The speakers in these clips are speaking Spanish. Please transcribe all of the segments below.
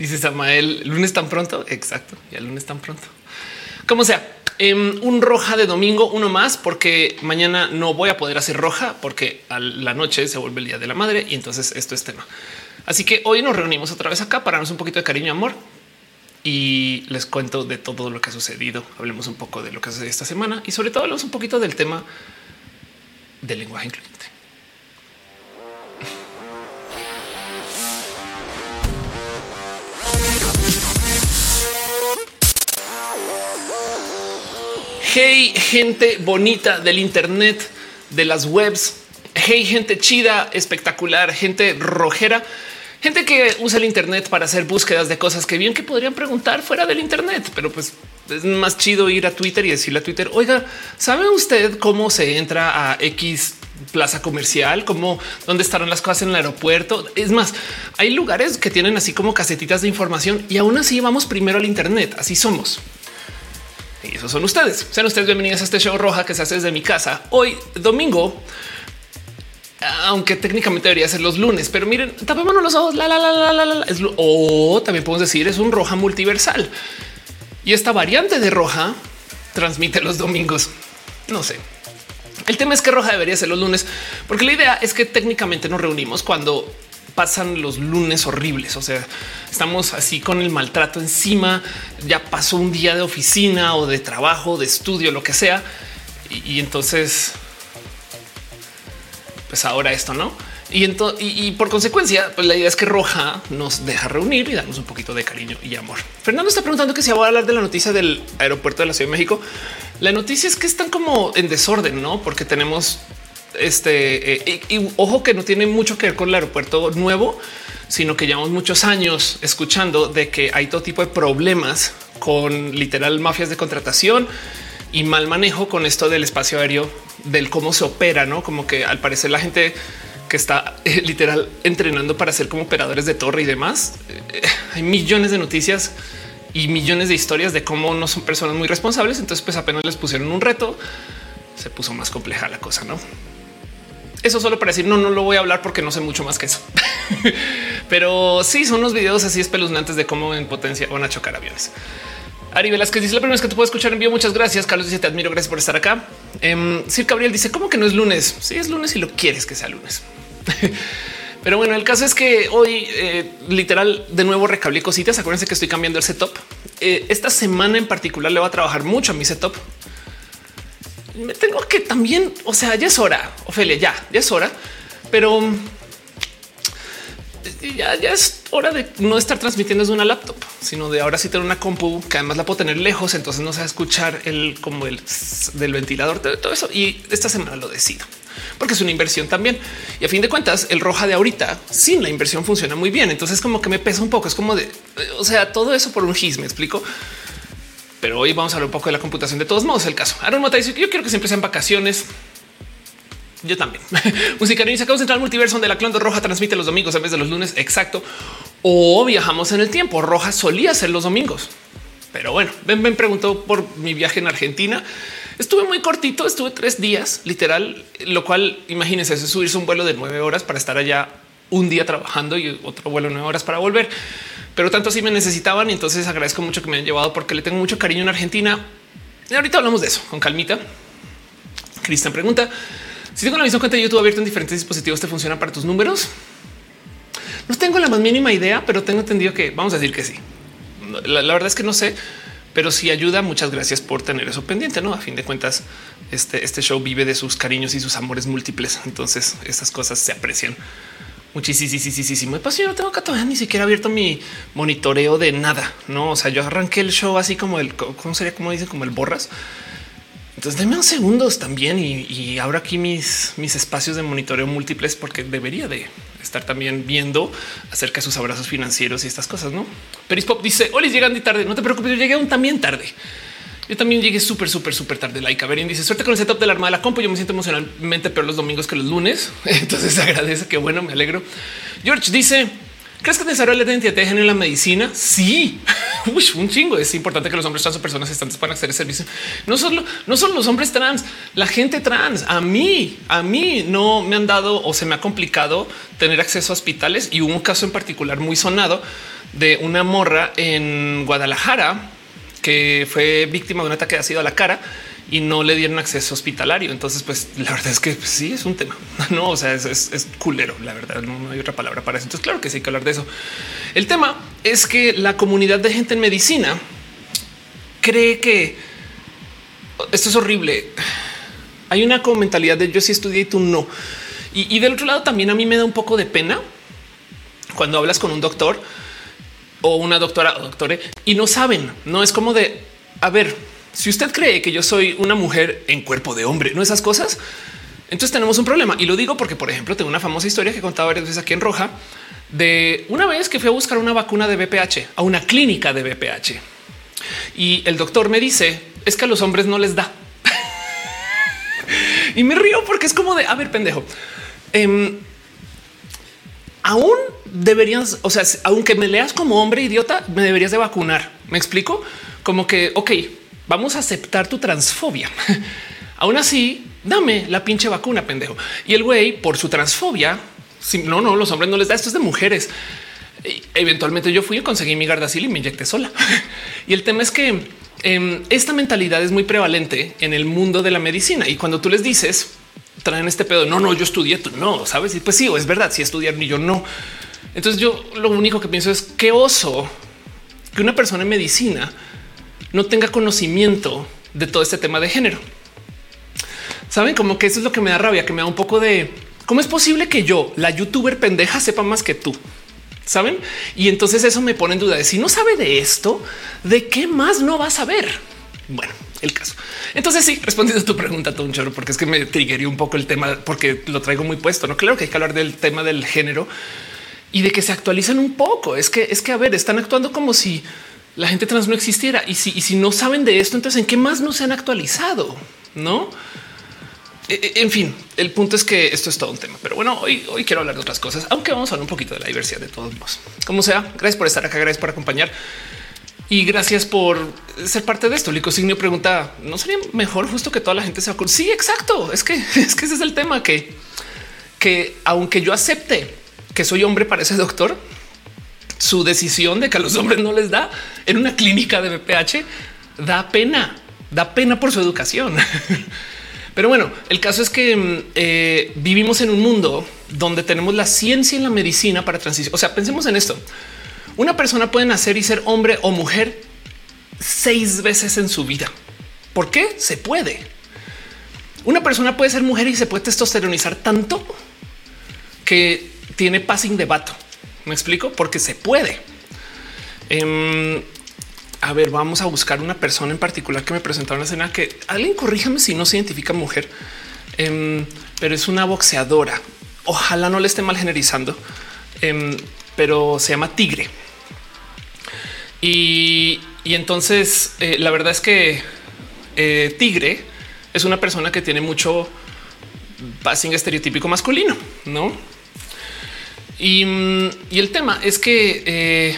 Dice Samael, lunes tan pronto. Exacto. Y el lunes tan pronto. Como sea, em, un roja de domingo, uno más, porque mañana no voy a poder hacer roja porque a la noche se vuelve el día de la madre y entonces esto es tema. Así que hoy nos reunimos otra vez acá para darnos un poquito de cariño y amor y les cuento de todo lo que ha sucedido. Hablemos un poco de lo que sucedido esta semana y sobre todo hablamos un poquito del tema del lenguaje incluyente. Hey, gente bonita del Internet, de las webs. Hey, gente chida, espectacular, gente rojera. Gente que usa el Internet para hacer búsquedas de cosas que bien que podrían preguntar fuera del Internet, pero pues es más chido ir a Twitter y decirle a Twitter, oiga, ¿sabe usted cómo se entra a X plaza comercial? ¿Cómo dónde estarán las cosas en el aeropuerto? Es más, hay lugares que tienen así como casetitas de información y aún así vamos primero al Internet. Así somos. Y esos son ustedes. Sean ustedes bienvenidos a este show roja que se hace desde mi casa. Hoy, domingo, aunque técnicamente debería ser los lunes, pero miren, tapémonos los ojos. La, la, la, la, la. Es, o también podemos decir es un roja multiversal. Y esta variante de roja transmite los domingos. No sé. El tema es que roja debería ser los lunes, porque la idea es que técnicamente nos reunimos cuando pasan los lunes horribles. O sea, estamos así con el maltrato encima. Ya pasó un día de oficina o de trabajo, de estudio, lo que sea. Y, entonces pues ahora esto no. Y, y, por consecuencia, pues la idea es que Roja nos deja reunir y darnos un poquito de cariño y amor. Fernando está preguntando que si va a hablar de la noticia del aeropuerto de la Ciudad de México. La noticia es que están como en desorden, no? Porque tenemos este eh, y, ojo que no tiene mucho que ver con el aeropuerto nuevo, sino que llevamos muchos años escuchando de que hay todo tipo de problemas con literal mafias de contratación y mal manejo con esto del espacio aéreo del cómo se opera, no como que al parecer la gente que está eh, literal entrenando para ser como operadores de torre y demás. Eh, hay millones de noticias y millones de historias de cómo no son personas muy responsables. Entonces, pues apenas les pusieron un reto, se puso más compleja la cosa, no? Eso solo para decir no, no lo voy a hablar porque no sé mucho más que eso. Pero sí son unos videos así espeluznantes de cómo en potencia van a chocar aviones. Ari Velázquez dice la primera vez que te puedo escuchar en vivo. Muchas gracias. Carlos dice te admiro. Gracias por estar acá. Eh, Sir Gabriel dice cómo que no es lunes. Sí, es lunes y lo quieres que sea lunes. Pero bueno, el caso es que hoy eh, literal de nuevo recablé cositas. Acuérdense que estoy cambiando el setup. Eh, esta semana en particular le va a trabajar mucho a mi setup. Me tengo que también, o sea, ya es hora, Ofelia, ya, ya es hora, pero ya, ya es hora de no estar transmitiendo desde una laptop, sino de ahora sí tener una compu que además la puedo tener lejos, entonces no se a escuchar el como el del ventilador, todo eso. Y esta semana lo decido porque es una inversión también. Y a fin de cuentas, el roja de ahorita sin la inversión funciona muy bien. Entonces, como que me pesa un poco. Es como de, o sea, todo eso por un gis. Me explico. Pero hoy vamos a hablar un poco de la computación. De todos modos, el caso. Aaron Mata dice que yo quiero que siempre sean vacaciones. Yo también. Y sacamos entrar al multiverso donde la clon roja transmite los domingos en vez de los lunes. Exacto. O viajamos en el tiempo. Roja solía ser los domingos. Pero bueno, ven, ven, preguntó por mi viaje en Argentina. Estuve muy cortito, estuve tres días, literal, lo cual imagínense, es subirse un vuelo de nueve horas para estar allá un día trabajando y otro vuelo de nueve horas para volver. Pero tanto así me necesitaban y entonces agradezco mucho que me han llevado porque le tengo mucho cariño en Argentina. Y ahorita hablamos de eso con calmita. Cristian pregunta, si tengo la misma cuenta de YouTube abierta en diferentes dispositivos, ¿te funciona para tus números? No tengo la más mínima idea, pero tengo entendido que vamos a decir que sí. La, verdad es que no sé, pero si ayuda, muchas gracias por tener eso pendiente. No, a fin de cuentas, este, este show vive de sus cariños y sus amores múltiples. Entonces, estas cosas se aprecian muchísimo. Muy pasión. No tengo que todavía ni siquiera abierto mi monitoreo de nada. No, o sea, yo arranqué el show así como el, cómo sería, como dicen, como el borras entonces denme unos segundos también y, abro aquí mis, mis espacios de monitoreo múltiples porque debería de estar también viendo acerca de sus abrazos financieros y estas cosas, ¿no? Perispop dice, Olis, llegan de tarde, no te preocupes, yo llegué aún también tarde. Yo también llegué súper, súper, súper tarde. Like Verin dice suerte con el setup del arma de la compu. Yo me siento emocionalmente peor los domingos que los lunes. Entonces agradece que bueno, me alegro. George dice ¿Crees que es necesario la identidad de género en la medicina? Sí, un chingo. Es importante que los hombres trans o personas estantes puedan acceder a servicio. No solo, no son los hombres trans, la gente trans. A mí, a mí no me han dado o se me ha complicado tener acceso a hospitales y un caso en particular muy sonado de una morra en Guadalajara que fue víctima de un ataque de ácido a la cara y no le dieron acceso hospitalario. Entonces, pues la verdad es que pues, sí es un tema. No, o sea, es, culero. La verdad, no, hay otra palabra para eso. Entonces, claro que sí hay que hablar de eso. El tema es que la comunidad de gente en medicina cree que esto es horrible. Hay una mentalidad de yo sí estudié y tú no. Y del otro lado también a mí me da un poco de pena cuando hablas con un doctor o una doctora o doctore y no saben. No es como de a ver, si usted cree que yo soy una mujer en cuerpo de hombre, no esas cosas, entonces tenemos un problema. Y lo digo porque, por ejemplo, tengo una famosa historia que he contado varias veces aquí en Roja de una vez que fui a buscar una vacuna de BPH a una clínica de BPH y el doctor me dice es que a los hombres no les da. y me río porque es como de a ver, pendejo. Em, aún deberías, o sea, aunque me leas como hombre idiota, me deberías de vacunar. Me explico como que, ok, vamos a aceptar tu transfobia. Aún así, dame la pinche vacuna, pendejo. Y el güey, por su transfobia, no, no, los hombres no les da esto es de mujeres. eventualmente yo fui y conseguí mi Gardasil y me inyecté sola. y el tema es que em, esta mentalidad es muy prevalente en el mundo de la medicina. Y cuando tú les dices, traen este pedo, no, no, yo estudié, tú no, sabes? Y pues sí, es verdad, si estudiaron y yo no. Entonces yo lo único que pienso es qué oso que una persona en medicina no tenga conocimiento de todo este tema de género. Saben como que eso es lo que me da rabia, que me da un poco de cómo es posible que yo, la youtuber pendeja, sepa más que tú. Saben? Y entonces eso me pone en duda de si no sabe de esto, de qué más no va a saber. Bueno, el caso. Entonces sí, respondiendo a tu pregunta, un chorro, porque es que me triguería un poco el tema, porque lo traigo muy puesto. No claro que hay que hablar del tema del género y de que se actualizan un poco. Es que es que a ver, están actuando como si la gente trans no existiera. Y si, si no saben de esto, entonces en qué más no se han actualizado? No? E, e, en fin, el punto es que esto es todo un tema, pero bueno, hoy, hoy quiero hablar de otras cosas, aunque vamos a hablar un poquito de la diversidad de todos modos. Como sea, gracias por estar acá, gracias por acompañar y gracias por ser parte de esto. Licosignio pregunta: ¿No sería mejor justo que toda la gente se vacune? Sí, exacto. Es que es que ese es el tema que, que aunque yo acepte que soy hombre para ese doctor, su decisión de que a los hombres no les da en una clínica de BPH da pena, da pena por su educación. Pero bueno, el caso es que mm, eh, vivimos en un mundo donde tenemos la ciencia y la medicina para transición. O sea, pensemos en esto. Una persona puede nacer y ser hombre o mujer seis veces en su vida. ¿Por qué? Se puede. Una persona puede ser mujer y se puede testosteronizar tanto que tiene passing de vato. Me explico porque se puede. Em, a ver, vamos a buscar una persona en particular que me presentó en la escena que alguien corríjame si no se identifica mujer, em, pero es una boxeadora. Ojalá no le esté mal generizando, em, pero se llama Tigre. Y, entonces eh, la verdad es que eh, Tigre es una persona que tiene mucho passing estereotípico masculino, no? Y, el tema es que eh,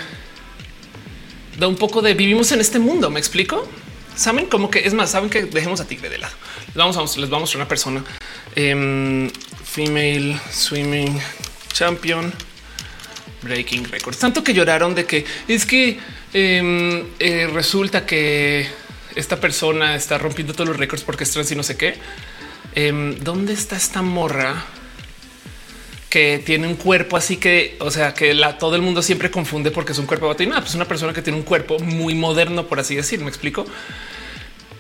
da un poco de vivimos en este mundo. Me explico. Saben como que es más, saben que dejemos a Tigre de lado. Les vamos a, les vamos a mostrar una persona em, female swimming champion breaking records. Tanto que lloraron de que es que em, eh, resulta que esta persona está rompiendo todos los récords porque es trans y no sé qué. Em, ¿Dónde está esta morra? que tiene un cuerpo así que, o sea, que todo el mundo siempre confunde porque es un cuerpo de pues una persona que tiene un cuerpo muy moderno, por así decir. Me explico.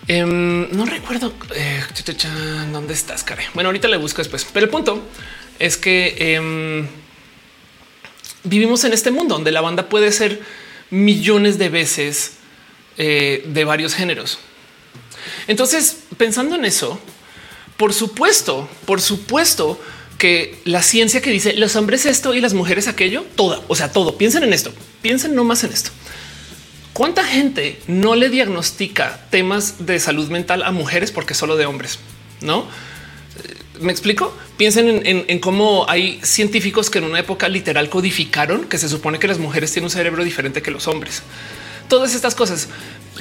Em, no recuerdo eh, dónde estás, Care. Bueno, ahorita le busco después, pero el punto es que vivimos en este mundo donde la banda puede ser millones de veces eh, de varios géneros. Entonces, pensando en eso, por supuesto, por supuesto, que la ciencia que dice los hombres esto y las mujeres aquello, toda, o sea, todo. Piensen en esto, piensen no más en esto. ¿Cuánta gente no le diagnostica temas de salud mental a mujeres porque solo de hombres? No me explico. Piensen en, cómo hay científicos que en una época literal codificaron que se supone que las mujeres tienen un cerebro diferente que los hombres. Todas estas cosas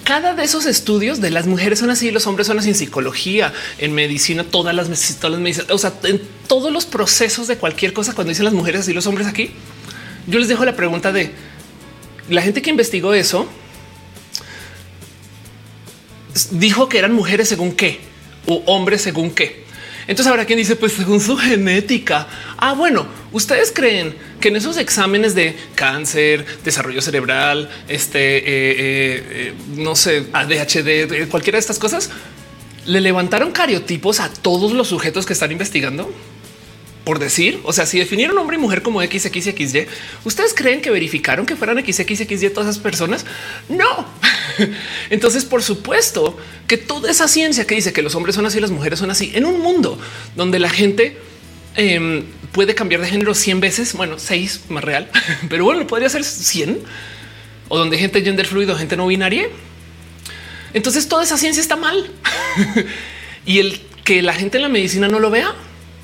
cada de esos estudios de las mujeres son así, los hombres son así en psicología, en medicina, todas las, todas las medicinas, o sea, en todos los procesos de cualquier cosa, cuando dicen las mujeres y los hombres aquí, yo les dejo la pregunta de la gente que investigó eso dijo que eran mujeres según qué o hombres según qué. Entonces habrá quien dice, pues según su genética. Ah, bueno, ustedes creen que en esos exámenes de cáncer, desarrollo cerebral, este, eh, eh, eh, no sé, ADHD, cualquiera de estas cosas, le levantaron cariotipos a todos los sujetos que están investigando por decir, o sea, si definieron hombre y mujer como XXXY, ¿ustedes creen que verificaron que fueran XXXY todas esas personas? No. Entonces, por supuesto que toda esa ciencia que dice que los hombres son así, las mujeres son así, en un mundo donde la gente em, puede cambiar de género 100 veces, bueno, seis más real, pero bueno, podría ser 100, o donde gente gender fluido, gente no binaria. Entonces, toda esa ciencia está mal. y el que la gente en la medicina no lo vea,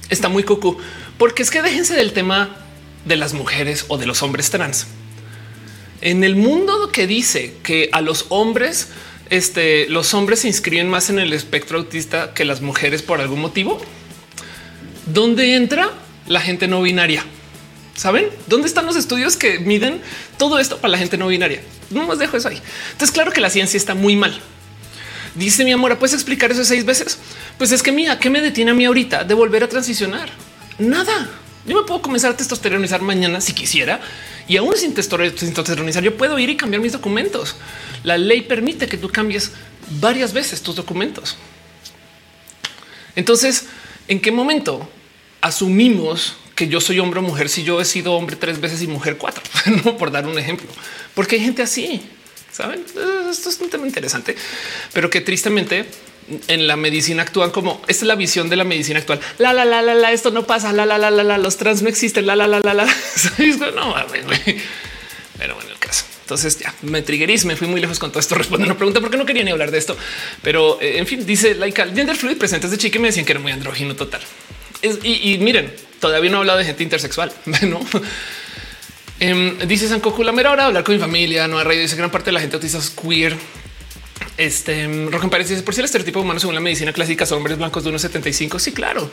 está muy cucu, porque es que déjense del tema de las mujeres o de los hombres trans. En el mundo que dice que a los hombres, este, los hombres se inscriben más en el espectro autista que las mujeres por algún motivo, ¿dónde entra la gente no binaria? ¿Saben dónde están los estudios que miden todo esto para la gente no binaria? No más dejo eso ahí. Entonces, claro que la ciencia está muy mal. Dice mi amor, ¿puedes explicar eso seis veces? Pues es que mira, ¿qué me detiene a mí ahorita de volver a transicionar? Nada. Yo me puedo comenzar a testosteronizar mañana si quisiera y aún sin testosteronizar yo puedo ir y cambiar mis documentos. La ley permite que tú cambies varias veces tus documentos. Entonces, ¿en qué momento asumimos que yo soy hombre o mujer si yo he sido hombre tres veces y mujer cuatro? no por dar un ejemplo, porque hay gente así. Saben, esto es un tema interesante, pero que tristemente en la medicina actúan como esta es la visión de la medicina actual. La la la la la, esto no pasa. La la la la la, los trans no existen. La la la la la. no Pero bueno, el caso. Entonces ya me triggeris, me fui muy lejos con todo esto. Responde una pregunta porque no quería ni hablar de esto. Pero eh, en fin, dice Laika gender fluid presentes de chique me decían que era muy andrógino total. y, y, miren, todavía no he hablado de gente intersexual. No Em, dice San Cocu, la mera hora de hablar con mi familia, no hay rey. Dice gran parte de la gente autista es queer. Este em, Rogen parece dice por si el estereotipo humano según la medicina clásica son hombres blancos de 1,75. Sí, claro.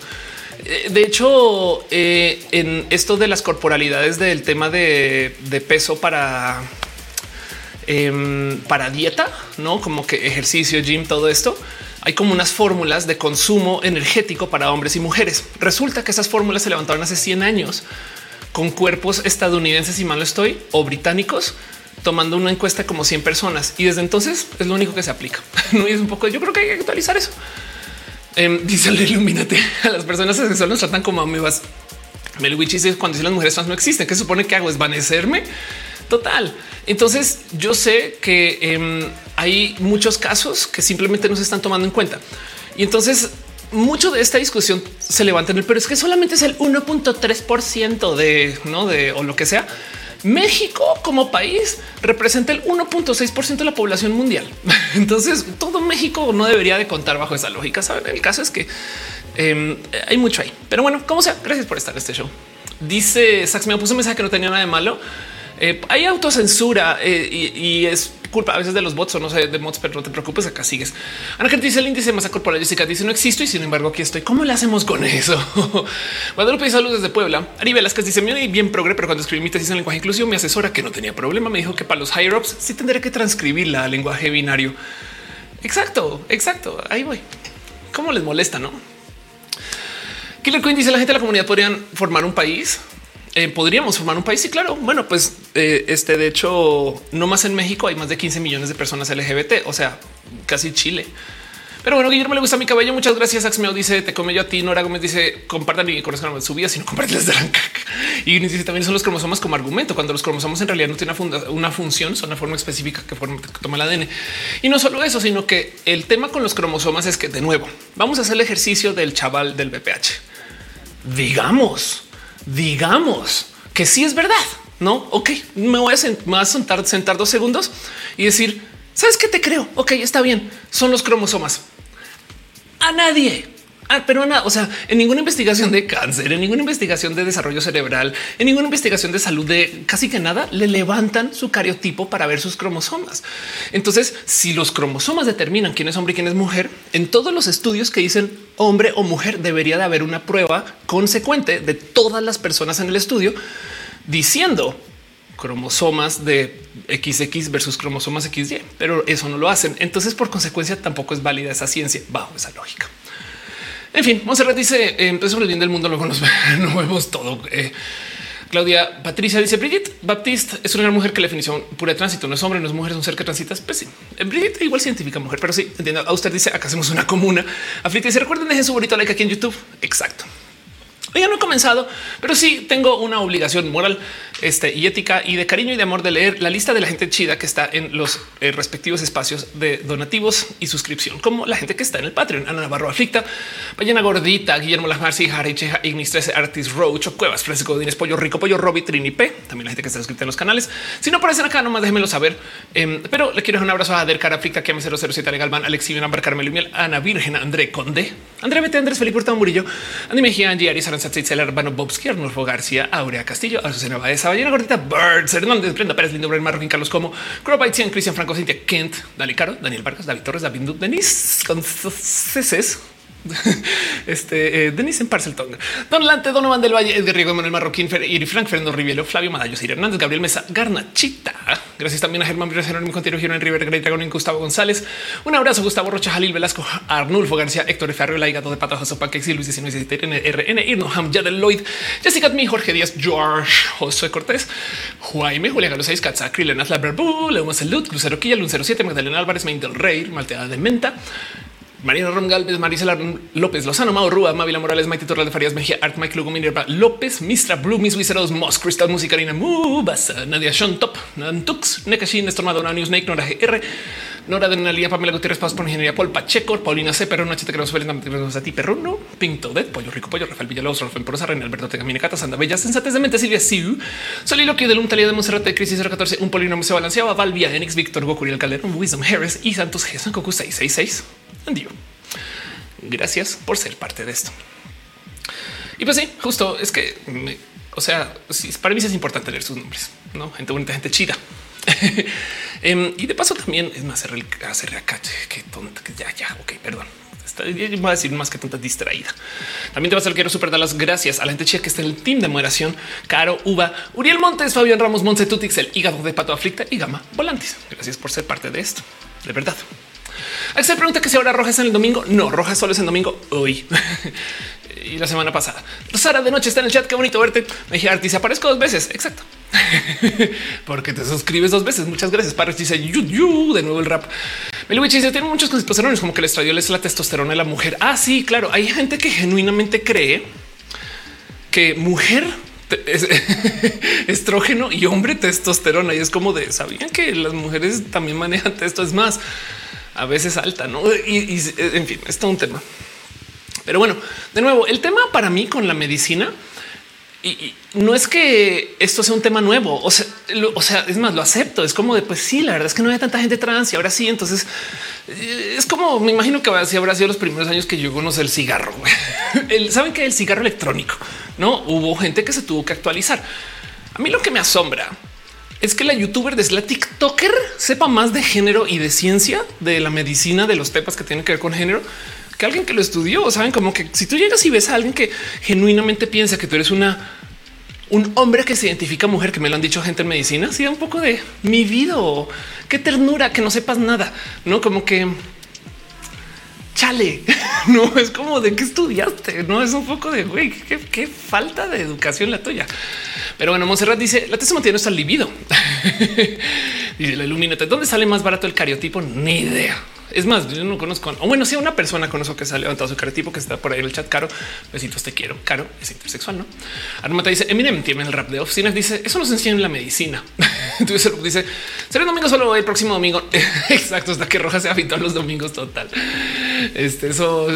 Eh, de hecho, eh, en esto de las corporalidades del tema de, peso para em, para dieta, no como que ejercicio, gym, todo esto, hay como unas fórmulas de consumo energético para hombres y mujeres. Resulta que esas fórmulas se levantaron hace 100 años con cuerpos estadounidenses, y mal estoy, o británicos, tomando una encuesta como 100 personas. Y desde entonces es lo único que se aplica. No es un poco, yo creo que hay que actualizar eso. Em, dice el ilumínate a las personas sexuales nos tratan como amebas. Melwich dice cuando dicen las mujeres trans no existen, ¿qué supone que hago? ¿Es vanecerme? Total. Entonces yo sé que em, hay muchos casos que simplemente no se están tomando en cuenta. Y entonces mucho de esta discusión se levanta en el, pero es que solamente es el 1.3% de no de o lo que sea. México como país representa el 1.6% de la población mundial. Entonces todo México no debería de contar bajo esa lógica. Saben, el caso es que em, hay mucho ahí, pero bueno, como sea, gracias por estar en este show. Dice Sax, me puso un mensaje que no tenía nada de malo. Eh, hay autocensura eh, y, es culpa a veces de los bots o no sé de mods, pero no te preocupes, acá sigues. Ana que dice el índice de masa corporal Jessica dice no existo y sin embargo aquí estoy. ¿Cómo le hacemos con eso? Guadalupe salud desde Puebla. Ari Velasquez dice bien, bien progre, pero cuando escribí mi tesis en lenguaje inclusivo, mi asesora que no tenía problema me dijo que para los higher ups sí tendré que transcribirla al lenguaje binario. Exacto, exacto. Ahí voy. ¿Cómo les molesta, no? Killer Queen dice la gente de la comunidad podrían formar un país. Eh, podríamos formar un país. Y claro, bueno, pues eh, este de hecho, no más en México hay más de 15 millones de personas LGBT, o sea, casi Chile. Pero bueno, Guillermo le gusta mi cabello. Muchas gracias. Axmeo dice te come yo a ti. Nora Gómez dice compartan y conozcan su vida, sino comparten las de la Y dice también son los cromosomas como argumento. Cuando los cromosomas en realidad no tienen una, función, son una forma específica que, forma, que toma el ADN. Y no solo eso, sino que el tema con los cromosomas es que de nuevo vamos a hacer el ejercicio del chaval del BPH. Digamos digamos que sí es verdad, no? Ok, me voy a, sentar, sentar dos segundos y decir, sabes qué te creo? Ok, está bien. Son los cromosomas. A nadie Ah, pero nada, o sea, en ninguna investigación de cáncer, en ninguna investigación de desarrollo cerebral, en ninguna investigación de salud de casi que nada, le levantan su cariotipo para ver sus cromosomas. Entonces, si los cromosomas determinan quién es hombre y quién es mujer, en todos los estudios que dicen hombre o mujer, debería de haber una prueba consecuente de todas las personas en el estudio diciendo cromosomas de XX versus cromosomas XY, pero eso no lo hacen. Entonces, por consecuencia, tampoco es válida esa ciencia bajo esa lógica. En fin, Monserrat dice: eh, empezamos el bien del mundo, luego nos vemos todo. Eh, Claudia Patricia dice Brigitte Baptiste es una mujer que la definición pura de tránsito no es hombre, no es mujer, es un ser que transita. Pues sí, Brigitte igual científica mujer, pero sí entiendo. A usted dice acá hacemos una comuna. Aflita dice recuerden dejen su bonito like aquí en YouTube. Exacto. Ya no he comenzado, pero sí tengo una obligación moral este, y ética y de cariño y de amor de leer la lista de la gente chida que está en los eh, respectivos espacios de donativos y suscripción, como la gente que está en el Patreon, Ana Navarro Aflicta, Ballena Gordita, Guillermo Lamarci, Harry Cheja, Ignis 13, Artis Roach, Cuevas, Francisco Godínez, Pollo Rico, Pollo Robbie, Trini P, también la gente que está suscrita en los canales. Si no aparecen acá, nomás déjenmelo saber. Em, pero le quiero dejar un abrazo a Dercar Aflicta, Kiame 007, Ale Galván, Alex Carmelo Miel, Ana Virgen, André Conde, André Mete, Andrés Felipe Hurtado Murillo, Andy Mejía, Angie Aranzat, Urbano Bobsky, Arnulfo García, Aurea Castillo, Azucena Baeza, Ballena Gordita, Birds, Hernández, Brenda Pérez, Lindo Brent Marroquín, Carlos Como, Cristian Franco, Cintia Kent, Dali Caro, Daniel Vargas, David Torres, David Duke, Denis Ceces, este eh, Denis en Parcelton, Don Lante, Donovan del Valle, de Riego Manuel Marroquín, Iri Frank, Fernando Rivielo, Flavio Madallo, Sir Hernández, Gabriel Mesa, Garnachita. Gracias también a Germán Vírez, Jerónimo Contiero, Girón River, Grey Gustavo González. Un abrazo, Gustavo Rocha, Jalil Velasco, Arnulfo García, Héctor Ferro, La Gato de Pato, José Paquex, Luis 19, RN, Irnoham, Yadel Lloyd, Jessica Mi, Jorge Díaz, George, José Cortés, Jaime, Julián Galo 6, Katza, Krilenas, Labrebu, Leuma Salud, Lucero Quilla, Lun 07, Magdalena Álvarez, Main del Rey, Malteada de Menta. Marina Rom Galvez, Marisela López, Lozano, Mau Rúa, Mávila Morales, Maite Torres de Farías Mejía, Art, Mike Lugo, Minerva López, Mistra, Blue, Miss Wiseros, Moss, Crystal, Musicarina, Mubasa, Nadia Sean Top, Nantux, Nekashi, Néstor Madonna, News, Snake, Nora GR, Nora de Analia, Pamela Gutiérrez, Paz por Ingeniería, Paul Pacheco, Paulina C. Perro, Nachete, que nos suelen a ti, Perruno, Pinto, Dead, Pollo Rico, Pollo, Rafael Villalobos, Rafael Porosa, Reina Alberto Tegamine, Cata, Sanda Bella, Sensatez de Mente, Silvia Siu, Soliloquio de Luntalía de Monserrat de Crisis 014, un polinomio se balanceaba, Valvia, Enix, Víctor, Gokuriel Calderón, Wisdom Harris y Santos Jesús, Cocu 666. Andio. Gracias por ser parte de esto. Y pues sí, justo es que, o sea, para mí es importante leer sus nombres, no gente bonita, gente chida. Em, y de paso también es más hacer acá que tonta, ya, ya, ok, perdón. voy a decir más que tonta distraída. También te vas a quiero super dar las gracias a la gente chida que está en el team de moderación. Caro, Uva, Uriel Montes, Fabián Ramos, Monse Tutix, el hígado de pato aflicta y gama volantes. Gracias por ser parte de esto. De verdad. Axel pregunta que si ahora rojas en el domingo. No, rojas solo es en domingo hoy y la semana pasada. Sara de noche está en el chat. Qué bonito verte. Me dije Artis, aparezco dos veces. Exacto. Porque te suscribes dos veces. Muchas gracias. Para dice de nuevo el rap. Meluich dice tiene muchos conceptos como que el estradiol es la testosterona de la mujer. Ah, sí, claro. Hay gente que genuinamente cree que mujer es estrógeno y hombre testosterona. Y es como de sabían que las mujeres también manejan esto. Es más, a veces alta, no? Y, en fin, está un tema. Pero bueno, de nuevo, el tema para mí con la medicina y, no es que esto sea un tema nuevo. O sea, o sea, es más, lo acepto. Es como de pues sí, la verdad es que no hay tanta gente trans y ahora sí. Entonces eh, es como me imagino que así habrá sido los primeros años que yo conocí el cigarro. Saben que el cigarro electrónico no hubo gente que se tuvo que actualizar. A mí lo que me asombra es que la youtuber de la TikToker sepa más de género y de ciencia de la medicina de los temas que tienen que ver con género que alguien que lo estudió. Saben como que si tú llegas y ves a alguien que genuinamente piensa que tú eres una un hombre que se identifica mujer, que me lo han dicho gente en medicina, sí, un poco de mi vida, qué ternura que no sepas nada, no como que chale, no es como de qué estudiaste, no es un poco de güey, qué, falta de educación la tuya. Pero bueno, Monserrat dice la tesis mantiene nuestro libido. dice la ilumínate. ¿Dónde sale más barato el cariotipo? Ni idea. Es más, yo no conozco, o bueno, si una persona conozco que se ha levantado su cariotipo que está por ahí en el chat. Caro, besitos, te quiero. Caro es intersexual, no? Armata dice Eminem tiene el rap de oficinas. Dice eso nos enseña en la medicina. Entonces dice será domingo solo el próximo domingo. Exacto, hasta que Roja sea todos los domingos. Total. Este, eso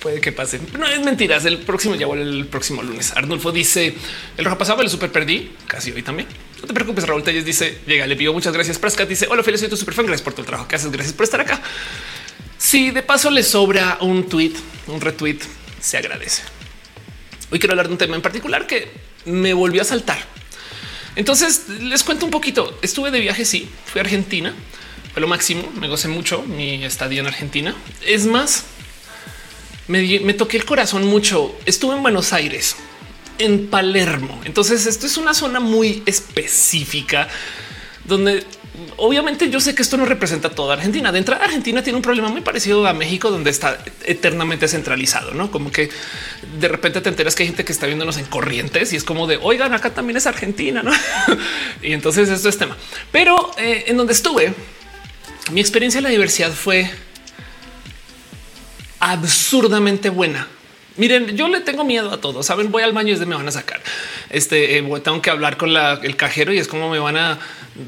puede que pase. No es mentiras. El próximo ya vuelve el próximo lunes. Arnulfo dice el Roja pasaba, el super perdí casi hoy también. No te preocupes, Raúl Telles dice, llega, le pido muchas gracias. Prascat dice, hola, feliz, soy tu super fan, gracias por todo el trabajo que haces, gracias por estar acá. Si de paso le sobra un tweet, un retweet, se agradece. Hoy quiero hablar de un tema en particular que me volvió a saltar. Entonces les cuento un poquito. Estuve de viaje, sí, fui a Argentina, fue lo máximo, me gocé mucho mi estadía en Argentina. Es más, me, me toqué el corazón mucho. Estuve en Buenos Aires en Palermo. Entonces esto es una zona muy específica donde obviamente yo sé que esto no representa toda Argentina. De entrada, Argentina tiene un problema muy parecido a México, donde está eternamente centralizado, no como que de repente te enteras que hay gente que está viéndonos en corrientes y es como de oigan, acá también es Argentina, no? y entonces esto es tema. Pero eh, en donde estuve, mi experiencia de la diversidad fue absurdamente buena. Miren, yo le tengo miedo a todo. Saben, voy al baño y es de me van a sacar. Este eh, tengo que hablar con el cajero y es como me van a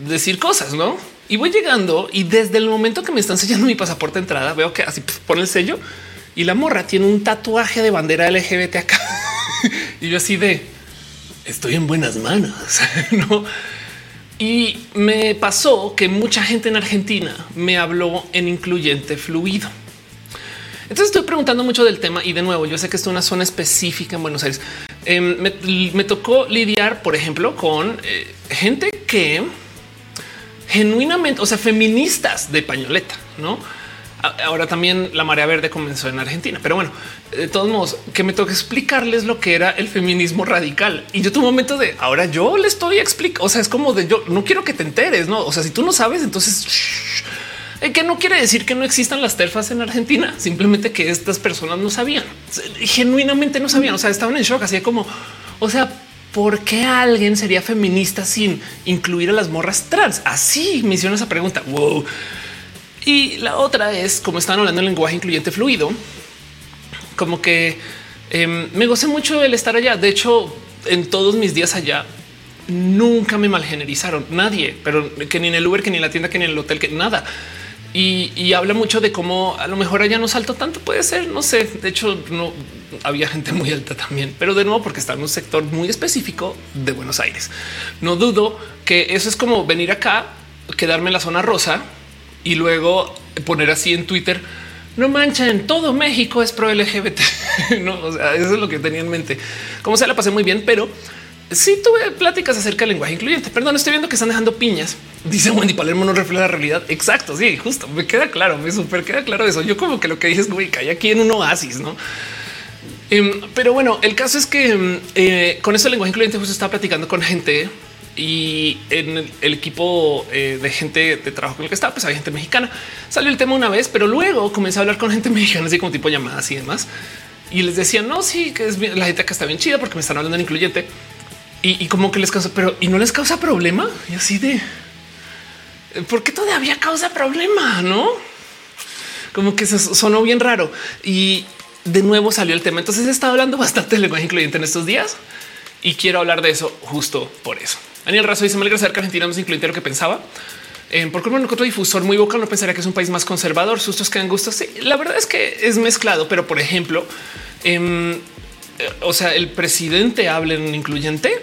decir cosas, no? Y voy llegando y desde el momento que me están sellando mi pasaporte de entrada, veo que así pone el sello y la morra tiene un tatuaje de bandera LGBT acá. y yo así de estoy en buenas manos, no? Y me pasó que mucha gente en Argentina me habló en incluyente fluido. Entonces estoy preguntando mucho del tema y de nuevo, yo sé que esto es una zona específica en Buenos Aires. Em, me, tocó lidiar, por ejemplo, con eh, gente que genuinamente, o sea, feministas de pañoleta, no? Ahora también la marea verde comenzó en Argentina, pero bueno, de todos modos, que me toca explicarles lo que era el feminismo radical. Y yo tuve un momento de ahora yo le estoy explicando. O sea, es como de yo no quiero que te enteres, no? O sea, si tú no sabes, entonces que no quiere decir que no existan las terfas en Argentina, simplemente que estas personas no sabían, genuinamente no sabían, o sea, estaban en shock, así como, o sea, ¿por qué alguien sería feminista sin incluir a las morras trans? Así me hicieron esa pregunta. Wow. Y la otra es, como estaban hablando el lenguaje incluyente fluido, como que em, me gocé mucho el estar allá. De hecho, en todos mis días allá, nunca me malgenerizaron nadie, pero que ni en el Uber, que ni en la tienda, que ni en el hotel, que nada. Y, habla mucho de cómo a lo mejor allá no salto tanto, puede ser, no sé. De hecho, no había gente muy alta también, pero de nuevo, porque está en un sector muy específico de Buenos Aires. No dudo que eso es como venir acá, quedarme en la zona rosa y luego poner así en Twitter. No manchen, todo México es pro LGBT. no, eso es lo que tenía en mente. Como sea, la pasé muy bien, pero sí tuve pláticas acerca del lenguaje incluyente. Perdón, estoy viendo que están dejando piñas. Dice Wendy Palermo no refleja la realidad. Exacto. Sí, justo me queda claro. Me súper queda claro eso. Yo como que lo que dices, güey, cae aquí en un oasis, no? Em, pero bueno, el caso es que em, eh, con ese lenguaje incluyente justo estaba platicando con gente y en el, equipo eh, de gente de trabajo con el que estaba, pues hay gente mexicana. Salió el tema una vez, pero luego comencé a hablar con gente mexicana, así como tipo llamadas y demás. Y les decía, no, sí, que es la gente que está bien chida porque me están hablando en incluyente y, como que les causa, pero y no les causa problema. Y así de por qué todavía causa problema, no? Como que se sonó bien raro y de nuevo salió el tema. Entonces he estado hablando bastante del lenguaje incluyente en estos días y quiero hablar de eso justo por eso. Daniel Razo dice: Me alegra saber que Argentina no es incluyente lo que pensaba. Eh, porque un otro difusor muy vocal no pensaría que es un país más conservador. Sustos que dan gustos. Sí, la verdad es que es mezclado, pero por ejemplo, em, eh, o sea, el presidente habla en un incluyente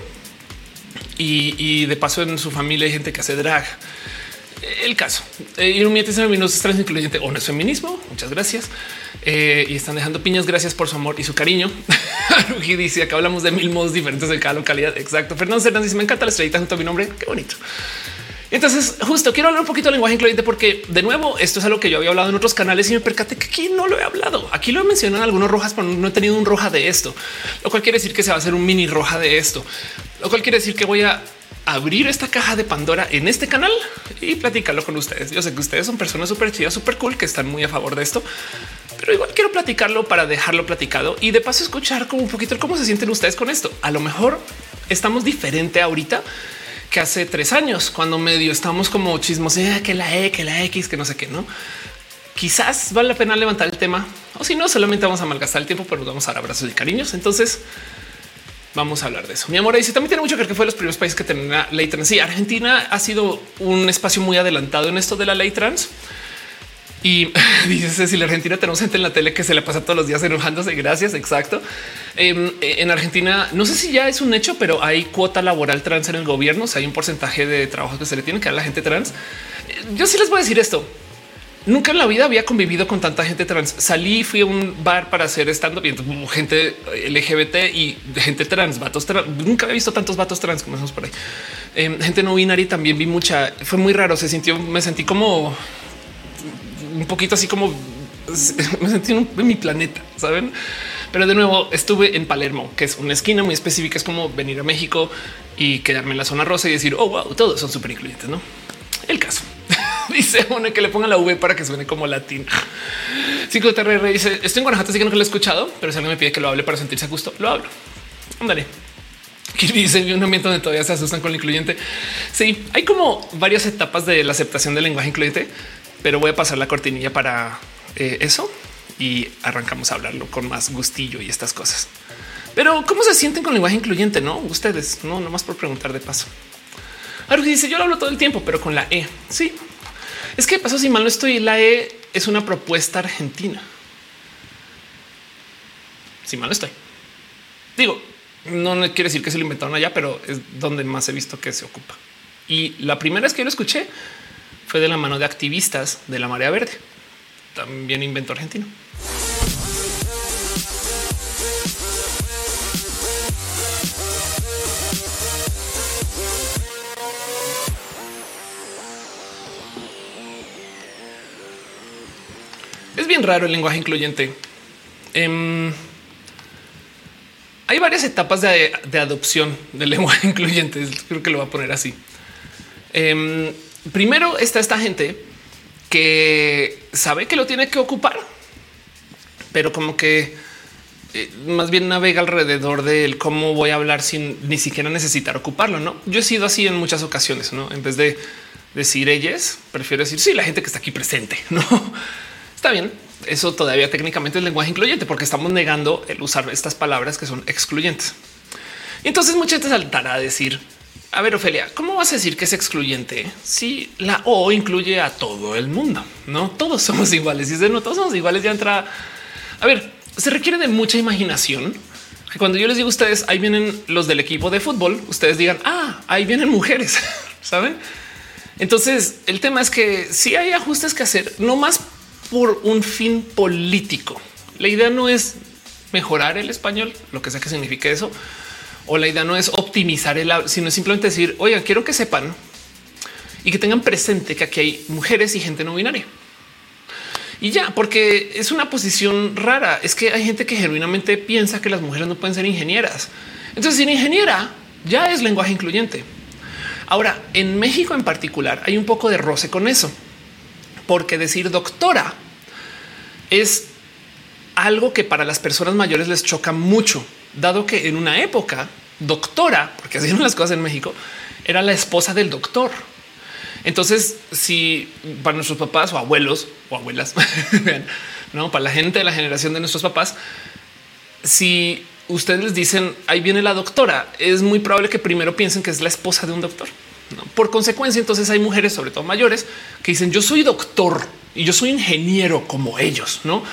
y, de paso en su familia hay gente que hace drag. El caso eh, no es trans incluyente o no es feminismo. Muchas gracias. Eh, y están dejando piñas. Gracias por su amor y su cariño. y dice acá hablamos de mil modos diferentes de cada localidad. Exacto. Fernando Hernández me encanta la estrellita junto a mi nombre. Qué bonito. Entonces, justo quiero hablar un poquito de lenguaje incluyente porque de nuevo esto es algo que yo había hablado en otros canales y me percaté que aquí no lo he hablado. Aquí lo he mencionado en algunos rojas, pero no he tenido un roja de esto, lo cual quiere decir que se va a hacer un mini roja de esto, lo cual quiere decir que voy a abrir esta caja de Pandora en este canal y platicarlo con ustedes. Yo sé que ustedes son personas súper chidas, súper cool, que están muy a favor de esto, pero igual quiero platicarlo para dejarlo platicado y de paso escuchar como un poquito cómo se sienten ustedes con esto. A lo mejor estamos diferente ahorita que hace tres años, cuando medio estamos como chismos, eh, que la E, que la X, que no sé qué, no. Quizás vale la pena levantar el tema o si no, solamente vamos a malgastar el tiempo, pero nos vamos a dar abrazos y cariños. Entonces, vamos a hablar de eso. Mi amor dice también tiene mucho que ver que fue los primeros países que la ley trans. Sí, Argentina ha sido un espacio muy adelantado en esto de la ley trans. Y dice si la Argentina tenemos gente en la tele que se le pasa todos los días enojándose. Gracias. Exacto. Em, en Argentina, no sé si ya es un hecho, pero hay cuota laboral trans en el gobierno. O sea, hay un porcentaje de trabajo que se le tiene que dar a la gente trans. Yo sí les voy a decir esto. Nunca en la vida había convivido con tanta gente trans. Salí, fui a un bar para hacer estando viendo gente LGBT y gente trans, vatos. Nunca había visto tantos vatos trans como por ahí. Em, gente no binaria también vi mucha. Fue muy raro. Se sintió, me sentí como un poquito así como me sentí en, mi planeta, saben? Pero de nuevo estuve en Palermo, que es una esquina muy específica. Es como venir a México y quedarme en la zona rosa y decir, oh, wow, todos son súper incluyentes, ¿no? El caso. dice uno que le ponga la V para que suene como latín. TRR dice, estoy en Guanajuato, así que no lo he escuchado, pero si alguien me pide que lo hable para sentirse a gusto, lo hablo. Ándale. Que dice un ambiente donde todavía se asustan con el incluyente. Sí, hay como varias etapas de la aceptación del lenguaje incluyente, pero voy a pasar la cortinilla para eh, eso y arrancamos a hablarlo con más gustillo y estas cosas. Pero cómo se sienten con lenguaje incluyente? No, ustedes no, nomás por preguntar de paso. Algo dice yo lo hablo todo el tiempo, pero con la E. Sí, es que pasó si mal no estoy. La E es una propuesta argentina. Si mal no estoy. Digo, no quiere decir que se lo inventaron allá, pero es donde más he visto que se ocupa. Y la primera vez que yo lo escuché fue de la mano de activistas de la marea verde, también invento argentino. Es bien raro el lenguaje incluyente. Em, hay varias etapas de, adopción del lenguaje incluyente. Creo que lo voy a poner así. Em, primero está esta gente que sabe que lo tiene que ocupar, pero como que eh, más bien navega alrededor de cómo voy a hablar sin ni siquiera necesitar ocuparlo. No, yo he sido así en muchas ocasiones. No, en vez de decir ellas, prefiero decir sí, la gente que está aquí presente. No está bien. Eso todavía técnicamente es lenguaje incluyente porque estamos negando el usar estas palabras que son excluyentes. Y entonces mucha gente saltará a decir a ver, Ofelia, ¿cómo vas a decir que es excluyente si la O incluye a todo el mundo? No todos somos iguales. Y si no todos somos iguales, ya entra. A ver, se requiere de mucha imaginación. Cuando yo les digo a ustedes, ahí vienen los del equipo de fútbol, ustedes digan, ah, ahí vienen mujeres, saben? Entonces, el tema es que si hay ajustes que hacer, no más por un fin político. La idea no es mejorar el español, lo que sea que signifique eso, o la idea no es optimizar el sino simplemente decir, oiga, quiero que sepan y que tengan presente que aquí hay mujeres y gente no binaria. Y ya, porque es una posición rara. Es que hay gente que genuinamente piensa que las mujeres no pueden ser ingenieras. Entonces, sin ingeniera ya es lenguaje incluyente. Ahora, en México en particular hay un poco de roce con eso, porque decir doctora es algo que para las personas mayores les choca mucho dado que en una época doctora, porque así eran las cosas en México, era la esposa del doctor. Entonces, si para nuestros papás o abuelos o abuelas, no para la gente de la generación de nuestros papás, si ustedes les dicen ahí viene la doctora, es muy probable que primero piensen que es la esposa de un doctor. Por consecuencia, entonces hay mujeres, sobre todo mayores, que dicen yo soy doctor y yo soy ingeniero como ellos. No,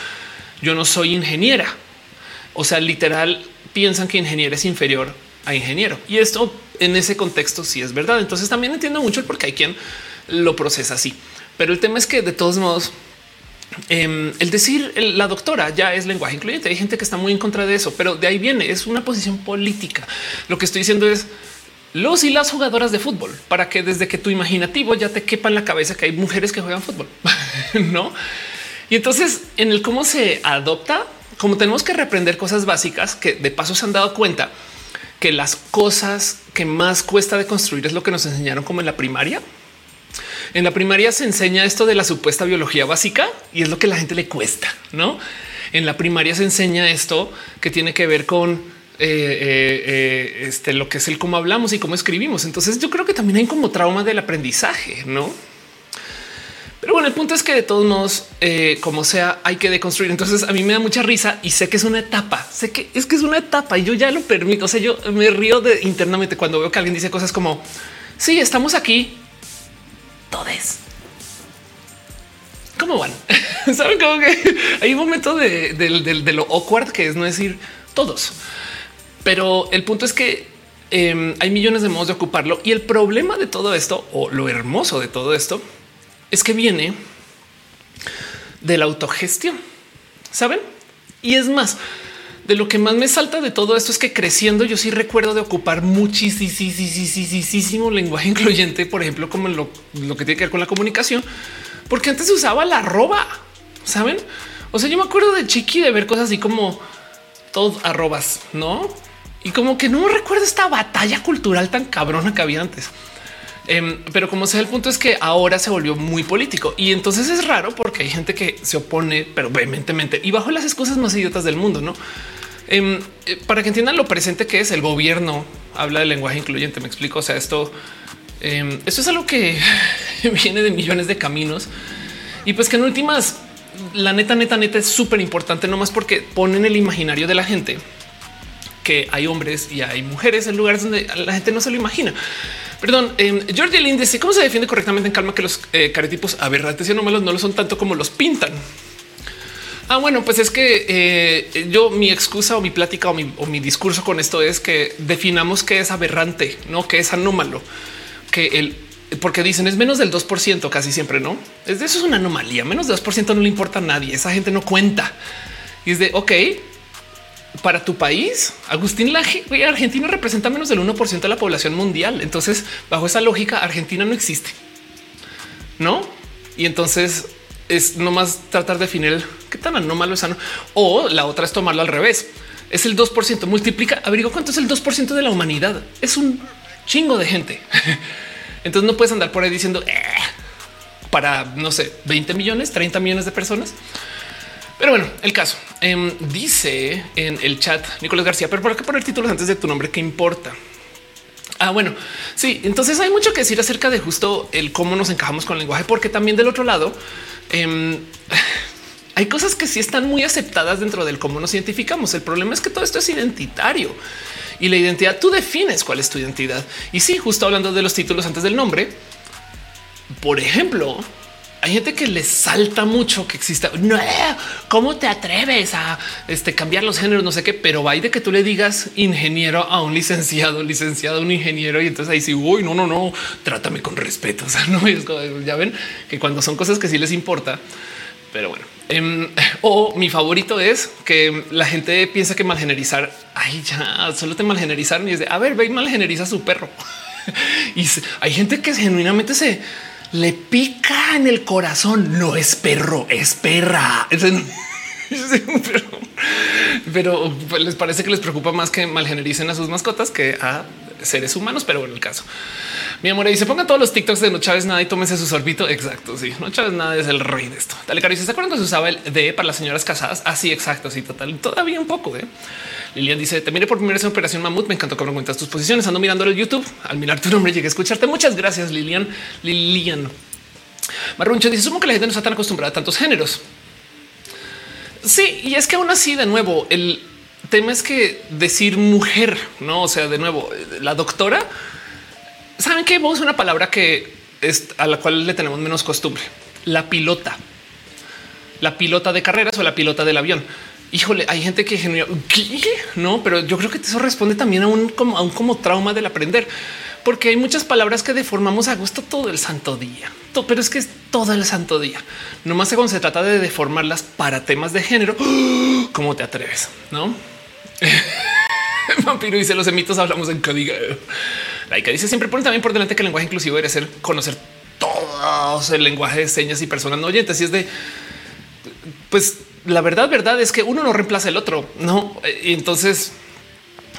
yo no soy ingeniera. O sea, literal, piensan que ingeniero es inferior a ingeniero. Y esto en ese contexto sí es verdad. Entonces también entiendo mucho el por qué hay quien lo procesa así. Pero el tema es que de todos modos, em, el decir la doctora ya es lenguaje incluyente. Hay gente que está muy en contra de eso, pero de ahí viene, es una posición política. Lo que estoy diciendo es los y las jugadoras de fútbol para que desde que tu imaginativo ya te quepa en la cabeza que hay mujeres que juegan fútbol, no? Y entonces en el cómo se adopta como tenemos que reprender cosas básicas que de paso se han dado cuenta que las cosas que más cuesta de construir es lo que nos enseñaron como en la primaria. En la primaria se enseña esto de la supuesta biología básica y es lo que la gente le cuesta, ¿no? En la primaria se enseña esto que tiene que ver con eh, eh, eh, este, lo que es el cómo hablamos y cómo escribimos. Entonces yo creo que también hay como trauma del aprendizaje, ¿no? Pero bueno, el punto es que de todos modos, eh, como sea, hay que deconstruir. Entonces a mí me da mucha risa y sé que es una etapa. Sé que es que es una etapa y yo ya lo permito. O sea, yo me río de internamente cuando veo que alguien dice cosas como sí, estamos aquí. Todes. ¿Cómo van? Saben como que hay un momento de, lo awkward que es no decir todos. Pero el punto es que em, hay millones de modos de ocuparlo y el problema de todo esto o lo hermoso de todo esto es que viene de la autogestión, saben? Y es más, de lo que más me salta de todo esto es que creciendo yo sí recuerdo de ocupar muchísimo lenguaje incluyente, por ejemplo, como lo, lo, que tiene que ver con la comunicación, porque antes se usaba la arroba, saben? O sea, yo me acuerdo de chiqui de ver cosas así como todo arrobas, no? Y como que no recuerdo esta batalla cultural tan cabrona que había antes. Em, pero como sea, el punto es que ahora se volvió muy político y entonces es raro porque hay gente que se opone, pero vehementemente y bajo las excusas más idiotas del mundo, no? Em, eh, para que entiendan lo presente que es el gobierno habla del lenguaje incluyente. Me explico. O sea, esto, em, esto es algo que viene de millones de caminos y pues que en últimas la neta, neta, neta es súper importante, no más porque ponen el imaginario de la gente que hay hombres y hay mujeres en lugares donde la gente no se lo imagina. Perdón, eh, Jordi Lynn dice cómo se defiende correctamente en calma que los eh, aberrantes y anómalos no lo son tanto como los pintan. Ah, bueno, pues es que eh, yo mi excusa o mi plática o mi, o mi, discurso con esto es que definamos qué es aberrante, no que es anómalo, que el porque dicen es menos del 2% casi siempre, no es de eso es una anomalía. Menos del 2% no le importa a nadie. Esa gente no cuenta y es de ok, para tu país, Agustín Laje, Argentina representa menos del 1% de la población mundial. Entonces, bajo esa lógica, Argentina no existe. No? Y entonces es nomás tratar de definir qué tan anómalo es sano. O la otra es tomarlo al revés. Es el 2%. Multiplica, abrigo cuánto es el 2% de la humanidad. Es un chingo de gente. Entonces no puedes andar por ahí diciendo eh", para, no sé, 20 millones, 30 millones de personas. Pero bueno, el caso em, dice en el chat Nicolás García, pero por qué poner títulos antes de tu nombre? ¿Qué importa? Ah, bueno, sí. Entonces hay mucho que decir acerca de justo el cómo nos encajamos con el lenguaje, porque también del otro lado em, hay cosas que sí están muy aceptadas dentro del cómo nos identificamos. El problema es que todo esto es identitario y la identidad tú defines cuál es tu identidad. Y sí, justo hablando de los títulos antes del nombre, por ejemplo, hay gente que le salta mucho que exista. No, ¿cómo te atreves a este, cambiar los géneros? No sé qué, pero va de que tú le digas ingeniero a un licenciado, licenciado a un ingeniero. Y entonces ahí sí, uy, no, no, no, trátame con respeto. O sea, no es ya ven que cuando son cosas que sí les importa, pero bueno, em, o mi favorito es que la gente piensa que malgenerizar, ay, ya solo te malgenerizaron y es de a ver, ve y malgeneriza su perro. y hay gente que genuinamente se le pica en el corazón. No es perro, es perra. pero, pues, les parece que les preocupa más que malgenericen a sus mascotas que a seres humanos. Pero bueno, el caso, mi amor, y se pongan todos los TikToks de no Chávez nada y tómense su sorbito. Exacto. Sí, no Chávez nada es el rey de esto. Dale, cariño. ¿Se acuerdan que se usaba el de para las señoras casadas? Así, ah, exacto. Sí, total. Todavía un poco. ¿eh? Lilian dice: Te miré por primera vez en Operación Mamut. Me encantó cómo cuentas tus posiciones. Ando mirando el YouTube. Al mirar tu nombre, llegué a escucharte. Muchas gracias, Lilian. Lilian. Marruncho dice: Supongo que la gente no está tan acostumbrada a tantos géneros. Sí, y es que aún así, de nuevo, el tema es que decir mujer, no? O sea, de nuevo, la doctora, saben que vos una palabra que es a la cual le tenemos menos costumbre. La pilota, la pilota de carreras o la pilota del avión híjole, hay gente que genera no, pero yo creo que eso responde también a un como, a un como trauma del aprender, porque hay muchas palabras que deformamos a gusto todo el santo día, pero es que es todo el santo día. No más cuando se trata de deformarlas para temas de género, ¿cómo te atreves? No? Vampiro dice los emitos hablamos en código. que dice siempre pone también por delante que el lenguaje inclusivo debe ser conocer todo el lenguaje de señas y personas no oyentes. Y es de pues la verdad, verdad es que uno no reemplaza el otro, no? Y entonces,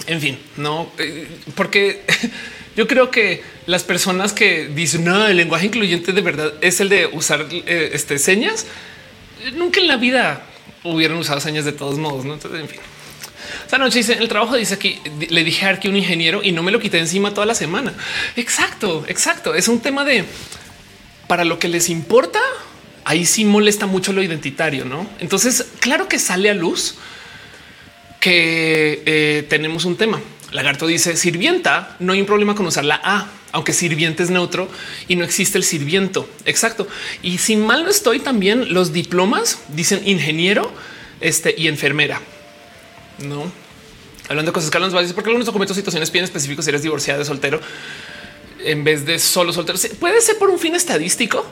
en fin, no, eh, porque yo creo que las personas que dicen no, el lenguaje incluyente de verdad es el de usar eh, este, señas. Nunca en la vida hubieran usado señas de todos modos. No, entonces, en fin. Esta noche dice el trabajo dice que le dije a que un ingeniero y no me lo quité encima toda la semana. Exacto, exacto. Es un tema de para lo que les importa ahí sí molesta mucho lo identitario, ¿no? Entonces, claro que sale a luz que eh, tenemos un tema. Lagarto dice sirvienta, no hay un problema con usar la A, aunque sirviente es neutro y no existe el sirviento. Exacto. Y si mal no estoy, también los diplomas dicen ingeniero este, y enfermera. No hablando de cosas que dice porque algunos documentos, situaciones bien específicos si eres divorciado de soltero en vez de solo soltero. Puede ser por un fin estadístico,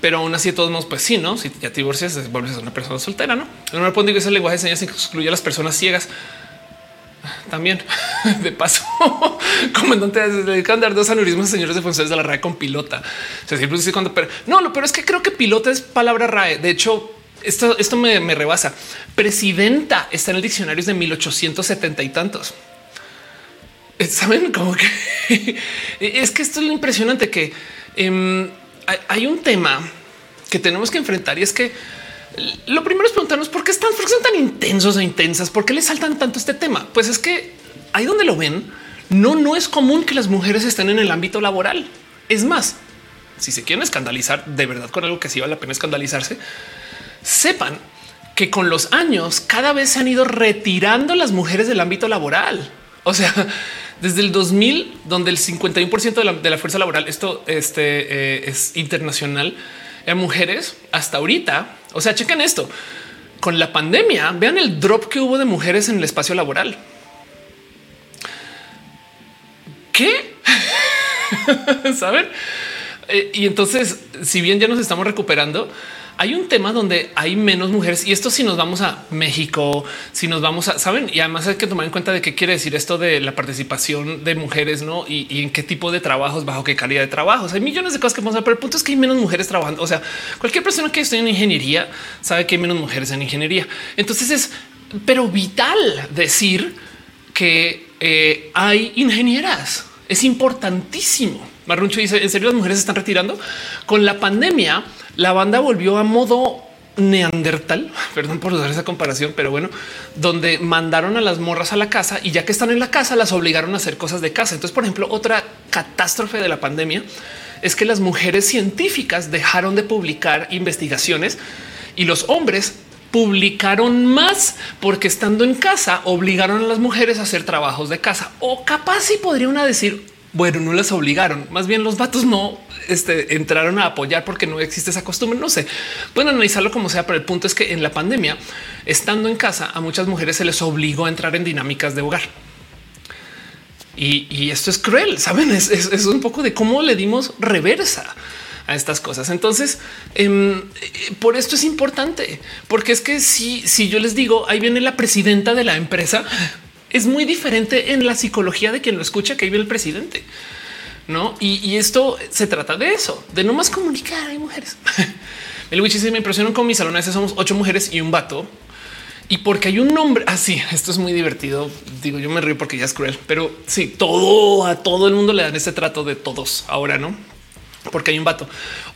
pero aún así, de todos modos, pues sí, no? Si ya te divorcias, vuelves a una persona soltera, no? En un punto ese lenguaje de señas excluye a las personas ciegas. También de paso, comandante, dedican dar dos aneurismas a señores de funciones de la RAE con pilota. O sea, cuando, pero no, lo pero es que creo que pilota es palabra RAE. De hecho, esto, esto me, me rebasa. Presidenta está en el diccionario de 1870 y tantos. Saben como que es que esto es lo impresionante que em, hay un tema que tenemos que enfrentar y es que lo primero es preguntarnos por qué están, por qué son tan intensos e intensas, por qué les saltan tanto este tema. Pues es que ahí donde lo ven, no, no es común que las mujeres estén en el ámbito laboral. Es más, si se quieren escandalizar de verdad con algo que sí vale la pena escandalizarse, sepan que con los años cada vez se han ido retirando las mujeres del ámbito laboral. O sea, desde el 2000, donde el 51% de la, de la fuerza laboral, esto este, eh, es internacional, eran mujeres, hasta ahorita, o sea, chequen esto, con la pandemia, vean el drop que hubo de mujeres en el espacio laboral. ¿Qué? ¿Saben? Eh, y entonces, si bien ya nos estamos recuperando, hay un tema donde hay menos mujeres y esto si nos vamos a México, si nos vamos a saben y además hay que tomar en cuenta de qué quiere decir esto de la participación de mujeres, no y, en qué tipo de trabajos, bajo qué calidad de trabajos. Hay millones de cosas que vamos a ver, pero el punto es que hay menos mujeres trabajando. O sea, cualquier persona que esté en ingeniería sabe que hay menos mujeres en ingeniería. Entonces es pero vital decir que eh, hay ingenieras. Es importantísimo. Marruncho dice en serio las mujeres se están retirando con la pandemia la banda volvió a modo neandertal, perdón por usar esa comparación, pero bueno, donde mandaron a las morras a la casa y ya que están en la casa las obligaron a hacer cosas de casa. Entonces, por ejemplo, otra catástrofe de la pandemia es que las mujeres científicas dejaron de publicar investigaciones y los hombres publicaron más porque estando en casa obligaron a las mujeres a hacer trabajos de casa o capaz si podría una decir bueno, no les obligaron, más bien los vatos no este, entraron a apoyar porque no existe esa costumbre. No sé, pueden analizarlo como sea, pero el punto es que en la pandemia, estando en casa, a muchas mujeres se les obligó a entrar en dinámicas de hogar. Y, esto es cruel, saben? Es, un poco de cómo le dimos reversa a estas cosas. Entonces, em, por esto es importante, porque es que si, si yo les digo, ahí viene la presidenta de la empresa, es muy diferente en la psicología de quien lo escucha que vive el presidente. No, y, esto se trata de eso, de no más comunicar. Hay mujeres. El witch me impresionó con mi salón. A veces somos ocho mujeres y un vato. Y porque hay un nombre así, ah, esto es muy divertido. Digo, yo me río porque ya es cruel, pero sí, todo a todo el mundo le dan ese trato de todos ahora, no? Porque hay un vato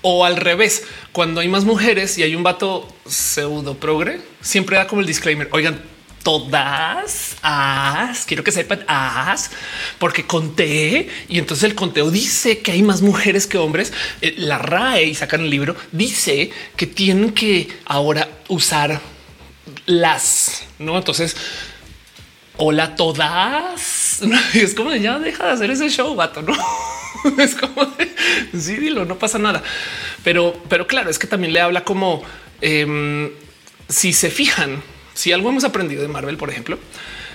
o al revés, cuando hay más mujeres y hay un vato pseudo progre, siempre da como el disclaimer. Oigan, todas as, quiero que sepan porque conté y entonces el conteo dice que hay más mujeres que hombres. Eh, la RAE y sacan el libro dice que tienen que ahora usar las, no? Entonces, hola todas. Es como ya deja de hacer ese show, vato, no? Es como sí, dilo, no pasa nada. Pero, pero claro, es que también le habla como em, si se fijan, si algo hemos aprendido de Marvel, por ejemplo,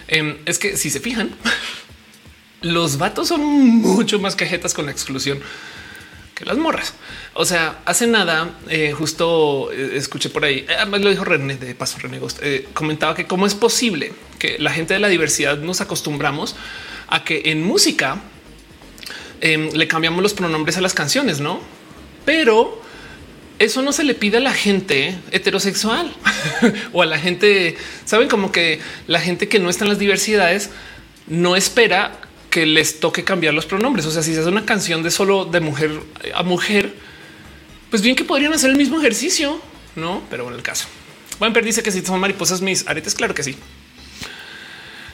em, es que si se fijan, los vatos son mucho más cajetas con la exclusión que las morras. O sea, hace nada, eh, justo eh, escuché por ahí, además lo dijo René de Paso René eh, comentaba que cómo es posible que la gente de la diversidad nos acostumbramos a que en música em, le cambiamos los pronombres a las canciones, no? Pero eso no se le pide a la gente heterosexual o a la gente, saben como que la gente que no está en las diversidades no espera que les toque cambiar los pronombres. O sea, si se hace una canción de solo de mujer a mujer, pues bien que podrían hacer el mismo ejercicio, no? Pero bueno, el caso. Juan dice que si son mariposas mis aretes, claro que sí.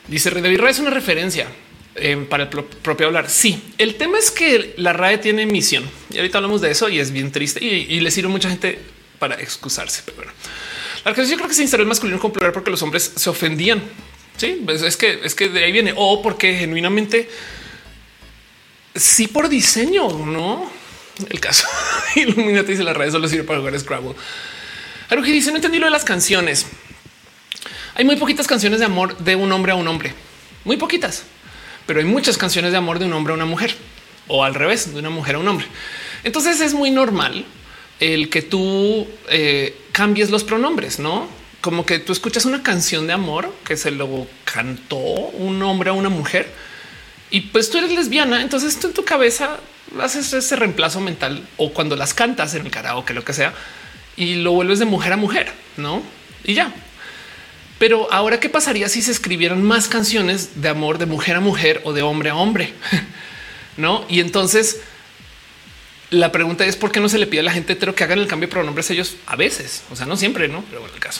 Dice de es una referencia. Eh, para el propio hablar. Sí, el tema es que la RAE tiene misión y ahorita hablamos de eso y es bien triste y, le sirve mucha gente para excusarse. Pero bueno, la yo creo que se instaló el masculino con plural porque los hombres se ofendían. Sí, pues es que es que de ahí viene o porque genuinamente sí por diseño, no el caso. Illuminati dice la RAE solo sirve para jugar Scrabble. Que dice no entendí lo de las canciones. Hay muy poquitas canciones de amor de un hombre a un hombre, muy poquitas pero hay muchas canciones de amor de un hombre a una mujer o al revés, de una mujer a un hombre. Entonces es muy normal el que tú eh, cambies los pronombres, no como que tú escuchas una canción de amor que se lo cantó un hombre a una mujer y pues tú eres lesbiana. Entonces tú en tu cabeza haces ese reemplazo mental o cuando las cantas en el karaoke, lo que sea, y lo vuelves de mujer a mujer, no? Y ya. Pero ahora, ¿qué pasaría si se escribieran más canciones de amor de mujer a mujer o de hombre a hombre? no? Y entonces la pregunta es por qué no se le pide a la gente que hagan el cambio de pronombres ellos a veces, o sea, no siempre, no, pero bueno, el caso.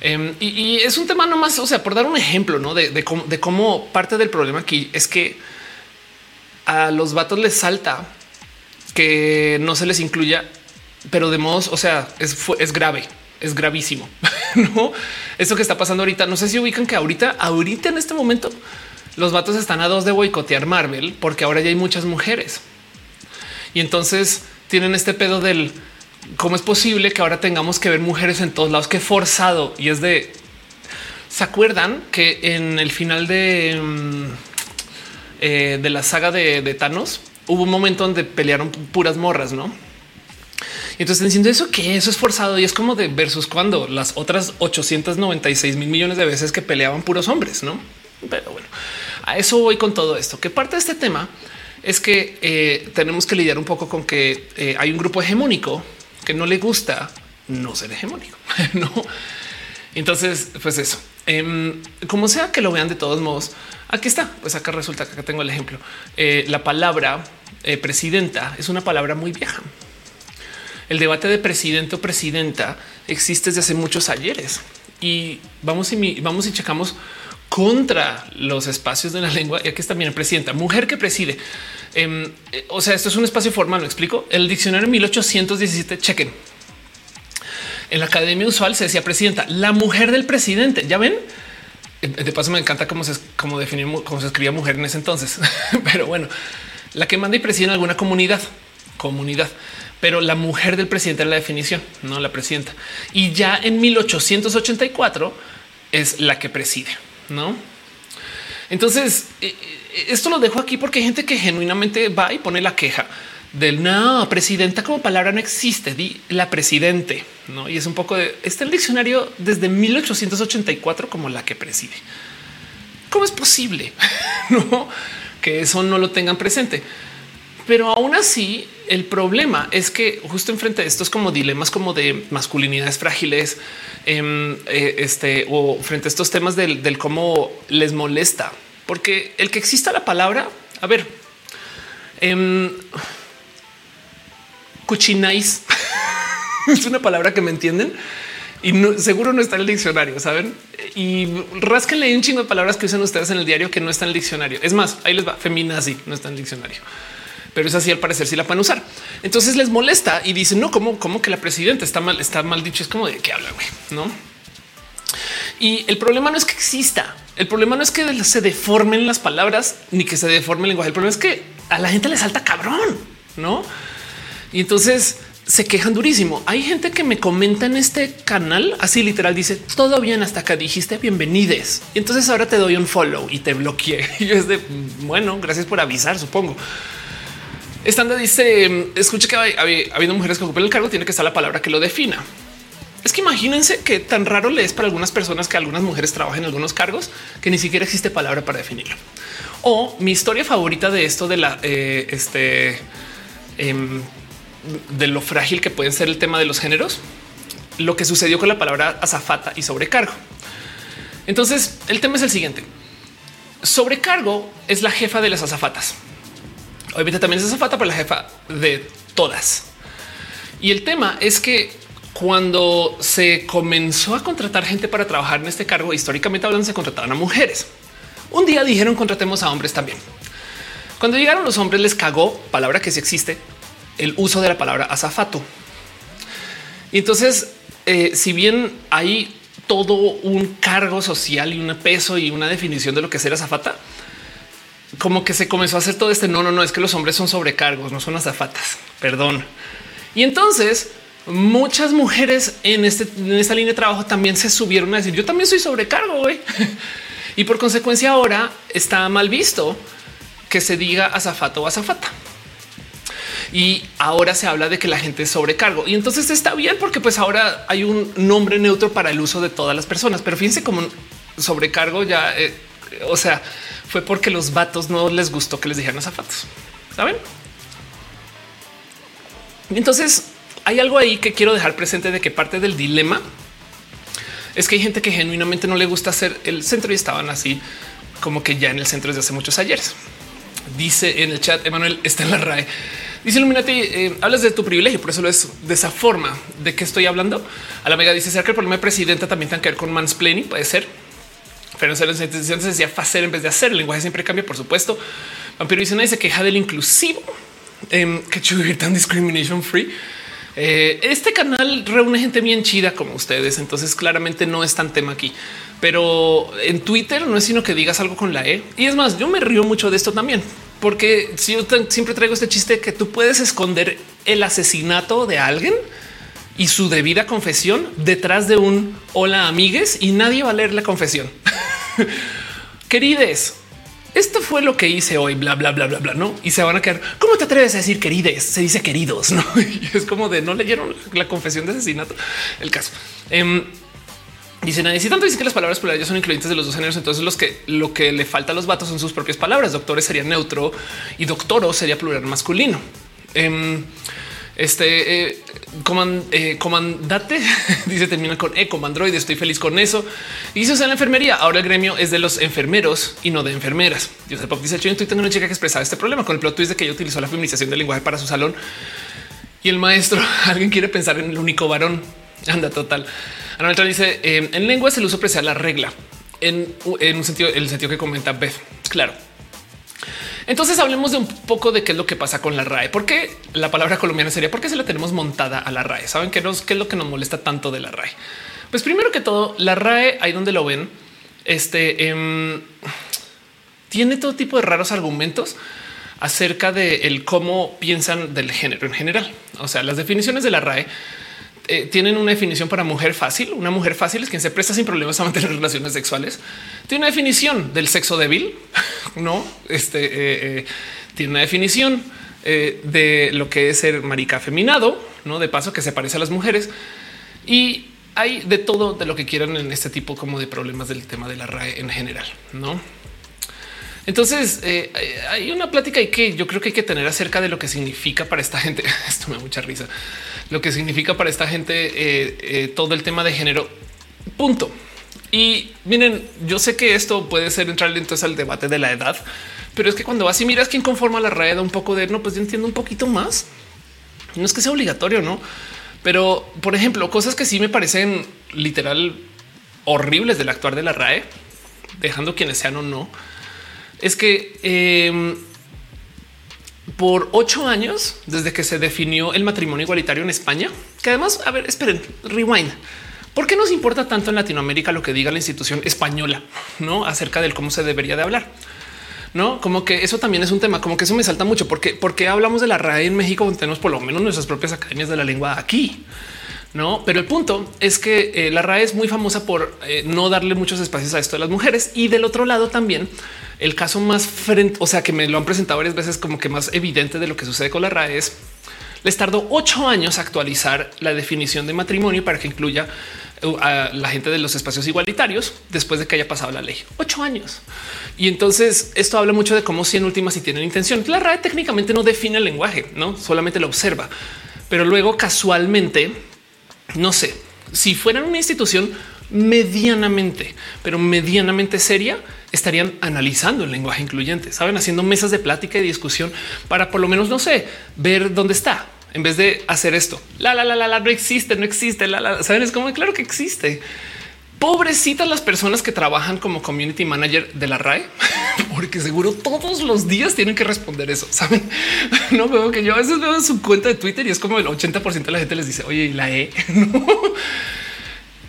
Em, y, es un tema nomás, o sea, por dar un ejemplo ¿no? de, cómo, parte del problema aquí es que a los vatos les salta que no se les incluya, pero de modos, o sea, es, es grave, es gravísimo. no, esto que está pasando ahorita, no sé si ubican que ahorita, ahorita en este momento, los vatos están a dos de boicotear Marvel porque ahora ya hay muchas mujeres. Y entonces tienen este pedo del ¿Cómo es posible que ahora tengamos que ver mujeres en todos lados? Qué forzado. Y es de, ¿se acuerdan que en el final de, mm, eh, de la saga de, Thanos hubo un momento donde pelearon puras morras, no? Y entonces diciendo eso que eso es forzado y es como de versus cuando las otras 896 mil millones de veces que peleaban puros hombres, no? Pero bueno, a eso voy con todo esto, que parte de este tema es que eh, tenemos que lidiar un poco con que eh, hay un grupo hegemónico que no le gusta no ser hegemónico. no. Entonces, pues eso, em, como sea que lo vean de todos modos, aquí está. Pues acá resulta que acá tengo el ejemplo. Eh, la palabra presidenta es una palabra muy vieja. El debate de presidente o presidenta existe desde hace muchos ayeres y vamos y vamos y checamos contra los espacios de la lengua. Y aquí está también presidenta, mujer que preside. Em, eh, o sea, esto es un espacio formal. ¿Me explico? El diccionario 1817. Chequen. En la academia usual se decía presidenta, la mujer del presidente. Ya ven. Eh, de paso, me encanta cómo se, cómo definir, cómo se escribía mujer en ese entonces. Pero bueno, la que manda y preside en alguna comunidad, comunidad. Pero la mujer del presidente es la definición, no la presidenta. Y ya en 1884 es la que preside, no? Entonces, eh, esto lo dejo aquí porque hay gente que genuinamente va y pone la queja del no presidenta como palabra no existe, di la presidente, no? Y es un poco de este el diccionario desde 1884 como la que preside. ¿Cómo es posible que eso no lo tengan presente? Pero aún así, el problema es que justo enfrente de estos como dilemas como de masculinidades frágiles, em, eh, este o frente a estos temas del, cómo les molesta porque el que exista la palabra, a ver, eh, cuchinais es una palabra que me entienden y seguro no está en el diccionario, saben? Y rasquenle un chingo de palabras que usan ustedes en el diario que no está en el diccionario. Es más, ahí les va feminazi, no está en el diccionario, pero es así. Al parecer, si sí la pueden usar. Entonces les molesta y dicen no, como, como que la presidenta está mal, está mal dicho. Es como de qué habla, güey, no? Y el problema no es que exista. El problema no es que se deformen las palabras ni que se deforme el lenguaje. El problema es que a la gente le salta cabrón, no? Y entonces se quejan durísimo. Hay gente que me comenta en este canal así literal dice todo bien hasta acá dijiste bienvenides. Y entonces ahora te doy un follow y te bloqueé. Y es de bueno, gracias por avisar, supongo. Estando dice escuche que habiendo mujeres que ocupen el cargo, tiene que estar la palabra que lo defina. Es que imagínense que tan raro le es para algunas personas que algunas mujeres trabajen en algunos cargos que ni siquiera existe palabra para definirlo. O mi historia favorita de esto de la eh, este em, de lo frágil que pueden ser el tema de los géneros, lo que sucedió con la palabra azafata y sobrecargo. Entonces, el tema es el siguiente. Sobrecargo es la jefa de las azafatas. Obviamente también es azafata, pero la jefa de todas. Y el tema es que cuando se comenzó a contratar gente para trabajar en este cargo, históricamente hablando, se contrataban a mujeres. Un día dijeron contratemos a hombres también. Cuando llegaron los hombres les cagó, palabra que sí existe, el uso de la palabra azafato. Y entonces, eh, si bien hay todo un cargo social y un peso y una definición de lo que es ser azafata, como que se comenzó a hacer todo este no, no, no, es que los hombres son sobrecargos, no son azafatas, perdón. Y entonces muchas mujeres en, este, en esta línea de trabajo también se subieron a decir yo también soy sobrecargo güey. y por consecuencia ahora está mal visto que se diga azafato o azafata. Y ahora se habla de que la gente es sobrecargo y entonces está bien porque pues ahora hay un nombre neutro para el uso de todas las personas. Pero fíjense como sobrecargo ya, eh, o sea, fue porque los vatos no les gustó que les dijeran azafatos. Saben? Entonces hay algo ahí que quiero dejar presente de que parte del dilema es que hay gente que genuinamente no le gusta hacer el centro y estaban así como que ya en el centro desde hace muchos ayeres. Dice en el chat, Emanuel está en la RAE. Dice Illuminati, eh, hablas de tu privilegio, por eso lo es de esa forma. ¿De qué estoy hablando? A la mega dice, ¿será que el problema de presidenta también tiene que ver con mansplaining? Puede ser. Pero en las intenciones decía hacer en vez de hacer. El lenguaje siempre cambia, por supuesto. Vampiro dice, nadie se queja del inclusivo. Eh, que chulo tan discrimination free. Eh, este canal reúne gente bien chida como ustedes, entonces claramente no es tan tema aquí, pero en Twitter no es sino que digas algo con la E. Y es más, yo me río mucho de esto también, porque si yo siempre traigo este chiste que tú puedes esconder el asesinato de alguien y su debida confesión detrás de un hola amigues y nadie va a leer la confesión. Querides, esto fue lo que hice hoy, bla, bla, bla, bla, bla, no? Y se van a quedar. ¿Cómo te atreves a decir querides? Se dice queridos, no? Y es como de no leyeron la confesión de asesinato. El caso. Eh, Dice nadie si tanto dice que las palabras plurales son incluyentes de los dos géneros, entonces los que lo que le falta a los vatos son sus propias palabras. Doctores sería neutro y doctoro sería plural masculino. Eh, este eh, eh, comandate dice termina con e comandroid. Estoy feliz con eso. Y dice en la enfermería. Ahora el gremio es de los enfermeros y no de enfermeras. Joseph Pop dice: Yo en Twitter una chica que expresaba este problema con el plot twist de que ella utilizó la feminización del lenguaje para su salón. Y el maestro, alguien quiere pensar en el único varón. Anda total. Ana dice eh, en lengua es el uso preciar la regla en, en un sentido, el sentido que comenta Beth. Claro, entonces hablemos de un poco de qué es lo que pasa con la RAE, porque la palabra colombiana sería porque se la tenemos montada a la RAE. Saben qué, nos, es lo que nos molesta tanto de la RAE. Pues primero que todo, la RAE, ahí donde lo ven, este em, tiene todo tipo de raros argumentos acerca de el cómo piensan del género en general. O sea, las definiciones de la RAE eh, tienen una definición para mujer fácil. Una mujer fácil es quien se presta sin problemas a mantener relaciones sexuales. Tiene una definición del sexo débil, no? Este eh, eh, tiene una definición de lo que es ser marica feminado, no de paso que se parece a las mujeres y hay de todo de lo que quieran en este tipo como de problemas del tema de la RAE en general, no? Entonces hay una plática y que yo creo que hay que tener acerca de lo que significa para esta gente. Esto me da mucha risa lo que significa para esta gente eh, eh, todo el tema de género. Punto. Y miren, yo sé que esto puede ser entrar entonces al debate de la edad, pero es que cuando vas y miras quién conforma la red, un poco de no, pues yo entiendo un poquito más. No es que sea obligatorio, no, pero por ejemplo, cosas que sí me parecen literal horribles del actuar de la RAE, dejando quienes sean o no, es que em, por ocho años desde que se definió el matrimonio igualitario en España, que además, a ver, esperen, rewind. ¿Por qué nos importa tanto en Latinoamérica lo que diga la institución española no acerca del cómo se debería de hablar? No, como que eso también es un tema, como que eso me salta mucho, porque porque hablamos de la RAE en México, tenemos por lo menos nuestras propias academias de la lengua aquí. No, pero el punto es que eh, la RAE es muy famosa por eh, no darle muchos espacios a esto de las mujeres y del otro lado también el caso más frente, o sea, que me lo han presentado varias veces como que más evidente de lo que sucede con la RAE es les tardó ocho años actualizar la definición de matrimonio para que incluya uh, a la gente de los espacios igualitarios después de que haya pasado la ley. Ocho años. Y entonces esto habla mucho de cómo si en últimas si tienen intención. La RAE técnicamente no define el lenguaje, no solamente lo observa, pero luego casualmente, no sé, si fueran una institución medianamente, pero medianamente seria, estarían analizando el lenguaje incluyente, saben, haciendo mesas de plática y discusión para por lo menos, no sé, ver dónde está en vez de hacer esto. La, la, la, la, la no existe, no existe. La, la, saben, es como claro que existe. Pobrecitas las personas que trabajan como community manager de la RAE, porque seguro todos los días tienen que responder eso. Saben, no veo que yo a veces veo su cuenta de Twitter y es como el 80 de la gente les dice, oye, la E.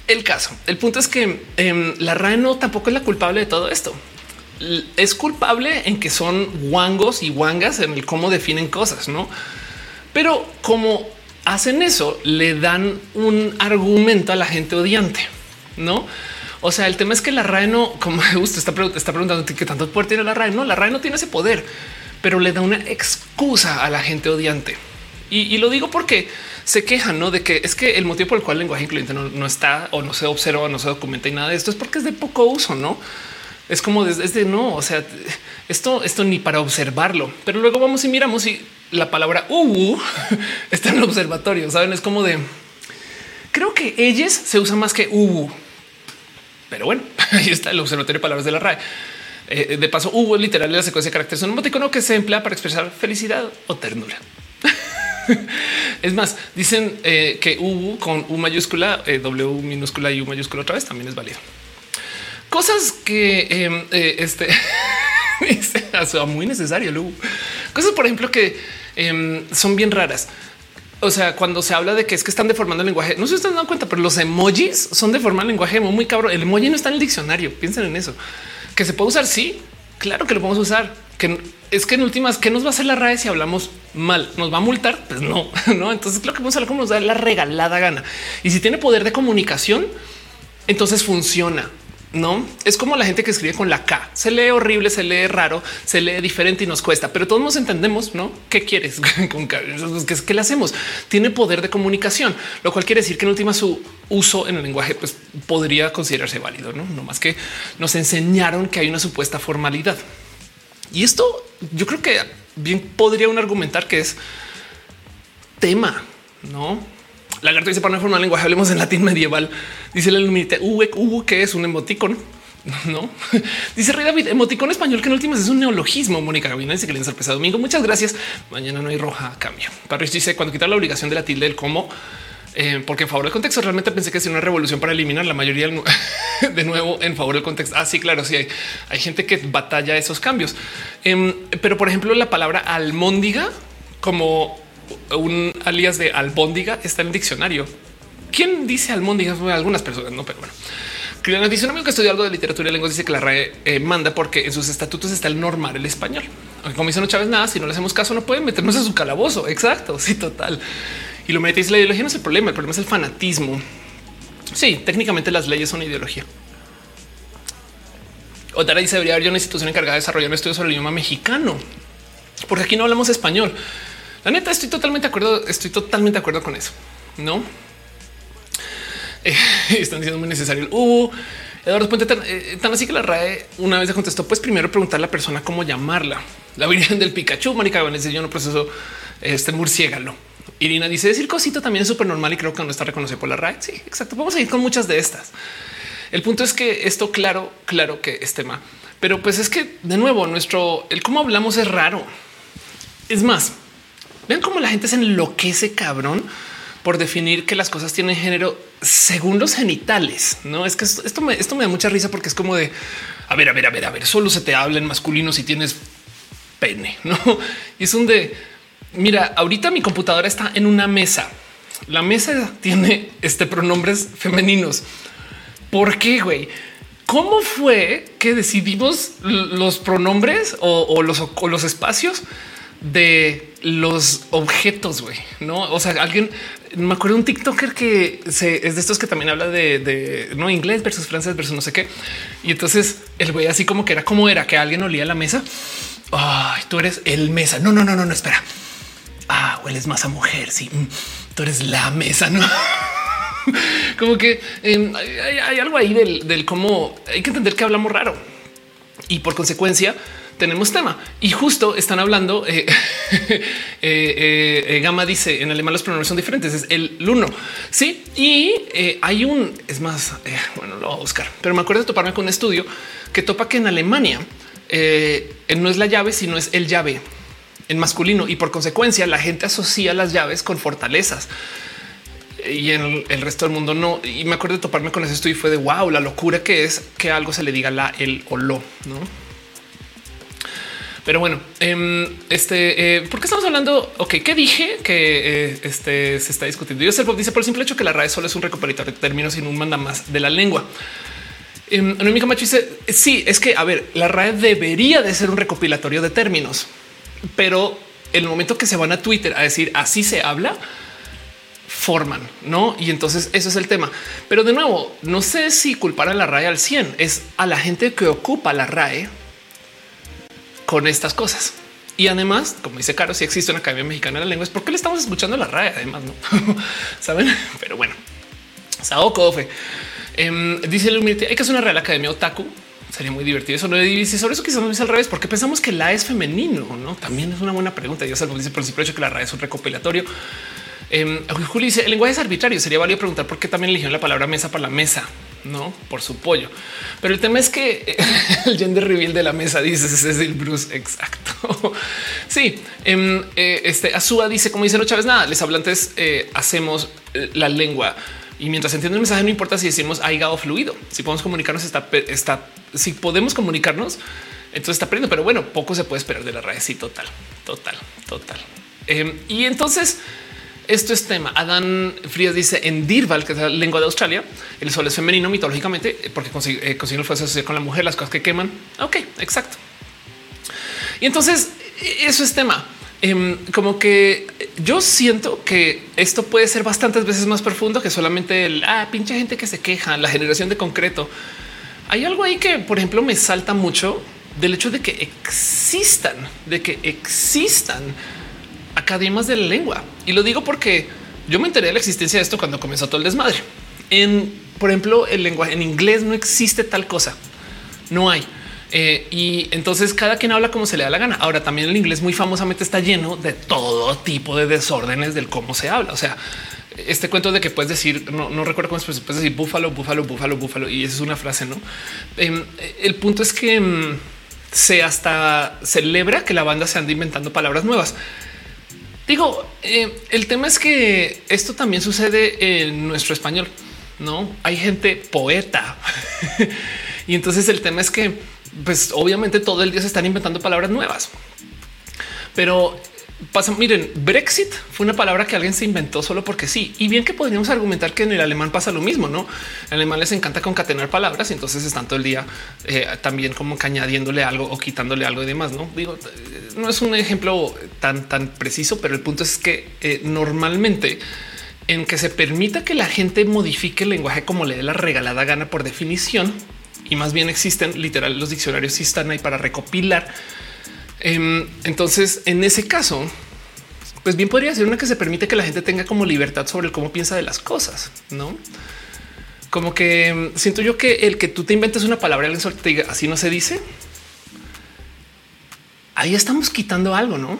El caso. El punto es que em, la RAE no tampoco es la culpable de todo esto. Es culpable en que son guangos y guangas en el cómo definen cosas, no? Pero como hacen eso, le dan un argumento a la gente odiante, no? O sea, el tema es que la RAE no, como gusta, está, está preguntando qué tanto poder tiene la RAE. No, la RAE no tiene ese poder, pero le da una excusa a la gente odiante. Y, lo digo porque se quejan ¿no? de que es que el motivo por el cual el lenguaje incluyente no, está o no se observa, no se documenta y nada de esto es porque es de poco uso, no? Es como desde, no, o sea, esto, esto ni para observarlo, pero luego vamos y miramos y la palabra uh está en el observatorio. Saben, es como de creo que ellos se usa más que uh, pero bueno, ahí está el observatorio de palabras de la RAE. Eh, de paso, hubo literal la secuencia de caracteres un emoticono que se emplea para expresar felicidad o ternura. es más, dicen eh, que U con U mayúscula, eh, W minúscula y U mayúscula otra vez también es válido. Cosas que em, este es muy necesario. Luego. Cosas, por ejemplo, que em, son bien raras. O sea, cuando se habla de que es que están deformando el lenguaje, no se están dando cuenta, pero los emojis son deformando el lenguaje muy cabrón. El emoji no está en el diccionario. Piensen en eso que se puede usar. Sí, claro que lo podemos usar. Que es que en últimas, ¿qué nos va a hacer la RAE si hablamos mal? ¿Nos va a multar? Pues no, no. Entonces, creo que vamos a hablar como nos da la regalada gana. Y si tiene poder de comunicación, entonces funciona. No es como la gente que escribe con la K. Se lee horrible, se lee raro, se lee diferente y nos cuesta, pero todos nos entendemos. No qué quieres con. ¿Qué, le hacemos? Tiene poder de comunicación, lo cual quiere decir que en última su uso en el lenguaje pues, podría considerarse válido. No, no más que nos enseñaron que hay una supuesta formalidad y esto yo creo que bien podría un argumentar que es tema, no? Lagarto dice para no formar lenguaje, hablemos en latín medieval. Dice límite U, que es un emoticón. No dice Rey David, emoticón español que en últimas es un neologismo. Mónica Gabina dice que le sorpresa domingo. Muchas gracias. Mañana no hay roja cambio. Parrish dice cuando quitar la obligación de la tilde del cómo, eh, porque en favor del contexto realmente pensé que es una revolución para eliminar la mayoría de nuevo en favor del contexto. Así, ah, claro, sí hay, hay gente que batalla esos cambios. Em, pero por ejemplo, la palabra almóndiga como un alias de albóndiga está en el diccionario. ¿Quién dice almóndiga? Algunas personas, no, pero bueno. Cristiano dice que estudia algo de literatura y lenguas dice que la RAE eh, manda porque en sus estatutos está el normal el español. Aunque como dice no Chávez nada, si no le hacemos caso no pueden meternos a su calabozo. Exacto, sí, total. Y lo metéis la ideología no es el problema, el problema es el fanatismo. Sí, técnicamente las leyes son ideología. Otra dice debería haber una institución encargada de desarrollar un estudio sobre el idioma mexicano, porque aquí no hablamos español. La neta, estoy totalmente de acuerdo. Estoy totalmente de acuerdo con eso. No eh, están diciendo muy necesario. Uh, Eduardo Puente, eh, tan, así que la RAE una vez le contestó, pues primero preguntar a la persona cómo llamarla. La Virgen del Pikachu, Mónica dice yo no proceso este murciégalo. Irina dice decir cosito también es súper normal y creo que no está reconocido por la RAE. Sí, exacto. Vamos a ir con muchas de estas. El punto es que esto, claro, claro que es tema, pero pues es que de nuevo nuestro el cómo hablamos es raro. Es más, Vean cómo la gente se enloquece cabrón por definir que las cosas tienen género según los genitales. No es que esto, me, esto me da mucha risa porque es como de a ver, a ver, a ver, a ver, solo se te habla en masculino si tienes pene, no? Y es un de mira, ahorita mi computadora está en una mesa. La mesa tiene este pronombres femeninos. ¿Por qué, güey? ¿Cómo fue que decidimos los pronombres o, los, o los espacios de los objetos, güey, no? O sea, alguien me acuerdo un TikToker que es de estos que también habla de, no inglés versus francés versus no sé qué. Y entonces el güey así como que era como era que alguien olía la mesa. Ay, tú eres el mesa. No, no, no, no, no, espera. Ah, hueles más a mujer. Sí, mm, tú eres la mesa, no? como que em, hay, algo ahí del cómo hay que entender que hablamos raro y por consecuencia tenemos tema y justo están hablando. Eh, eh, eh, Gama dice en alemán los pronombres son diferentes. Es el luno. Sí, y hay un es más, bueno, lo voy a buscar, pero me acuerdo de toparme con un estudio que topa que en Alemania no es la llave, sino es el llave en masculino y por consecuencia la gente asocia las llaves con fortalezas y en el resto del mundo no. Y me acuerdo de toparme con ese estudio y fue de wow, la locura que es que algo se le diga la, el o lo, no? Pero bueno, em, este, eh, ¿por qué estamos hablando? Ok, ¿qué dije que eh, este se está discutiendo? Yo dice por el simple hecho que la RAE solo es un recopilatorio de términos y no un manda más de la lengua. Eh, Macho dice sí, es que a ver, la RAE debería de ser un recopilatorio de términos, pero el momento que se van a Twitter a decir así se habla, forman, no? Y entonces eso es el tema. Pero de nuevo, no sé si culpar a la RAE al 100 es a la gente que ocupa la RAE con estas cosas. Y además, como dice Caro, si existe una Academia Mexicana de la Lengua, es porque le estamos escuchando la RAE, además, ¿no? ¿Saben? Pero bueno, Sao Kofe. Em, dice el hay que hacer una Real Academia Otaku Sería muy divertido eso. No y sobre eso quizás no es al revés, porque pensamos que la es femenino, no? También es una buena pregunta. Ya sabemos, dice por hecho que la RAE es un recopilatorio. Eh, Juli dice el lenguaje es arbitrario. Sería válido preguntar por qué también eligieron la palabra mesa para la mesa, no por su pollo. Pero el tema es que el gender reveal de la mesa dice es el Bruce. Exacto. sí, em, eh, este Azúa dice, como dice los Chávez, nada, les hablantes eh, hacemos eh, la lengua y mientras entiendo el mensaje, no importa si decimos aiga o fluido. Si podemos comunicarnos, está, está, si podemos comunicarnos, entonces está aprendiendo. Pero bueno, poco se puede esperar de la raíz. Sí, total, total, total. Em, y entonces, esto es tema. Adán Frías dice en Dirval, que es la lengua de Australia, el sol es femenino mitológicamente porque consigue, eh, consigue fuerza con la mujer, las cosas que queman. Ok, exacto. Y entonces e, eso es tema. Em, como que yo siento que esto puede ser bastantes veces más profundo que solamente el ah, pinche gente que se queja, la generación de concreto. Hay algo ahí que, por ejemplo, me salta mucho del hecho de que existan, de que existan academias de la lengua. Y lo digo porque yo me enteré de la existencia de esto cuando comenzó todo el desmadre. En, por ejemplo, el lenguaje en inglés no existe tal cosa. No hay. Eh, y entonces cada quien habla como se le da la gana. Ahora también el inglés muy famosamente está lleno de todo tipo de desórdenes del cómo se habla. O sea, este cuento de que puedes decir, no, recuerdo cómo es, puedes decir búfalo, búfalo, búfalo, búfalo. Y esa es una frase, ¿no? Em, el punto es que em, se hasta celebra que la banda se anda inventando palabras nuevas. Digo, eh, el tema es que esto también sucede en nuestro español, ¿no? Hay gente poeta. y entonces el tema es que pues obviamente todo el día se están inventando palabras nuevas. Pero pasa, miren, Brexit fue una palabra que alguien se inventó solo porque sí. Y bien que podríamos argumentar que en el alemán pasa lo mismo, ¿no? Alemán les encanta concatenar palabras y entonces están todo el día eh, también como que añadiéndole algo o quitándole algo y demás, ¿no? Digo, no es un ejemplo tan, tan preciso, pero el punto es que eh, normalmente en que se permita que la gente modifique el lenguaje como le dé la regalada gana por definición, y más bien existen literal los diccionarios sí están ahí para recopilar. Em, entonces, en ese caso, pues bien podría ser una que se permite que la gente tenga como libertad sobre cómo piensa de las cosas, no? Como que em, siento yo que el que tú te inventes una palabra y alguien te así no se dice. Ahí estamos quitando algo, no?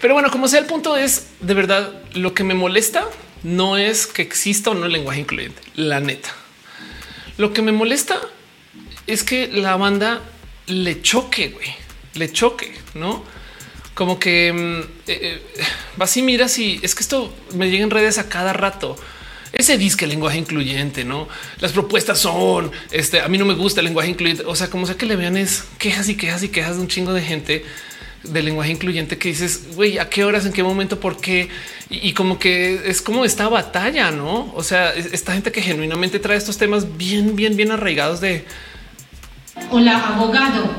Pero bueno, como sea, el punto es de verdad lo que me molesta no es que exista o no el lenguaje incluyente, la neta. Lo que me molesta es que la banda le choque, güey, le choque, no? Como que mm, eh, eh, vas y mira si es que esto me llega en redes a cada rato. Ese disque lenguaje incluyente, no? Las propuestas son este. A mí no me gusta el lenguaje incluyente. O sea, como sea que le vean es quejas y quejas y quejas de un chingo de gente del lenguaje incluyente que dices, güey, a qué horas, en qué momento, por qué. Y, como que es como esta batalla, no? O sea, esta gente que genuinamente trae estos temas bien, bien, bien arraigados de. Hola, abogado,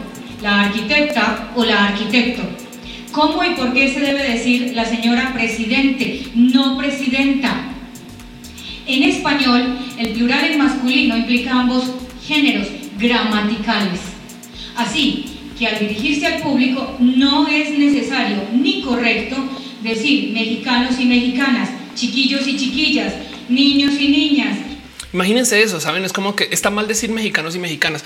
la arquitecta o la arquitecto. ¿Cómo y por qué se debe decir la señora presidente, no presidenta? En español, el plural en masculino implica ambos géneros gramaticales. Así, que al dirigirse al público no es necesario ni correcto decir mexicanos y mexicanas, chiquillos y chiquillas, niños y niñas. Imagínense eso, saben, es como que está mal decir mexicanos y mexicanas.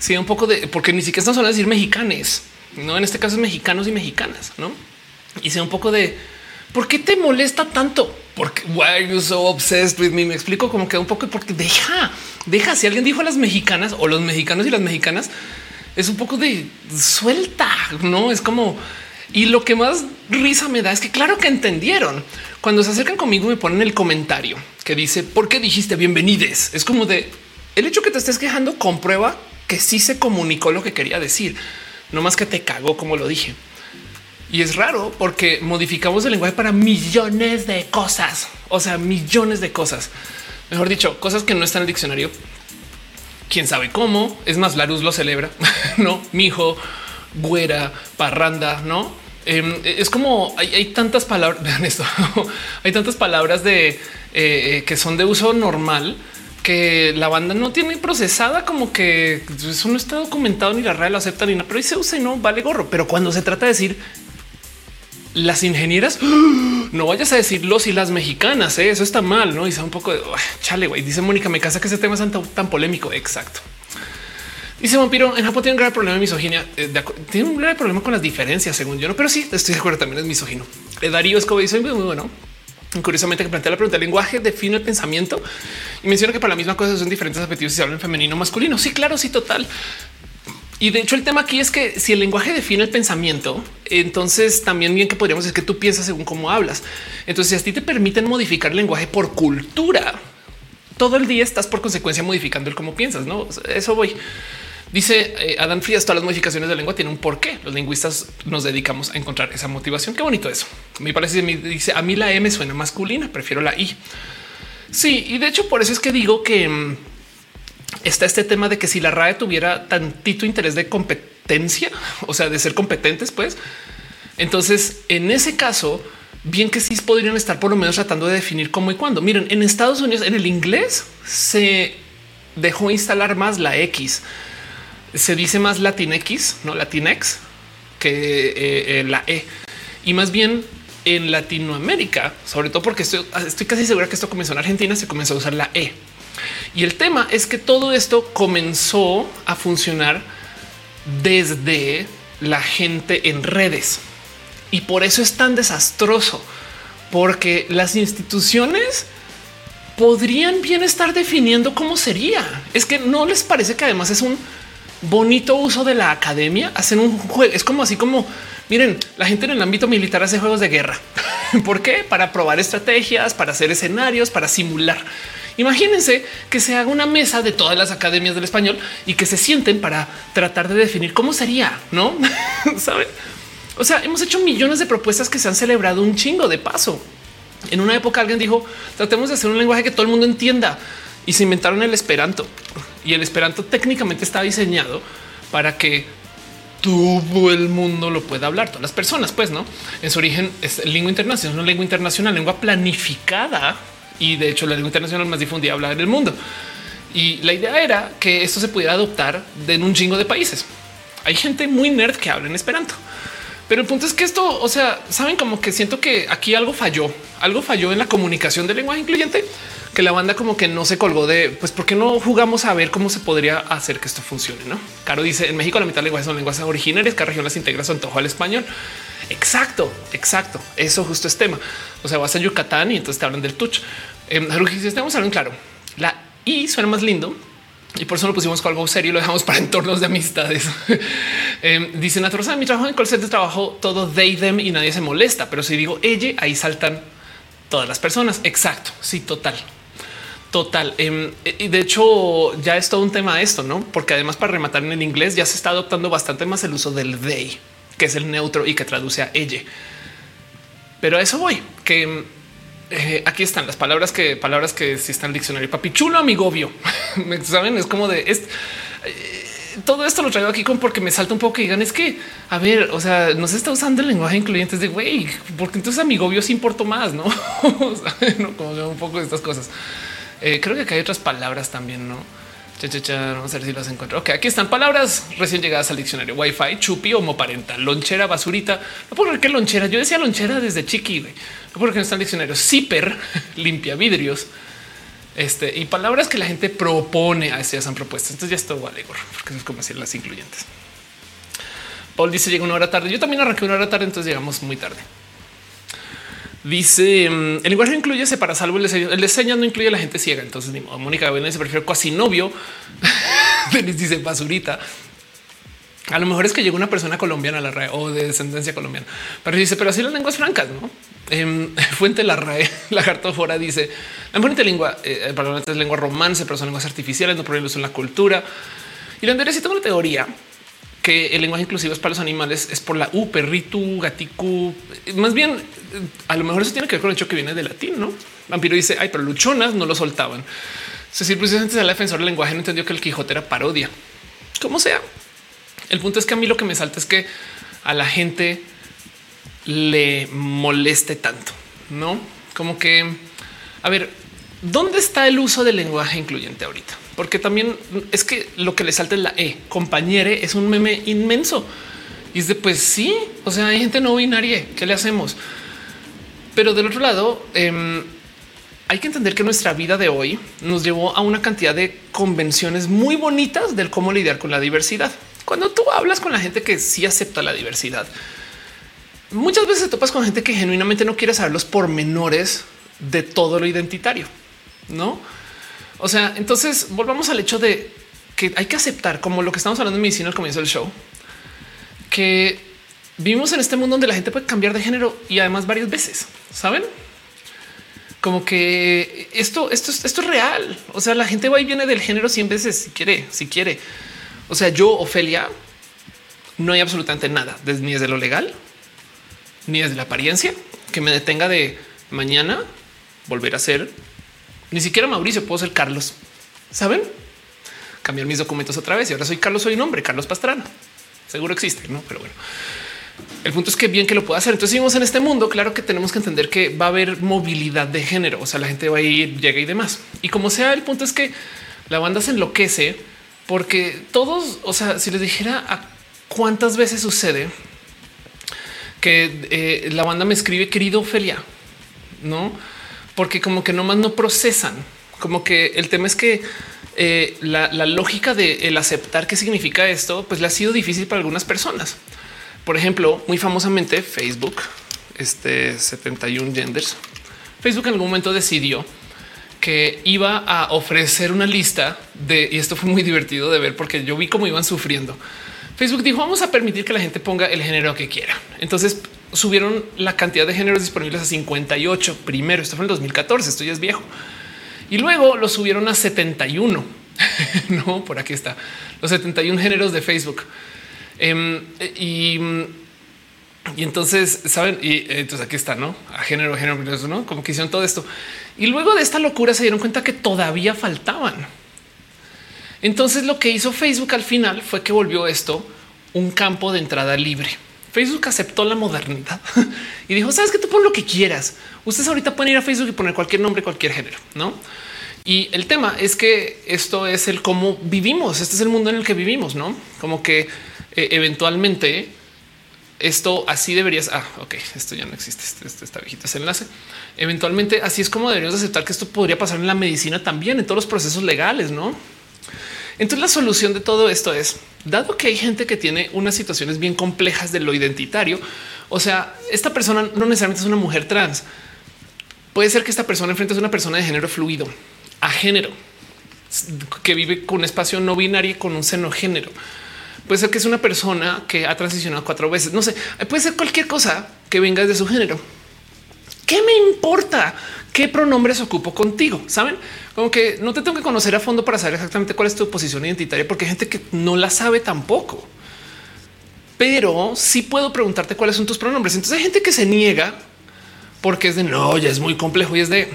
Sí, un poco de porque ni siquiera estamos hablando de decir mexicanes, no en este caso es mexicanos y mexicanas, no? Y sea un poco de por qué te molesta tanto? Porque why are you so obsessed with me? Me explico como que un poco porque deja, deja. Si alguien dijo a las mexicanas o los mexicanos y las mexicanas, es un poco de suelta, no es como y lo que más risa me da es que claro que entendieron cuando se acercan conmigo me ponen el comentario que dice por qué dijiste bienvenides. Es como de el hecho que te estés quejando comprueba que sí se comunicó lo que quería decir, no más que te cagó como lo dije. Y es raro porque modificamos el lenguaje para millones de cosas, o sea, millones de cosas. Mejor dicho, cosas que no están en el diccionario, quién sabe cómo. Es más, la luz lo celebra, no mi hijo, güera, parranda, no? Em, es como hay, tantas palabras. Vean esto. hay tantas palabras de eh, eh, que son de uso normal que la banda no tiene procesada, como que eso no está documentado ni la RAE lo acepta ni nada, pero ahí se usa y no vale gorro. Pero cuando se trata de decir las ingenieras, no vayas a decir los y las mexicanas. ¿eh? Eso está mal, no? Y sea un poco de chale. güey. Dice Mónica, me casa que ese tema es tan, polémico. Exacto. Dice Vampiro, en Japón tiene un gran problema de misoginia. Eh, tiene un gran problema con las diferencias, según yo, no, pero sí, estoy de acuerdo, también es misógino. Eh, Darío Escobar dice muy bueno. Curiosamente que plantea la pregunta, el lenguaje define el pensamiento y menciona que para la misma cosa son diferentes objetivos si se habla en femenino o masculino. Sí, claro, sí, total. Y de hecho el tema aquí es que si el lenguaje define el pensamiento, entonces también bien que podríamos decir que tú piensas según cómo hablas. Entonces si a ti te permiten modificar el lenguaje por cultura, todo el día estás por consecuencia modificando el cómo piensas, ¿no? Eso voy. Dice eh, Adán Frías, todas las modificaciones de lengua tienen un porqué. Los lingüistas nos dedicamos a encontrar esa motivación. Qué bonito eso. Me parece, me dice, a mí la M suena masculina, prefiero la I. Sí, y de hecho por eso es que digo que mm, está este tema de que si la RAE tuviera tantito interés de competencia, o sea, de ser competentes, pues, entonces en ese caso, bien que sí podrían estar por lo menos tratando de definir cómo y cuándo. Miren, en Estados Unidos, en el inglés se dejó instalar más la X. Se dice más Latinx, no Latinex, que eh, eh, la E. Y más bien en Latinoamérica, sobre todo porque estoy, estoy casi segura que esto comenzó en Argentina, se comenzó a usar la E. Y el tema es que todo esto comenzó a funcionar desde la gente en redes. Y por eso es tan desastroso, porque las instituciones podrían bien estar definiendo cómo sería. Es que no les parece que además es un bonito uso de la academia. Hacen un juego. Es como así como miren, la gente en el ámbito militar hace juegos de guerra. ¿Por qué? Para probar estrategias, para hacer escenarios, para simular. Imagínense que se haga una mesa de todas las academias del español y que se sienten para tratar de definir cómo sería, no saben? O sea, hemos hecho millones de propuestas que se han celebrado un chingo de paso. En una época alguien dijo tratemos de hacer un lenguaje que todo el mundo entienda y se inventaron el esperanto y el esperanto técnicamente está diseñado para que todo el mundo lo pueda hablar, todas las personas, pues no en su origen es lengua internacional, una lengua internacional, lengua planificada y de hecho la lengua internacional más difundida habla en el mundo. Y la idea era que esto se pudiera adoptar en un chingo de países. Hay gente muy nerd que habla en Esperanto. Pero el punto es que esto, o sea, saben como que siento que aquí algo falló, algo falló en la comunicación del lenguaje incluyente, que la banda como que no se colgó de, pues, ¿por qué no jugamos a ver cómo se podría hacer que esto funcione? No, Caro dice en México la mitad de lenguajes son lenguas originarias, cada región las integra su antojo al español. Exacto, exacto. Eso justo es tema. O sea, vas a Yucatán y entonces te hablan del touch. Eh, estamos hablando claro. La I suena más lindo y por eso lo pusimos con algo serio y lo dejamos para entornos de amistades. eh, dice Naturaleza, mi trabajo en call de trabajo todo they, them y nadie se molesta. Pero si digo ella, ahí saltan todas las personas. Exacto. Sí, total. Total. Em, y de hecho ya es todo un tema esto, ¿no? Porque además para rematar en el inglés ya se está adoptando bastante más el uso del they que es el neutro y que traduce a ella. Pero a eso voy, que eh, aquí están las palabras que palabras que si están en el diccionario. Papichulo, amigobio. Me saben, es como de es, eh, todo esto lo traigo aquí con porque me salta un poco y digan es que a ver, o sea, no se está usando el lenguaje incluyente de güey, porque entonces amigobio sí importa más, no? no como un poco de estas cosas. Eh, creo que acá hay otras palabras también, no? Vamos a ver si las encuentro. Ok, aquí están palabras recién llegadas al diccionario. Wi-Fi, chupi, homoparental, lonchera, basurita. No puedo creer que lonchera. Yo decía lonchera desde chiqui. No puedo creer que no está el diccionario. Zipper, limpia vidrios. Este y palabras que la gente propone a esas propuestas. Entonces ya esto vale, porque es como decir las incluyentes. Paul dice llega una hora tarde. Yo también arranqué una hora tarde, entonces llegamos muy tarde. Dice mm, el lenguaje incluye para salvo el diseño. El diseño no incluye a la gente ciega. Entonces. Mónica se prefiere casi novio. Denis dice basurita. A lo mejor es que llegó una persona colombiana a la RAE o de descendencia colombiana, pero dice, pero así las lenguas francas, no? Em, fuente la RAE, lagarto fora dice la mejor lengua, eh, es lengua romance, pero son lenguas artificiales, no problemas en la cultura. Y la Andrés, si tengo una teoría que el lenguaje inclusivo es para los animales es por la U, perritu, gaticu. Más bien, a lo mejor eso tiene que ver con el hecho que viene de latín, ¿no? Vampiro dice, ay, pero luchonas no lo soltaban. Cecil precisamente la defensor del lenguaje no entendió que el Quijote era parodia. Como sea. El punto es que a mí lo que me salta es que a la gente le moleste tanto, ¿no? Como que, a ver, ¿dónde está el uso del lenguaje incluyente ahorita? Porque también es que lo que le salta es la E. Compañere es un meme inmenso. Y es de pues sí, o sea, hay gente no binaria. ¿Qué le hacemos? Pero del otro lado, em, hay que entender que nuestra vida de hoy nos llevó a una cantidad de convenciones muy bonitas del cómo lidiar con la diversidad. Cuando tú hablas con la gente que sí acepta la diversidad, muchas veces te topas con gente que genuinamente no quiere saber los pormenores de todo lo identitario, no? O sea, entonces volvamos al hecho de que hay que aceptar, como lo que estamos hablando en medicina al comienzo del show, que vivimos en este mundo donde la gente puede cambiar de género y además varias veces, saben? Como que esto, esto, esto es real. O sea, la gente va y viene del género 100 veces si quiere, si quiere. O sea, yo, Ofelia, no hay absolutamente nada, ni desde lo legal, ni desde la apariencia que me detenga de mañana volver a ser ni siquiera Mauricio, puedo ser Carlos. Saben? Cambiar mis documentos otra vez y ahora soy Carlos, soy un hombre, Carlos Pastrana. Seguro existe, no? Pero bueno, el punto es que bien que lo pueda hacer. Entonces, vivimos en este mundo. Claro que tenemos que entender que va a haber movilidad de género. O sea, la gente va a ir, llega y demás. Y como sea, el punto es que la banda se enloquece porque todos, o sea, si les dijera a cuántas veces sucede que eh, la banda me escribe querido Ophelia, no? Porque como que nomás no procesan, como que el tema es que eh, la, lógica de el aceptar qué significa esto, pues le ha sido difícil para algunas personas. Por ejemplo, muy famosamente Facebook, este 71 genders, Facebook en algún momento decidió que iba a ofrecer una lista de, y esto fue muy divertido de ver porque yo vi cómo iban sufriendo. Facebook dijo vamos a permitir que la gente ponga el género que quiera. Entonces subieron la cantidad de géneros disponibles a 58 primero. Esto fue en 2014. Esto ya es viejo y luego lo subieron a 71. no, por aquí está los 71 géneros de Facebook. Em, y, entonces saben, y entonces aquí está, no a género, género, no como que hicieron todo esto. Y luego de esta locura se dieron cuenta que todavía faltaban. Entonces lo que hizo Facebook al final fue que volvió esto un campo de entrada libre. Facebook aceptó la modernidad y dijo, sabes que tú pon lo que quieras. Ustedes ahorita pueden ir a Facebook y poner cualquier nombre, cualquier género, no? Y el tema es que esto es el cómo vivimos. Este es el mundo en el que vivimos, no como que eh, eventualmente esto así deberías. Ah, ok, esto ya no existe. Este, este está viejito enlace. Eventualmente así es como deberíamos aceptar que esto podría pasar en la medicina también, en todos los procesos legales, no? Entonces la solución de todo esto es, dado que hay gente que tiene unas situaciones bien complejas de lo identitario, o sea, esta persona no necesariamente es una mujer trans, puede ser que esta persona enfrente a una persona de género fluido, a género, que vive con un espacio no binario con un seno género. Puede ser que es una persona que ha transicionado cuatro veces. No sé, puede ser cualquier cosa que venga de su género. ¿Qué me importa qué pronombres ocupo contigo? Saben como que no te tengo que conocer a fondo para saber exactamente cuál es tu posición identitaria, porque hay gente que no la sabe tampoco. Pero sí puedo preguntarte cuáles son tus pronombres. Entonces hay gente que se niega porque es de no, ya es muy complejo y es de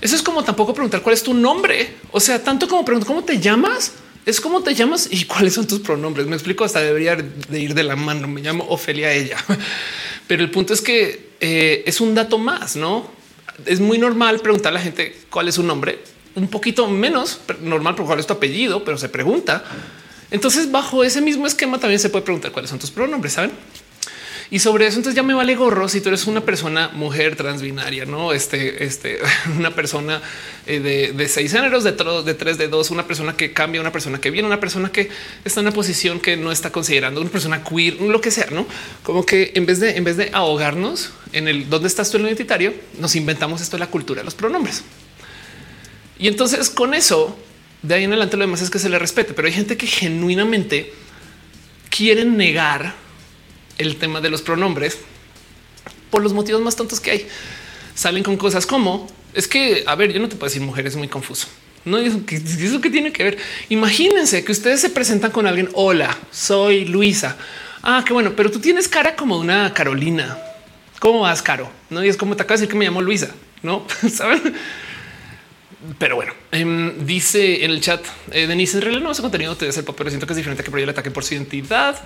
eso es como tampoco preguntar cuál es tu nombre. O sea, tanto como preguntar cómo te llamas, es cómo te llamas y cuáles son tus pronombres. Me explico, hasta debería de ir de la mano. Me llamo Ofelia ella. Pero el punto es que eh, es un dato más, ¿no? Es muy normal preguntar a la gente cuál es su nombre. Un poquito menos normal por cuál es tu apellido, pero se pregunta. Entonces, bajo ese mismo esquema también se puede preguntar cuáles son tus pronombres, ¿saben? Y sobre eso, entonces ya me vale gorro si tú eres una persona mujer transbinaria, no este, este, una persona eh, de, seis géneros, de, de tres, de dos, una persona que cambia, una persona que viene, una persona que está en una posición que no está considerando, una persona queer, lo que sea, no como que en vez de en vez de ahogarnos en el dónde estás tú en el identitario, nos inventamos esto de la cultura de los pronombres. Y entonces con eso de ahí en adelante lo demás es que se le respete, pero hay gente que genuinamente quiere negar el tema de los pronombres por los motivos más tontos que hay. Salen con cosas como es que, a ver, yo no te puedo decir mujer, es muy confuso. No es eso que tiene que ver. Imagínense que ustedes se presentan con alguien. Hola, soy Luisa. Ah, qué bueno, pero tú tienes cara como una Carolina. ¿Cómo vas, Caro? No y es como te acabo de decir que me llamo Luisa, no saben. Pero bueno, em, dice en el chat eh, Denise, en realidad no ese contenido te el papel. Siento que es diferente que por el ataque por su identidad.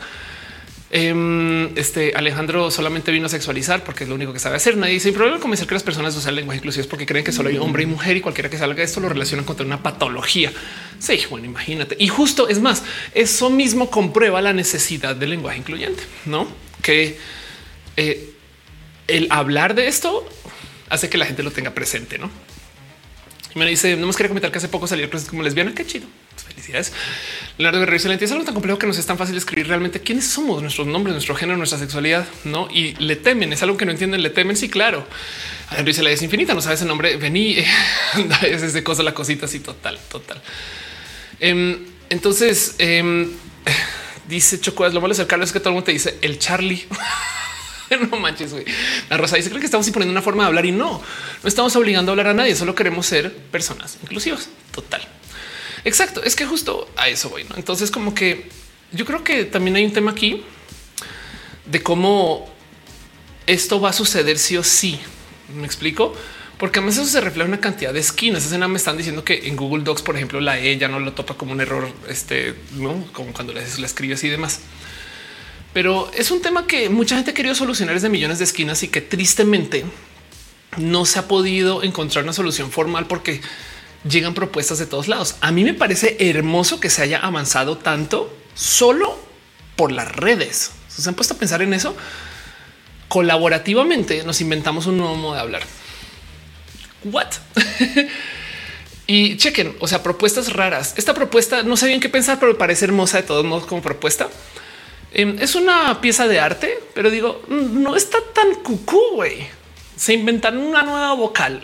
Em, este Alejandro solamente vino a sexualizar porque es lo único que sabe hacer. Nadie sin problema comenzar que las personas usan lenguaje inclusive porque creen que solo hay hombre y mujer y cualquiera que salga de esto lo relacionan con una patología. Sí, bueno, imagínate. Y justo es más, eso mismo comprueba la necesidad del lenguaje incluyente, no que eh, el hablar de esto hace que la gente lo tenga presente, no? Y me dice, no más quería comentar que hace poco salió como lesbiana. Qué chido. Felicidades. Leonardo Guerrero excelente. Es algo tan complejo que nos es tan fácil escribir realmente quiénes somos, nuestros nombres, nuestro género, nuestra sexualidad, no? Y le temen. Es algo que no entienden. Le temen. Sí, claro. Henry se la es infinita. No sabes el nombre. Vení, es de cosa, la cosita así total, total. Em, entonces, em, dice Chocuas, lo malo es el Carlos es que todo el mundo te dice el Charlie. no manches, güey. La Rosa dice creo que estamos imponiendo una forma de hablar y no, no estamos obligando a hablar a nadie, solo queremos ser personas inclusivas. Total. Exacto. Es que justo a eso voy. Entonces, como que yo creo que también hay un tema aquí de cómo esto va a suceder sí o sí. Me explico porque además eso se refleja una cantidad de esquinas. Esa me están diciendo que en Google Docs, por ejemplo, la E ya no lo topa como un error, este, ¿no? como cuando la, la escribes y demás. Pero es un tema que mucha gente ha querido solucionar desde millones de esquinas y que tristemente no se ha podido encontrar una solución formal porque llegan propuestas de todos lados. A mí me parece hermoso que se haya avanzado tanto solo por las redes. Se han puesto a pensar en eso. Colaborativamente nos inventamos un nuevo modo de hablar. What? y chequen, o sea, propuestas raras. Esta propuesta no sé bien qué pensar, pero parece hermosa de todos modos como propuesta. Em, es una pieza de arte, pero digo, mm, no está tan cucú, güey. Se inventan una nueva vocal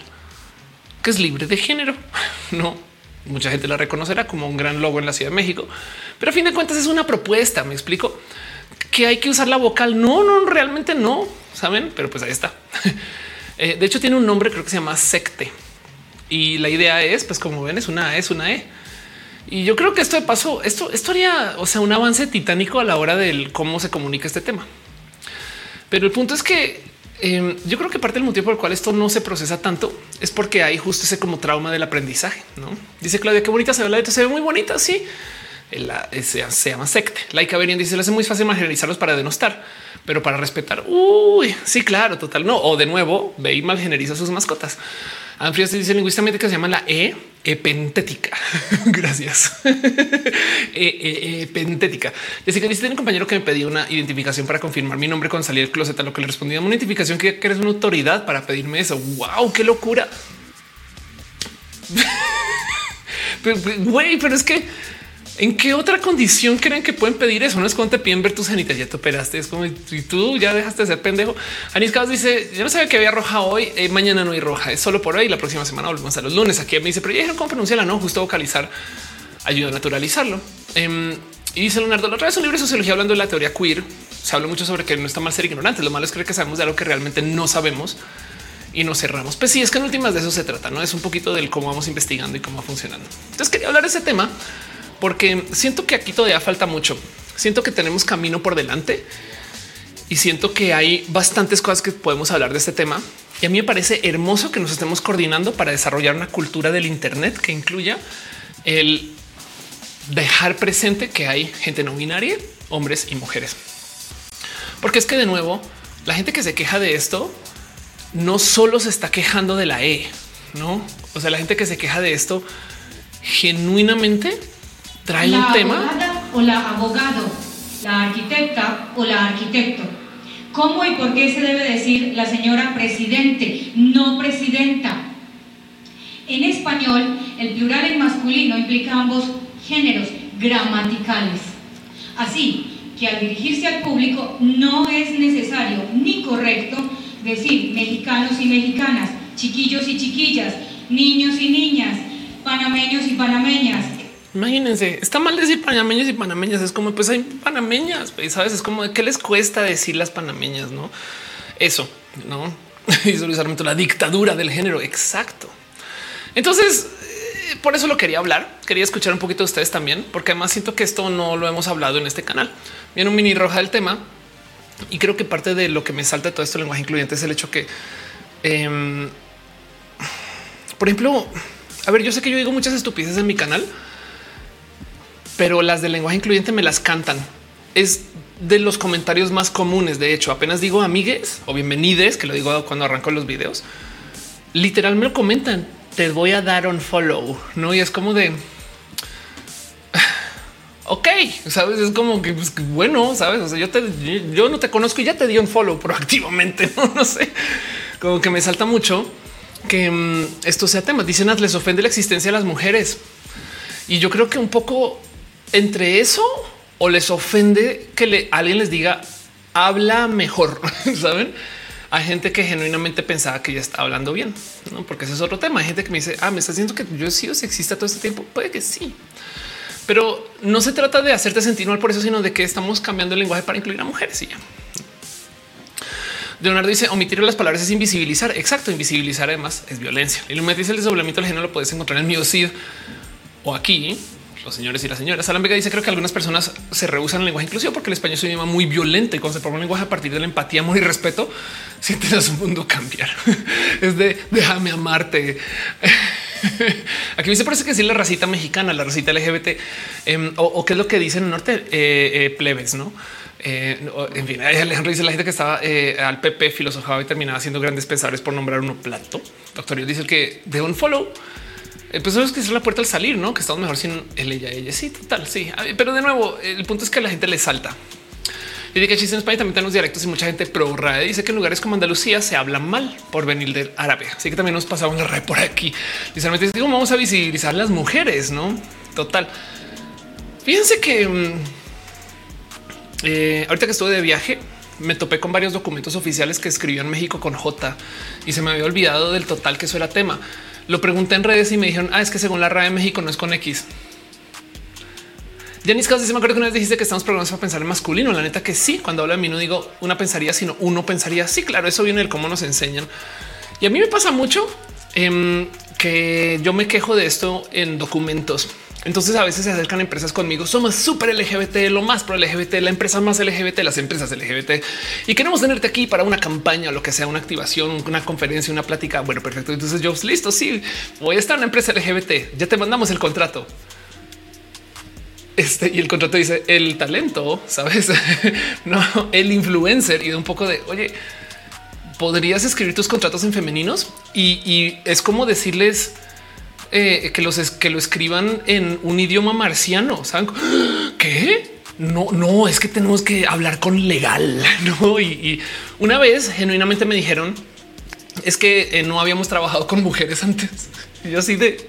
que es libre de género. No, mucha gente la reconocerá como un gran logo en la Ciudad de México, pero a fin de cuentas es una propuesta. Me explico que hay que usar la vocal. No, no, realmente no saben, pero pues ahí está. Eh, de hecho, tiene un nombre, creo que se llama secte. Y la idea es, pues como ven, es una es una E. Y yo creo que esto de paso, esto, esto haría, o sea, un avance titánico a la hora del cómo se comunica este tema. Pero el punto es que em, yo creo que parte del motivo por el cual esto no se procesa tanto es porque hay justo ese como trauma del aprendizaje. No dice Claudia, qué bonita se ve la se ve muy bonita. Sí, la, se, se, llama secte. Laika Berian dice: le hace muy fácil marginalizarlos para denostar, pero para respetar. Uy, sí, claro, total. No, o de nuevo, ve y malgeneriza sus mascotas. Anfrio se dice lingüísticamente que se llama la E epentética. Gracias. e, epentética. Así que dice un compañero que me pedía una identificación para confirmar mi nombre con salir del closet, a lo que le respondí una identificación que, eres una autoridad para pedirme eso. Wow, qué locura. Güey, pero es que ¿En qué otra condición creen que pueden pedir eso? No es cuando te piden ver tus genitas, ya te operaste. Es como y tú ya dejaste de ser pendejo. Anis Cabas dice: Yo no sabía que había roja hoy, eh, mañana no hay roja, es solo por hoy. La próxima semana volvemos a los lunes. Aquí me dice, pero ya dijeron cómo pronunciarla, no justo vocalizar ayuda a naturalizarlo. Em, y dice Leonardo, la otra vez un libro de sociología hablando de la teoría queer. Se habla mucho sobre que no está mal ser ignorante. Lo malo es creer que sabemos de algo que realmente no sabemos y nos cerramos. Pues sí, es que en últimas de eso se trata, no es un poquito del cómo vamos investigando y cómo va funcionando. Entonces quería hablar de ese tema porque siento que aquí todavía falta mucho. Siento que tenemos camino por delante y siento que hay bastantes cosas que podemos hablar de este tema. Y a mí me parece hermoso que nos estemos coordinando para desarrollar una cultura del Internet que incluya el dejar presente que hay gente no binaria, hombres y mujeres. Porque es que de nuevo, la gente que se queja de esto no solo se está quejando de la E, no? O sea, la gente que se queja de esto genuinamente trae la un tema. o la abogado, la arquitecta o la arquitecto. ¿Cómo y por qué se debe decir la señora presidente, no presidenta? En español, el plural en masculino implica ambos géneros gramaticales. Así que al dirigirse al público no es necesario ni correcto decir mexicanos y mexicanas, chiquillos y chiquillas, niños y niñas, panameños y panameñas, Imagínense, está mal decir panameños y panameñas. Es como pues hay panameñas, sabes? Es como de qué les cuesta decir las panameñas, no? Eso no y solamente la dictadura del género. Exacto. Entonces, eh, por eso lo quería hablar. Quería escuchar un poquito de ustedes también, porque además siento que esto no lo hemos hablado en este canal. Viene un mini roja del tema y creo que parte de lo que me salta de todo esto lenguaje incluyente es el hecho que, em, por ejemplo, a ver, yo sé que yo digo muchas estupideces en mi canal pero las del lenguaje incluyente me las cantan. Es de los comentarios más comunes. De hecho, apenas digo amigues o bienvenides, que lo digo cuando arranco los videos, literal me lo comentan. Te voy a dar un follow, no? Y es como de ok, sabes, es como que pues, bueno, sabes, o sea, yo te, yo no te conozco y ya te di un follow proactivamente, no, no sé, como que me salta mucho que mm, esto sea tema. Dicen, les ofende la existencia de las mujeres. Y yo creo que un poco entre eso o les ofende que le, alguien les diga habla mejor, saben? Hay gente que genuinamente pensaba que ya está hablando bien, ¿no? porque ese es otro tema. Hay gente que me dice, ah, me está diciendo que yo he sido sexista todo este tiempo. Puede que sí, pero no se trata de hacerte sentir mal por eso, sino de que estamos cambiando el lenguaje para incluir a mujeres y. Leonardo dice omitir las palabras es invisibilizar. Exacto, invisibilizar además es violencia. Y dice el desdoblamiento del género lo puedes encontrar en Miocid o aquí. Los señores y las señoras. Alan Vega dice creo que algunas personas se rehusan el lenguaje inclusivo porque el español es un idioma muy violento y cuando se pone un lenguaje a partir de la empatía, amor y respeto, sientes un mundo cambiar. es de déjame amarte. Aquí me parece que sí la racita mexicana, la racita LGBT em, o, qué es lo que dicen en norte eh, eh, plebes, no? Eh, en fin, Alejandro dice la gente que estaba al PP filosofaba y terminaba haciendo grandes pensadores por nombrar uno plato. Doctor Dios dice que de un follow. Es que es la puerta al salir, no? Que estamos mejor sin él, ella, ella. Sí, total. Sí, pero de nuevo, el punto es que a la gente le salta. Y de que chiste en España también tenemos dialectos y mucha gente pro RAE dice que en lugares como Andalucía se habla mal por venir del árabe. Así que también nos pasamos la red por aquí. Literalmente cómo vamos a visibilizar las mujeres, no? Total. Fíjense que mm, eh, ahorita que estuve de viaje, me topé con varios documentos oficiales que escribió en México con J y se me había olvidado del total que eso era tema. Lo pregunté en redes y me dijeron, ah, es que según la RAE México no es con X. Janis Caos dice: Me acuerdo que una vez dijiste que estamos programados para pensar en masculino. La neta que sí. Cuando hablo de mí, no digo una pensaría, sino uno pensaría. Sí, claro, eso viene del cómo nos enseñan. Y a mí me pasa mucho em, que yo me quejo de esto en documentos. Entonces a veces se acercan empresas conmigo. Somos súper LGBT, lo más pro LGBT, la empresa más LGBT, las empresas LGBT y queremos tenerte aquí para una campaña, lo que sea, una activación, una conferencia, una plática. Bueno, perfecto. Entonces yo listo. Sí, voy a estar en una empresa LGBT. Ya te mandamos el contrato. Este, y el contrato dice el talento, sabes? no, el influencer y de un poco de oye, podrías escribir tus contratos en femeninos y, es como decirles eh, que los que lo escriban en un idioma marciano. Saben qué? No, no es que tenemos que hablar con legal. No, y, una vez genuinamente me dijeron es que eh, no habíamos trabajado con mujeres antes. Y yo así de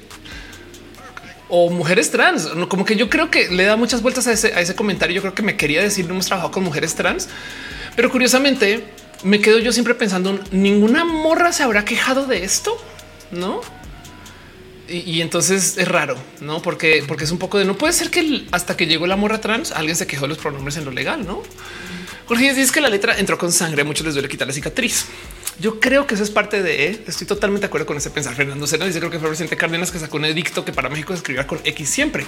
o mujeres trans. Como que yo creo que le da muchas vueltas a ese, comentario. Yo creo que me quería decir no hemos trabajado con mujeres trans, pero curiosamente me quedo yo siempre pensando ninguna morra se habrá quejado de esto, no? Y, entonces es raro, no? Porque, porque es un poco de no puede ser que hasta que llegó la morra trans alguien se quejó de los pronombres en lo legal, no? Jorge dice que la letra entró con sangre, muchos les duele quitar la cicatriz. Yo creo que eso es parte de. ¿eh? Estoy totalmente de acuerdo con ese pensar. Fernando Sena dice creo que fue el presidente Cárdenas que sacó un edicto que para México se escribía con X siempre.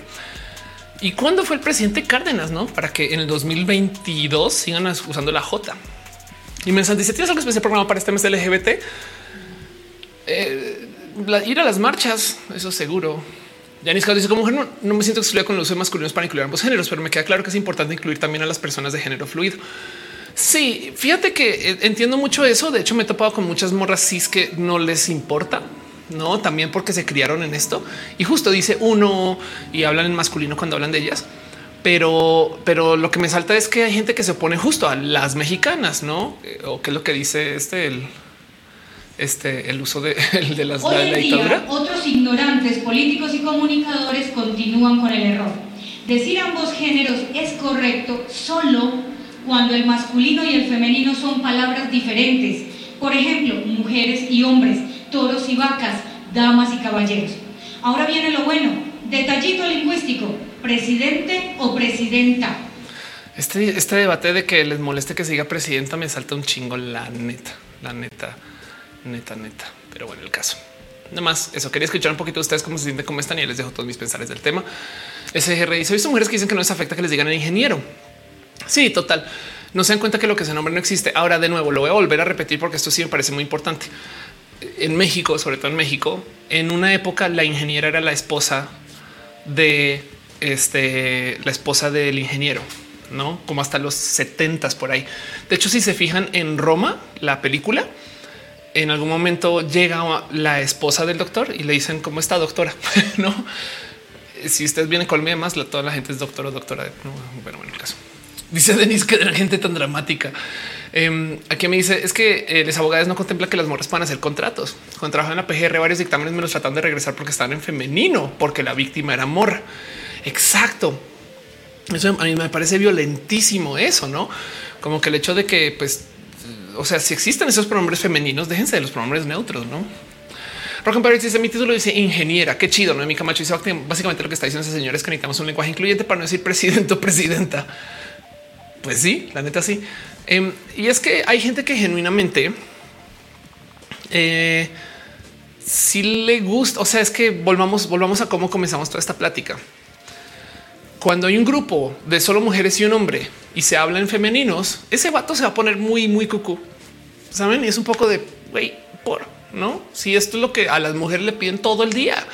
¿Y cuándo fue el presidente Cárdenas? No para que en el 2022 sigan usando la J. Y me dice: ¿Tienes algo especial programado para este mes LGBT? Eh, ir a las marchas, eso seguro. Yanis dice como mujer no, me siento excluida con el uso de masculinos para incluir ambos géneros, pero me queda claro que es importante incluir también a las personas de género fluido. Sí, fíjate que eh, entiendo mucho eso. De hecho, me he topado con muchas morras que no les importa, no también porque se criaron en esto y justo dice uno y hablan en masculino cuando hablan de ellas. Pero, pero lo que me salta es que hay gente que se opone justo a las mexicanas, no? Eh, o qué es lo que dice este el, este el uso de, de las Hoy en día, otros ignorantes políticos y comunicadores continúan con el error. Decir ambos géneros es correcto solo cuando el masculino y el femenino son palabras diferentes. Por ejemplo, mujeres y hombres, toros y vacas, damas y caballeros. Ahora viene lo bueno, detallito lingüístico, presidente o presidenta. Este, este debate de que les moleste que siga presidenta me salta un chingo, la neta, la neta, neta, neta. Pero bueno, el caso. Nada más eso. Quería escuchar un poquito de ustedes cómo se sienten, cómo están y les dejo todos mis pensares del tema. SGR dice: visto mujeres que dicen que no les afecta que les digan el ingeniero. Sí, total. No se dan cuenta que lo que se nombra no existe. Ahora, de nuevo, lo voy a volver a repetir porque esto sí me parece muy importante. En México, sobre todo en México, en una época la ingeniera era la esposa de este, la esposa del ingeniero, no como hasta los 70 por ahí. De hecho, si se fijan en Roma, la película, en algún momento llega la esposa del doctor y le dicen cómo está doctora, no? Si usted viene conmigo más, toda la gente es doctor o doctora. Bueno, bueno, el caso. Dice Denis que era gente tan dramática. Em, aquí me dice es que eh, los abogados no contemplan que las morras puedan hacer contratos. Cuando trabajan en la PGR, varios dictámenes me los tratan de regresar porque están en femenino, porque la víctima era morra. Exacto. Eso a mí me parece violentísimo eso, no? Como que el hecho de que, pues, o sea, si existen esos pronombres femeninos, déjense de los pronombres neutros, no? Rock and dice mi título dice ingeniera. Qué chido. No mi Camacho dice básicamente lo que está diciendo ese señor es que necesitamos un lenguaje incluyente para no decir presidente o presidenta. Pues sí, la neta sí. Em, y es que hay gente que genuinamente eh, si le gusta. O sea, es que volvamos, volvamos a cómo comenzamos toda esta plática. Cuando hay un grupo de solo mujeres y un hombre y se habla en femeninos, ese vato se va a poner muy, muy cucú. Saben? Y es un poco de güey, por no? Si esto es lo que a las mujeres le piden todo el día,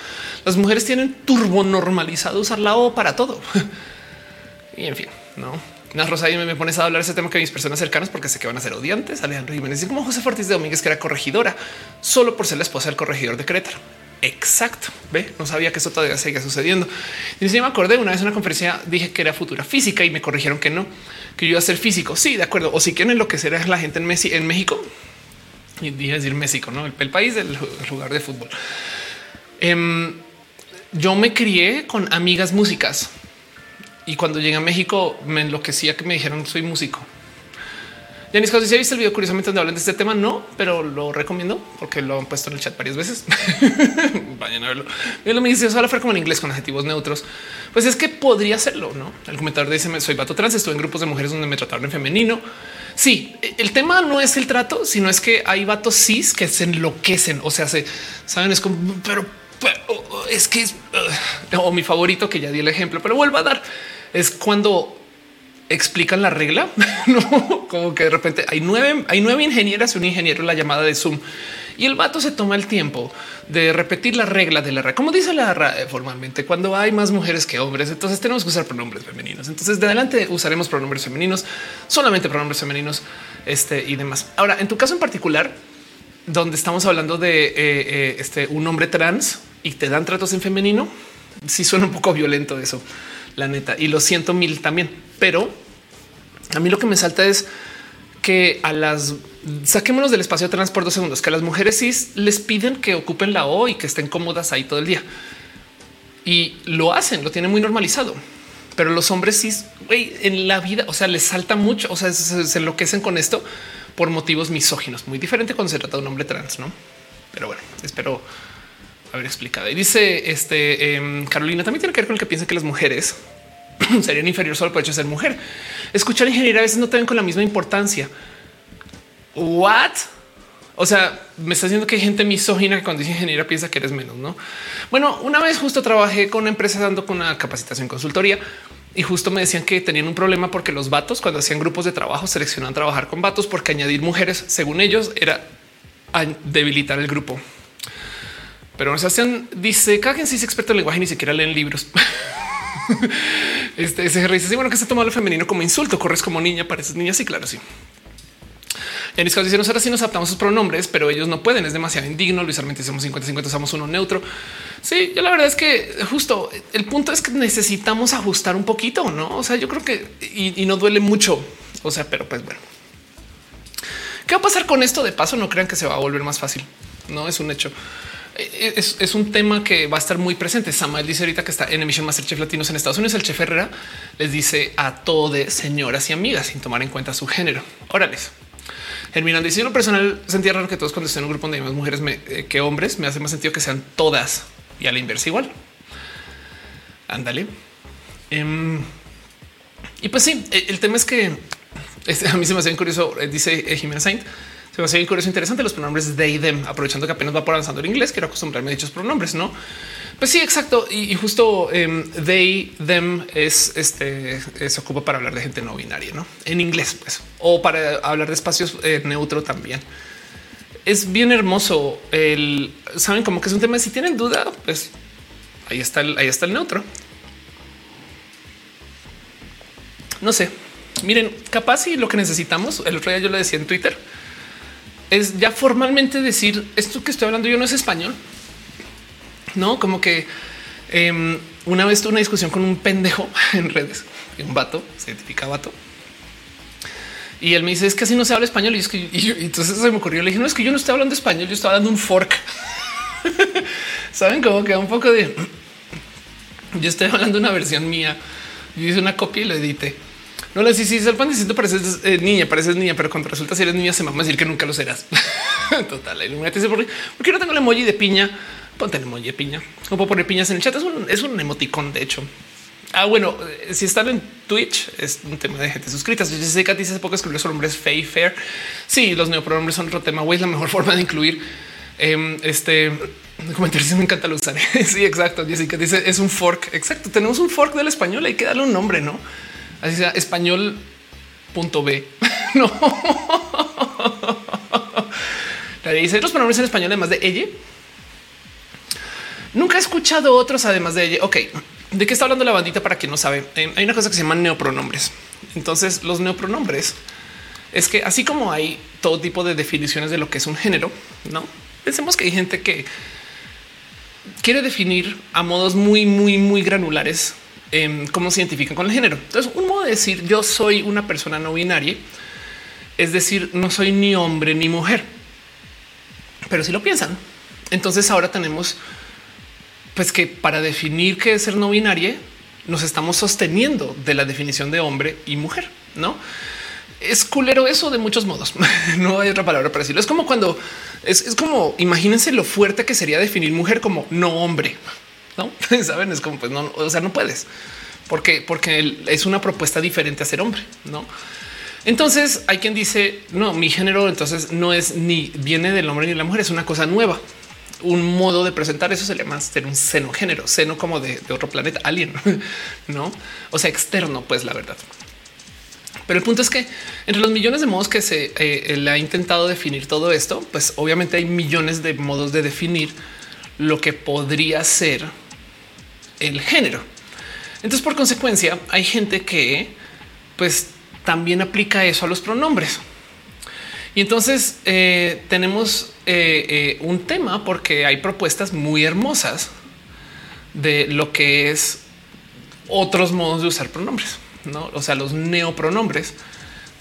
las mujeres tienen turbo normalizado usar la O para todo. y en fin, no una Rosa y me pones a hablar ese tema que mis personas cercanas porque sé que van a ser odiantes. Alejandro Jiménez y como José Fortis de Domínguez, que era corregidora solo por ser la esposa del corregidor de Querétaro. Exacto. Ve, no sabía que eso todavía seguía sucediendo. Y si me acordé una vez en una conferencia dije que era futura física y me corrigieron que no, que yo iba a ser físico. Sí, de acuerdo. O si quieren enloquecer a la gente en México, y dije decir México, no el, país del lugar de fútbol. Em, yo me crié con amigas músicas y cuando llegué a México me enloquecía que me dijeron soy músico. Yanis, si visto el video curiosamente donde hablan de este tema, no, pero lo recomiendo porque lo han puesto en el chat varias veces. Vayan a verlo. Y lo me dice, solo como en inglés con adjetivos neutros. Pues es que podría hacerlo, ¿no? El comentario dice, soy vato trans, estuve en grupos de mujeres donde me trataron en femenino. Sí, el tema no es el trato, sino es que hay vatos cis que se enloquecen. O sea, se saben, es como, pero, es que es o mi favorito que ya di el ejemplo, pero vuelvo a dar es cuando explican la regla, no como que de repente hay nueve, hay nueve ingenieras y un ingeniero en la llamada de Zoom y el vato se toma el tiempo de repetir la regla de la. Como dice la RAE formalmente, cuando hay más mujeres que hombres, entonces tenemos que usar pronombres femeninos. Entonces de adelante usaremos pronombres femeninos, solamente pronombres femeninos este, y demás. Ahora, en tu caso en particular, donde estamos hablando de eh, eh, este, un hombre trans y te dan tratos en femenino, sí suena un poco violento eso la neta. Y lo siento mil también. Pero a mí lo que me salta es que a las saquémonos del espacio trans por dos segundos, que a las mujeres sí les piden que ocupen la O y que estén cómodas ahí todo el día. Y lo hacen, lo tienen muy normalizado. Pero los hombres sí, en la vida, o sea, les salta mucho, o sea, se, enloquecen con esto por motivos misóginos, muy diferente cuando se trata de un hombre trans, ¿no? Pero bueno, espero haber explicado. Y dice este em, Carolina también tiene que ver con el que piensa que las mujeres serían inferiores solo por hecho de ser mujer. Escuchar ingeniería a veces no te ven con la misma importancia. What? O sea, me está diciendo que hay gente misógina que cuando dice ingeniería piensa que eres menos, ¿no? Bueno, una vez justo trabajé con una empresa dando con una capacitación consultoría y justo me decían que tenían un problema porque los vatos cuando hacían grupos de trabajo seleccionaban trabajar con vatos porque añadir mujeres, según ellos, era debilitar el grupo. Pero Sebastián dice cada quien sí es experto en lenguaje ni siquiera leen libros. este ese dice sí, bueno que se toma lo femenino como insulto, corres como niña, pareces niña. Sí, claro, sí. En mis casos dicen nosotros sí nos adaptamos sus pronombres, pero ellos no pueden. Es demasiado indigno. Luis Armenta somos 50 50, usamos uno neutro. Sí, yo la verdad es que justo el punto es que necesitamos ajustar un poquito, no? O sea, yo creo que y, y no duele mucho. O sea, pero pues bueno, ¿qué va a pasar con esto? De paso, no crean que se va a volver más fácil. No es un hecho es, un tema que va a estar muy presente. Samuel dice ahorita que está en emisión Masterchef Latinos en Estados Unidos. El chef Herrera les dice a todos señoras y amigas sin tomar en cuenta su género. Órales. Germinando dice lo personal sentía raro que todos cuando estén en un grupo donde hay más mujeres eh, que hombres me hace más sentido que sean todas y a la inversa igual. Ándale. Em, y pues sí, el tema es que este, a mí se me hace curioso. Eh, dice eh, Jimena Saint se me hace curioso interesante los pronombres they them, aprovechando que apenas va por avanzando el inglés, quiero acostumbrarme a dichos pronombres, no? Pues sí, exacto. Y, justo um, they, them es este se ocupa para hablar de gente no binaria, no en inglés, pues, o para hablar de espacios eh, neutro también. Es bien hermoso. El saben como que es un tema. Si tienen duda, pues ahí está el, ahí está el neutro. No sé. Miren, capaz y lo que necesitamos. El otro día yo le decía en Twitter es ya formalmente decir esto que estoy hablando yo no es español. No, como que em, una vez tuve una discusión con un pendejo en redes, un vato, se identifica vato. Y él me dice, es que así no se habla español. Y es que y entonces se me ocurrió, le dije, no, es que yo no estoy hablando español, yo estoy hablando un fork. Saben cómo queda un poco de... Yo estoy hablando una versión mía. Yo hice una copia y lo edité. No le decís, el pan distinto pareces eh, niña, pareces niña, pero cuando resulta si eres niña se me va a decir que nunca lo serás. Total, ¿por qué no tengo el emoji de piña? Ponte el emoji de piña. O puedo poner piñas en el chat. Es un, es un emoticón, de hecho. Ah, bueno, eh, si están en Twitch, es un tema de gente suscrita. Si sé que hace poco escribió sobre hombres fey fair. Sí, los neopronombres son otro tema. Güey, es la mejor forma de incluir em, este comentario. Me encanta lo usar. sí, exacto. Jessica dice es un fork. Exacto. Tenemos un fork del español. Hay que darle un nombre, no? Así sea español punto B. no. dice los pronombres en español, además de ella. Nunca he escuchado otros además de ella. Ok, ¿de qué está hablando la bandita? Para quien no sabe, eh, hay una cosa que se llama neopronombres. Entonces, los neopronombres es que así como hay todo tipo de definiciones de lo que es un género, no pensemos que hay gente que quiere definir a modos muy, muy, muy granulares em, cómo se identifican con el género. Entonces, un modo de decir yo soy una persona no binaria, es decir, no soy ni hombre ni mujer. Pero si lo piensan, entonces ahora tenemos pues que para definir qué es ser no binaria, nos estamos sosteniendo de la definición de hombre y mujer, no? Es culero eso de muchos modos. no hay otra palabra para decirlo. Es como cuando es, como imagínense lo fuerte que sería definir mujer como no hombre. No saben, es como pues no, o sea, no puedes porque, porque es una propuesta diferente a ser hombre, no? Entonces hay quien dice no, mi género entonces no es ni viene del hombre ni de la mujer, es una cosa nueva un modo de presentar eso se le llama ser un seno género, seno como de, otro planeta, alien, no? O sea, externo, pues la verdad. Pero el punto es que entre los millones de modos que se eh, le ha intentado definir todo esto, pues obviamente hay millones de modos de definir lo que podría ser el género. Entonces, por consecuencia, hay gente que pues también aplica eso a los pronombres. Y entonces eh, tenemos eh, eh, un tema porque hay propuestas muy hermosas de lo que es otros modos de usar pronombres, no? O sea, los neopronombres.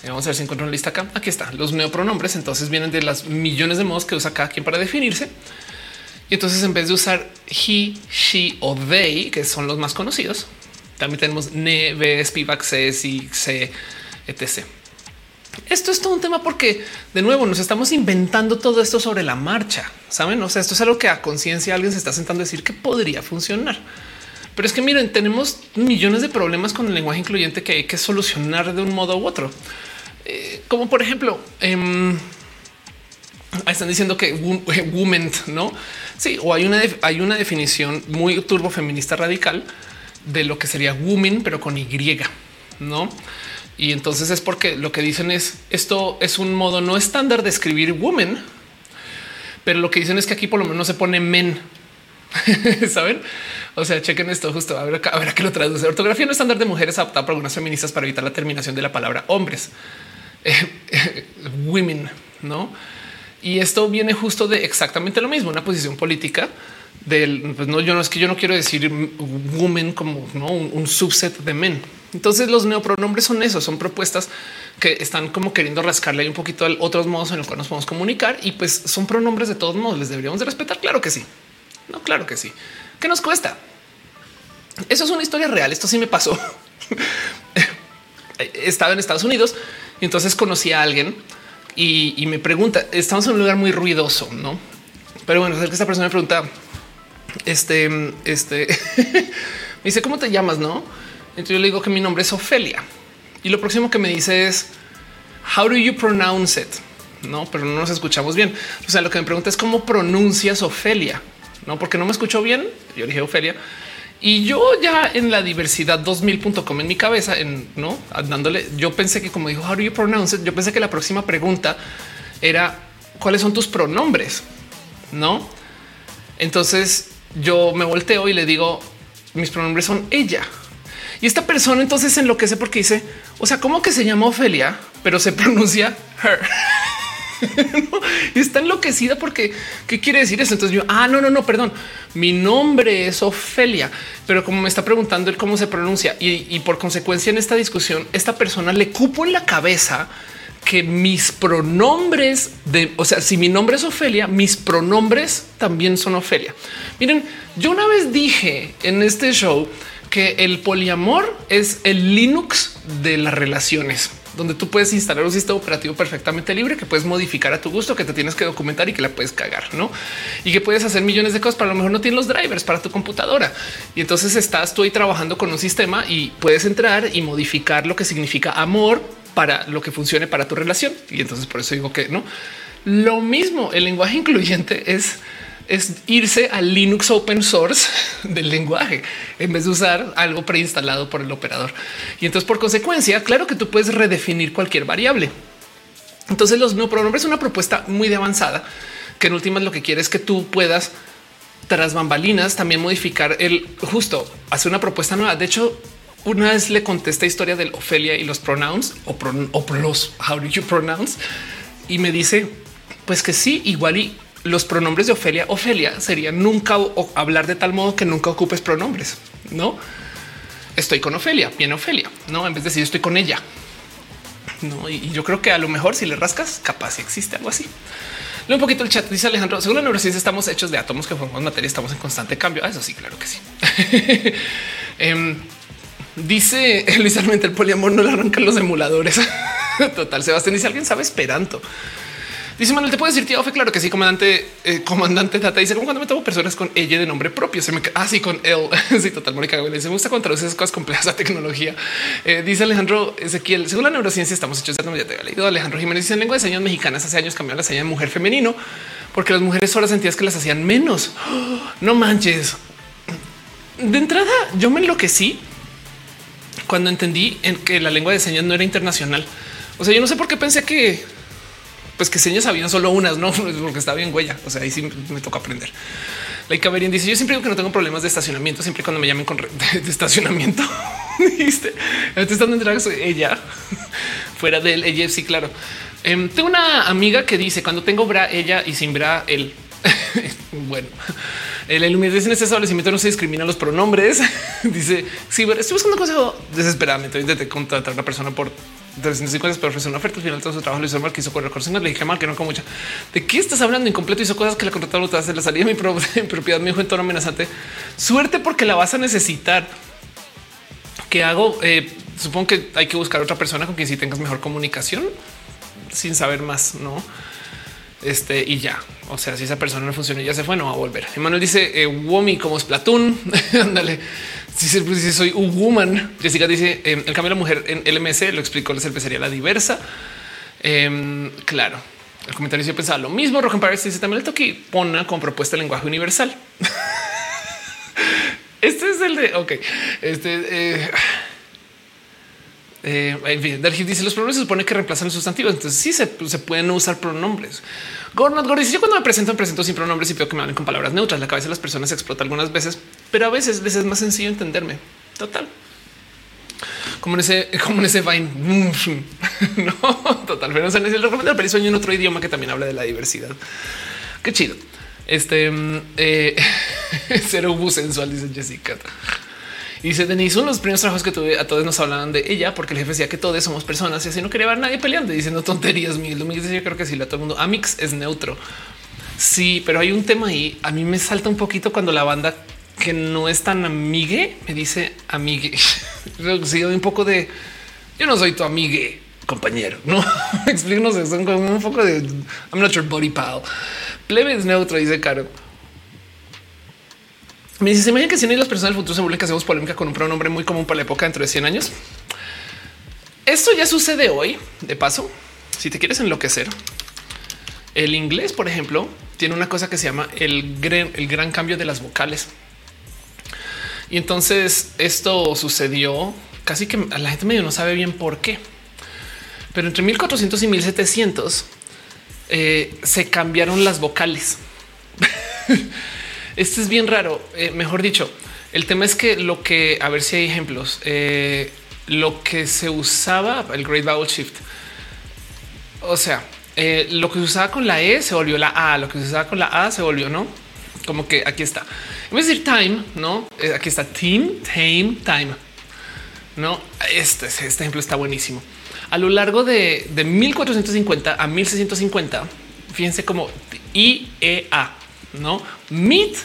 Vamos a ver si encuentro una lista acá. Aquí está. Los neopronombres entonces vienen de las millones de modos que usa cada quien para definirse. Y entonces en vez de usar he, she o they, que son los más conocidos, también tenemos ne, ves, pivac, se, si, se, etc. Esto es todo un tema porque de nuevo nos estamos inventando todo esto sobre la marcha. Saben? O sea, esto es algo que a conciencia alguien se está sentando a decir que podría funcionar. Pero es que miren, tenemos millones de problemas con el lenguaje incluyente que hay que solucionar de un modo u otro. Eh, como por ejemplo, em, están diciendo que woman, no? Sí, o hay una, hay una definición muy turbo feminista radical de lo que sería woman, pero con Y, no? Y entonces es porque lo que dicen es esto es un modo no estándar de escribir woman, pero lo que dicen es que aquí por lo menos se pone men. Saben? O sea, chequen esto justo. A ver, a ver a qué lo traduce. Ortografía no estándar de mujeres adaptada por algunas feministas para evitar la terminación de la palabra hombres. women, no? Y esto viene justo de exactamente lo mismo, una posición política del pues no, yo no es que yo no quiero decir woman como un subset de men entonces los neopronombres son eso, son propuestas que están como queriendo rascarle un poquito a otros modos en los cuales nos podemos comunicar y pues son pronombres de todos modos. Les deberíamos de respetar. Claro que sí. No, claro que sí. ¿Qué nos cuesta? Eso es una historia real. Esto sí me pasó. Estaba en Estados Unidos y entonces conocí a alguien y, me pregunta, estamos en un lugar muy ruidoso, no? Pero bueno, esta persona me pregunta, este, este, me dice, ¿cómo te llamas? No? Entonces yo le digo que mi nombre es Ofelia y lo próximo que me dice es how do you pronounce it? No, pero no nos escuchamos bien. O sea, lo que me pregunta es cómo pronuncias Ofelia, no porque no me escucho bien. Yo dije Ofelia y yo ya en la diversidad 2000.com en mi cabeza, en no dándole, yo pensé que como dijo how do you pronounce yo pensé que la próxima pregunta era cuáles son tus pronombres, no? Entonces yo me volteo y le digo mis pronombres son ella. Y esta persona entonces enloquece porque dice, o sea, ¿cómo que se llama Ofelia, pero se pronuncia her? y está enloquecida porque qué quiere decir eso. Entonces yo, ah, no, no, no, perdón. Mi nombre es Ofelia, pero como me está preguntando el cómo se pronuncia y, por consecuencia en esta discusión, esta persona le cupo en la cabeza que mis pronombres de, o sea, si mi nombre es Ofelia, mis pronombres también son Ofelia. Miren, yo una vez dije en este show que el poliamor es el Linux de las relaciones donde tú puedes instalar un sistema operativo perfectamente libre que puedes modificar a tu gusto, que te tienes que documentar y que la puedes cagar, no? Y que puedes hacer millones de cosas. Para lo mejor no tienes los drivers para tu computadora y entonces estás tú ahí trabajando con un sistema y puedes entrar y modificar lo que significa amor para lo que funcione para tu relación. Y entonces por eso digo que no lo mismo. El lenguaje incluyente es es irse al Linux open source del lenguaje en vez de usar algo preinstalado por el operador. Y entonces, por consecuencia, claro que tú puedes redefinir cualquier variable. Entonces, los no pronombres es una propuesta muy de avanzada que en últimas lo que quiere es que tú puedas tras bambalinas también modificar el justo hacer una propuesta nueva. De hecho, una vez le contesté historia del Ofelia y los pronouns o, o los how do you pronounce y me dice pues que sí, igual y los pronombres de Ofelia, Ofelia sería nunca hablar de tal modo que nunca ocupes pronombres. No estoy con Ofelia, viene Ofelia, no en vez de decir estoy con ella. No, y yo creo que a lo mejor si le rascas, capaz existe algo así. Leo un poquito el chat. Dice Alejandro, según la neurociencia, estamos hechos de átomos que formamos materia, estamos en constante cambio. Ah, eso sí, claro que sí. Em, dice Luis Almente, el poliamor no lo arrancan los emuladores. Total, Sebastián dice alguien sabe esperanto. Dice Manuel, ¿te puedo decir tío? Claro que sí, comandante, eh, comandante Tata. Dice, como cuando me tomo personas con ella de nombre propio, se me así ah, con él. sí, total, Mónica Dice, me gusta cuando esas cosas complejas a tecnología. Eh, dice Alejandro Ezequiel, según la neurociencia estamos hechos de ya te había leído. Alejandro Jiménez dice, en lengua de señas mexicanas hace años cambiaron la señal de mujer femenino porque las mujeres solo sentías que las hacían menos. no manches. De entrada, yo me enloquecí cuando entendí en que la lengua de señas no era internacional. O sea, yo no sé por qué pensé que pues que señas habían solo unas, no porque está bien huella. O sea, ahí sí me toca aprender. La Berin dice: Yo siempre digo que no tengo problemas de estacionamiento, siempre cuando me llamen con de, estacionamiento. Dijiste, estando en soy ella fuera del ella. Sí, claro. Em, tengo una amiga que dice cuando tengo bra ella y sin bra él. bueno, el iluminación en este establecimiento no se discrimina los pronombres. dice: Sí, estoy buscando consejo desesperadamente. Intenté contratar a una persona por 350 pero ofrecer una oferta. Al final todo su trabajo lo hizo mal, que hizo correr le dije mal que no con mucha. ¿De qué estás hablando? Incompleto hizo cosas que la contrataron tras la salida de mi propiedad. Me dijo en tono amenazante. Suerte porque la vas a necesitar. ¿Qué hago? Eh, supongo que hay que buscar otra persona con quien si tengas mejor comunicación sin saber más, no? Este y ya. O sea, si esa persona no funciona, ya se fue, no va a volver. Emanuel dice eh, Womi como es Platón. Ándale. Si pues, soy un woman, Jessica dice em, el cambio de la mujer en LMS lo explicó la cervecería la diversa. Em, claro, el comentario yo pensaba lo mismo. Rohan Paris dice también el toque pone con propuesta de lenguaje universal. este es el de ok. Este eh, eh, en fin, dice los pronombres se supone que reemplazan los sustantivos. Entonces sí se, pueden usar pronombres. Gordon dice yo cuando me presento, me presento sin pronombres y veo que me hablan con palabras neutras. La cabeza de las personas explota algunas veces, pero a veces, es más sencillo entenderme. Total. Como en ese, como en ese Vine. no, total. Pero no sé, el recomiendo sueño en otro idioma que también habla de la diversidad. Qué chido. Este eh, cero bus sensual, dice Jessica. Y dice Denise, uno de los primeros trabajos que tuve a todos nos hablaban de ella porque el jefe decía que todos somos personas y así no quería ver a nadie peleando diciendo tonterías. Miguel Domínguez yo creo que sí, a todo el mundo. Amix es neutro. Sí, pero hay un tema ahí. A mí me salta un poquito cuando la banda que no es tan amigue me dice amigue. sí, un poco de yo no soy tu amigue, compañero. No explícanos eso. Como un poco de I'm not your body pal. Plebe es neutro, dice Caro. Me dice, ¿se imagina que si no las personas del futuro se vuelven que hacemos polémica con un pronombre muy común para la época dentro de 100 años? Esto ya sucede hoy. De paso, si te quieres enloquecer, el inglés, por ejemplo, tiene una cosa que se llama el gran, el gran cambio de las vocales. Y entonces esto sucedió casi que a la gente medio no sabe bien por qué. Pero entre 1400 y 1700 eh, se cambiaron las vocales. Este es bien raro. Eh, mejor dicho, el tema es que lo que a ver si hay ejemplos, eh, lo que se usaba el Great Vowel Shift, o sea, eh, lo que se usaba con la E se volvió la A, lo que se usaba con la A se volvió no como que aquí está. En vez de decir time, no aquí está team, tame, time. No, este, este ejemplo está buenísimo. A lo largo de, de 1450 a 1650, fíjense como IEA, no MIT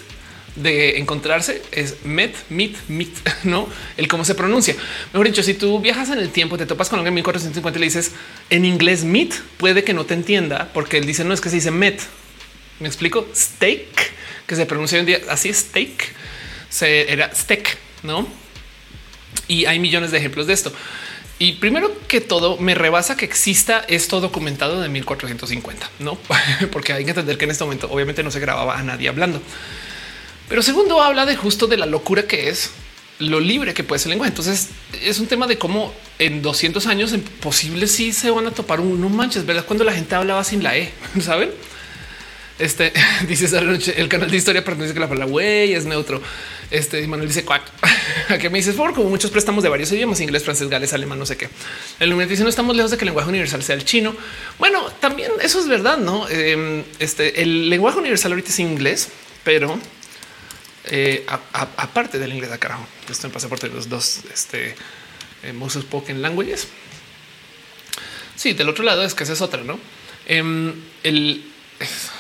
de encontrarse es met, mit, mit, no el cómo se pronuncia. Mejor dicho, si tú viajas en el tiempo, te topas con alguien en 1450 y le dices en inglés mit, puede que no te entienda porque él dice no es que se dice met. Me explico steak, que se pronuncia hoy en día así steak, se era steak, no? Y hay millones de ejemplos de esto. Y primero que todo, me rebasa que exista esto documentado de 1450, no? Porque hay que entender que en este momento obviamente no se grababa a nadie hablando. Pero segundo, habla de justo de la locura que es lo libre que puede ser el lenguaje. Entonces es un tema de cómo en 200 años en posible sí se van a topar un manches, verdad? Cuando la gente hablaba sin la E, saben? Este dice esa noche el canal de historia, dice que la palabra güey es neutro. Este Manuel dice cuac. A que me dices por como muchos préstamos de varios idiomas, inglés, francés, gales, alemán, no sé qué. El número dice no estamos lejos de que el lenguaje universal sea el chino. Bueno, también eso es verdad, no? Em, este el lenguaje universal ahorita es inglés, pero eh, aparte del inglés, a carajo, esto en pasaporte de los dos este, eh, most spoken languages. Sí, del otro lado es que esa es otra, no? Em, el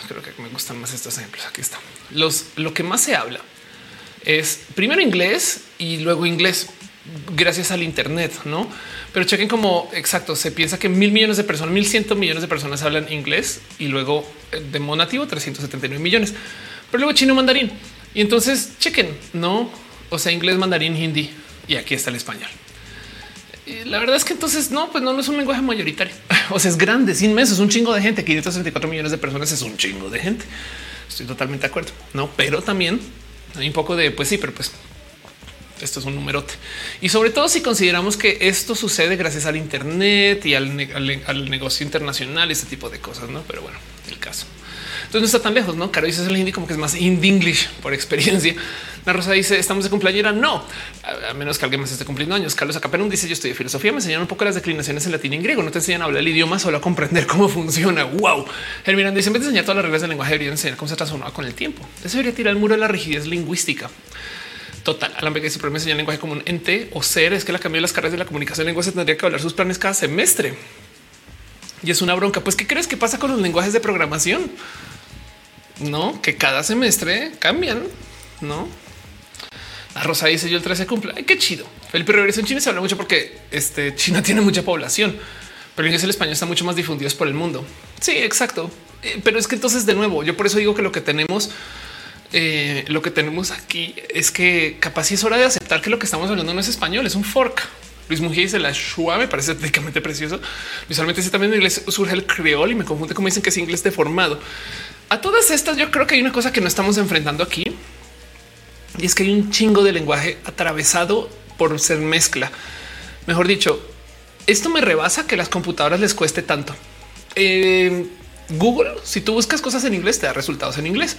creo que me gustan más estos ejemplos. Aquí está. Los lo que más se habla es primero inglés y luego inglés gracias al Internet, no? Pero chequen como exacto. Se piensa que mil millones de personas, mil ciento millones de personas hablan inglés y luego eh, de modo nativo 379 millones, pero luego chino mandarín. Y entonces chequen, no? O sea, inglés, mandarín, hindi y aquí está el español. Y la verdad es que entonces no, pues no, es un lenguaje mayoritario. O sea, es grande, es inmenso, es un chingo de gente. 564 millones de personas es un chingo de gente. Estoy totalmente de acuerdo, no? Pero también hay un poco de pues sí, pero pues esto es un numerote. Y sobre todo si consideramos que esto sucede gracias al Internet y al, al negocio internacional, ese tipo de cosas, no? Pero bueno, el caso. Entonces no está tan lejos, ¿no? Caro dice el hindi como que es más indie English por experiencia. La Rosa dice estamos de cumpleaños. No, a menos que alguien más esté cumpliendo años. Carlos Acapenum dice yo de filosofía. Me enseñaron un poco las declinaciones en latín y griego. No te enseñan a hablar el idioma, solo a comprender cómo funciona. Wow. Miranda dice en vez de enseñar todas las reglas del lenguaje debería enseñar cómo se transformaba con el tiempo. Eso debería tirar el muro de la rigidez lingüística. Total. Alan Vega dice, pero me enseñan lenguaje como un ente o ser. Es que la cambio de las carreras de la comunicación lengua se tendría que hablar sus planes cada semestre. Y es una bronca. Pues, ¿qué crees que pasa con los lenguajes de programación? No que cada semestre cambian, no? La Rosa dice yo el 13 cumple. Ay, qué chido. El progreso en China se habla mucho porque este China tiene mucha población, pero en el español está mucho más difundidos por el mundo. Sí, exacto. Eh, pero es que entonces de nuevo, yo por eso digo que lo que tenemos, eh, lo que tenemos aquí es que capaz es hora de aceptar que lo que estamos hablando no es español, es un fork. Luis Mujica dice la Shua me parece técnicamente precioso. Visualmente sí también en inglés surge el creol y me confunde como dicen que es inglés deformado. A todas estas, yo creo que hay una cosa que no estamos enfrentando aquí y es que hay un chingo de lenguaje atravesado por ser mezcla. Mejor dicho, esto me rebasa que las computadoras les cueste tanto. Eh, Google, si tú buscas cosas en inglés, te da resultados en inglés.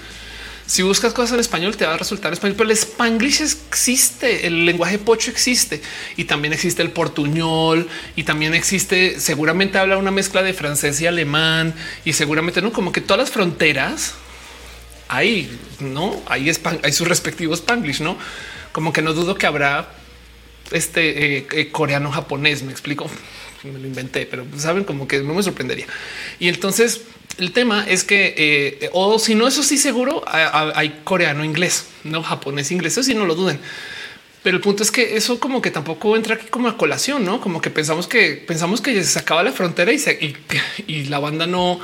Si buscas cosas en español, te va a resultar en español, pero el spanglish existe, el lenguaje pocho existe y también existe el portuñol y también existe, seguramente habla una mezcla de francés y alemán y seguramente no como que todas las fronteras hay, no hay, hay sus respectivos spanglish, no como que no dudo que habrá este eh, eh, coreano japonés. Me explico, me lo inventé, pero saben como que no me sorprendería. Y entonces, el tema es que, eh, o si no, eso sí seguro hay coreano inglés, no japonés inglés, eso sí no lo duden. Pero el punto es que eso como que tampoco entra aquí como a colación, no como que pensamos que pensamos que se acaba la frontera y, se, y, la banda no,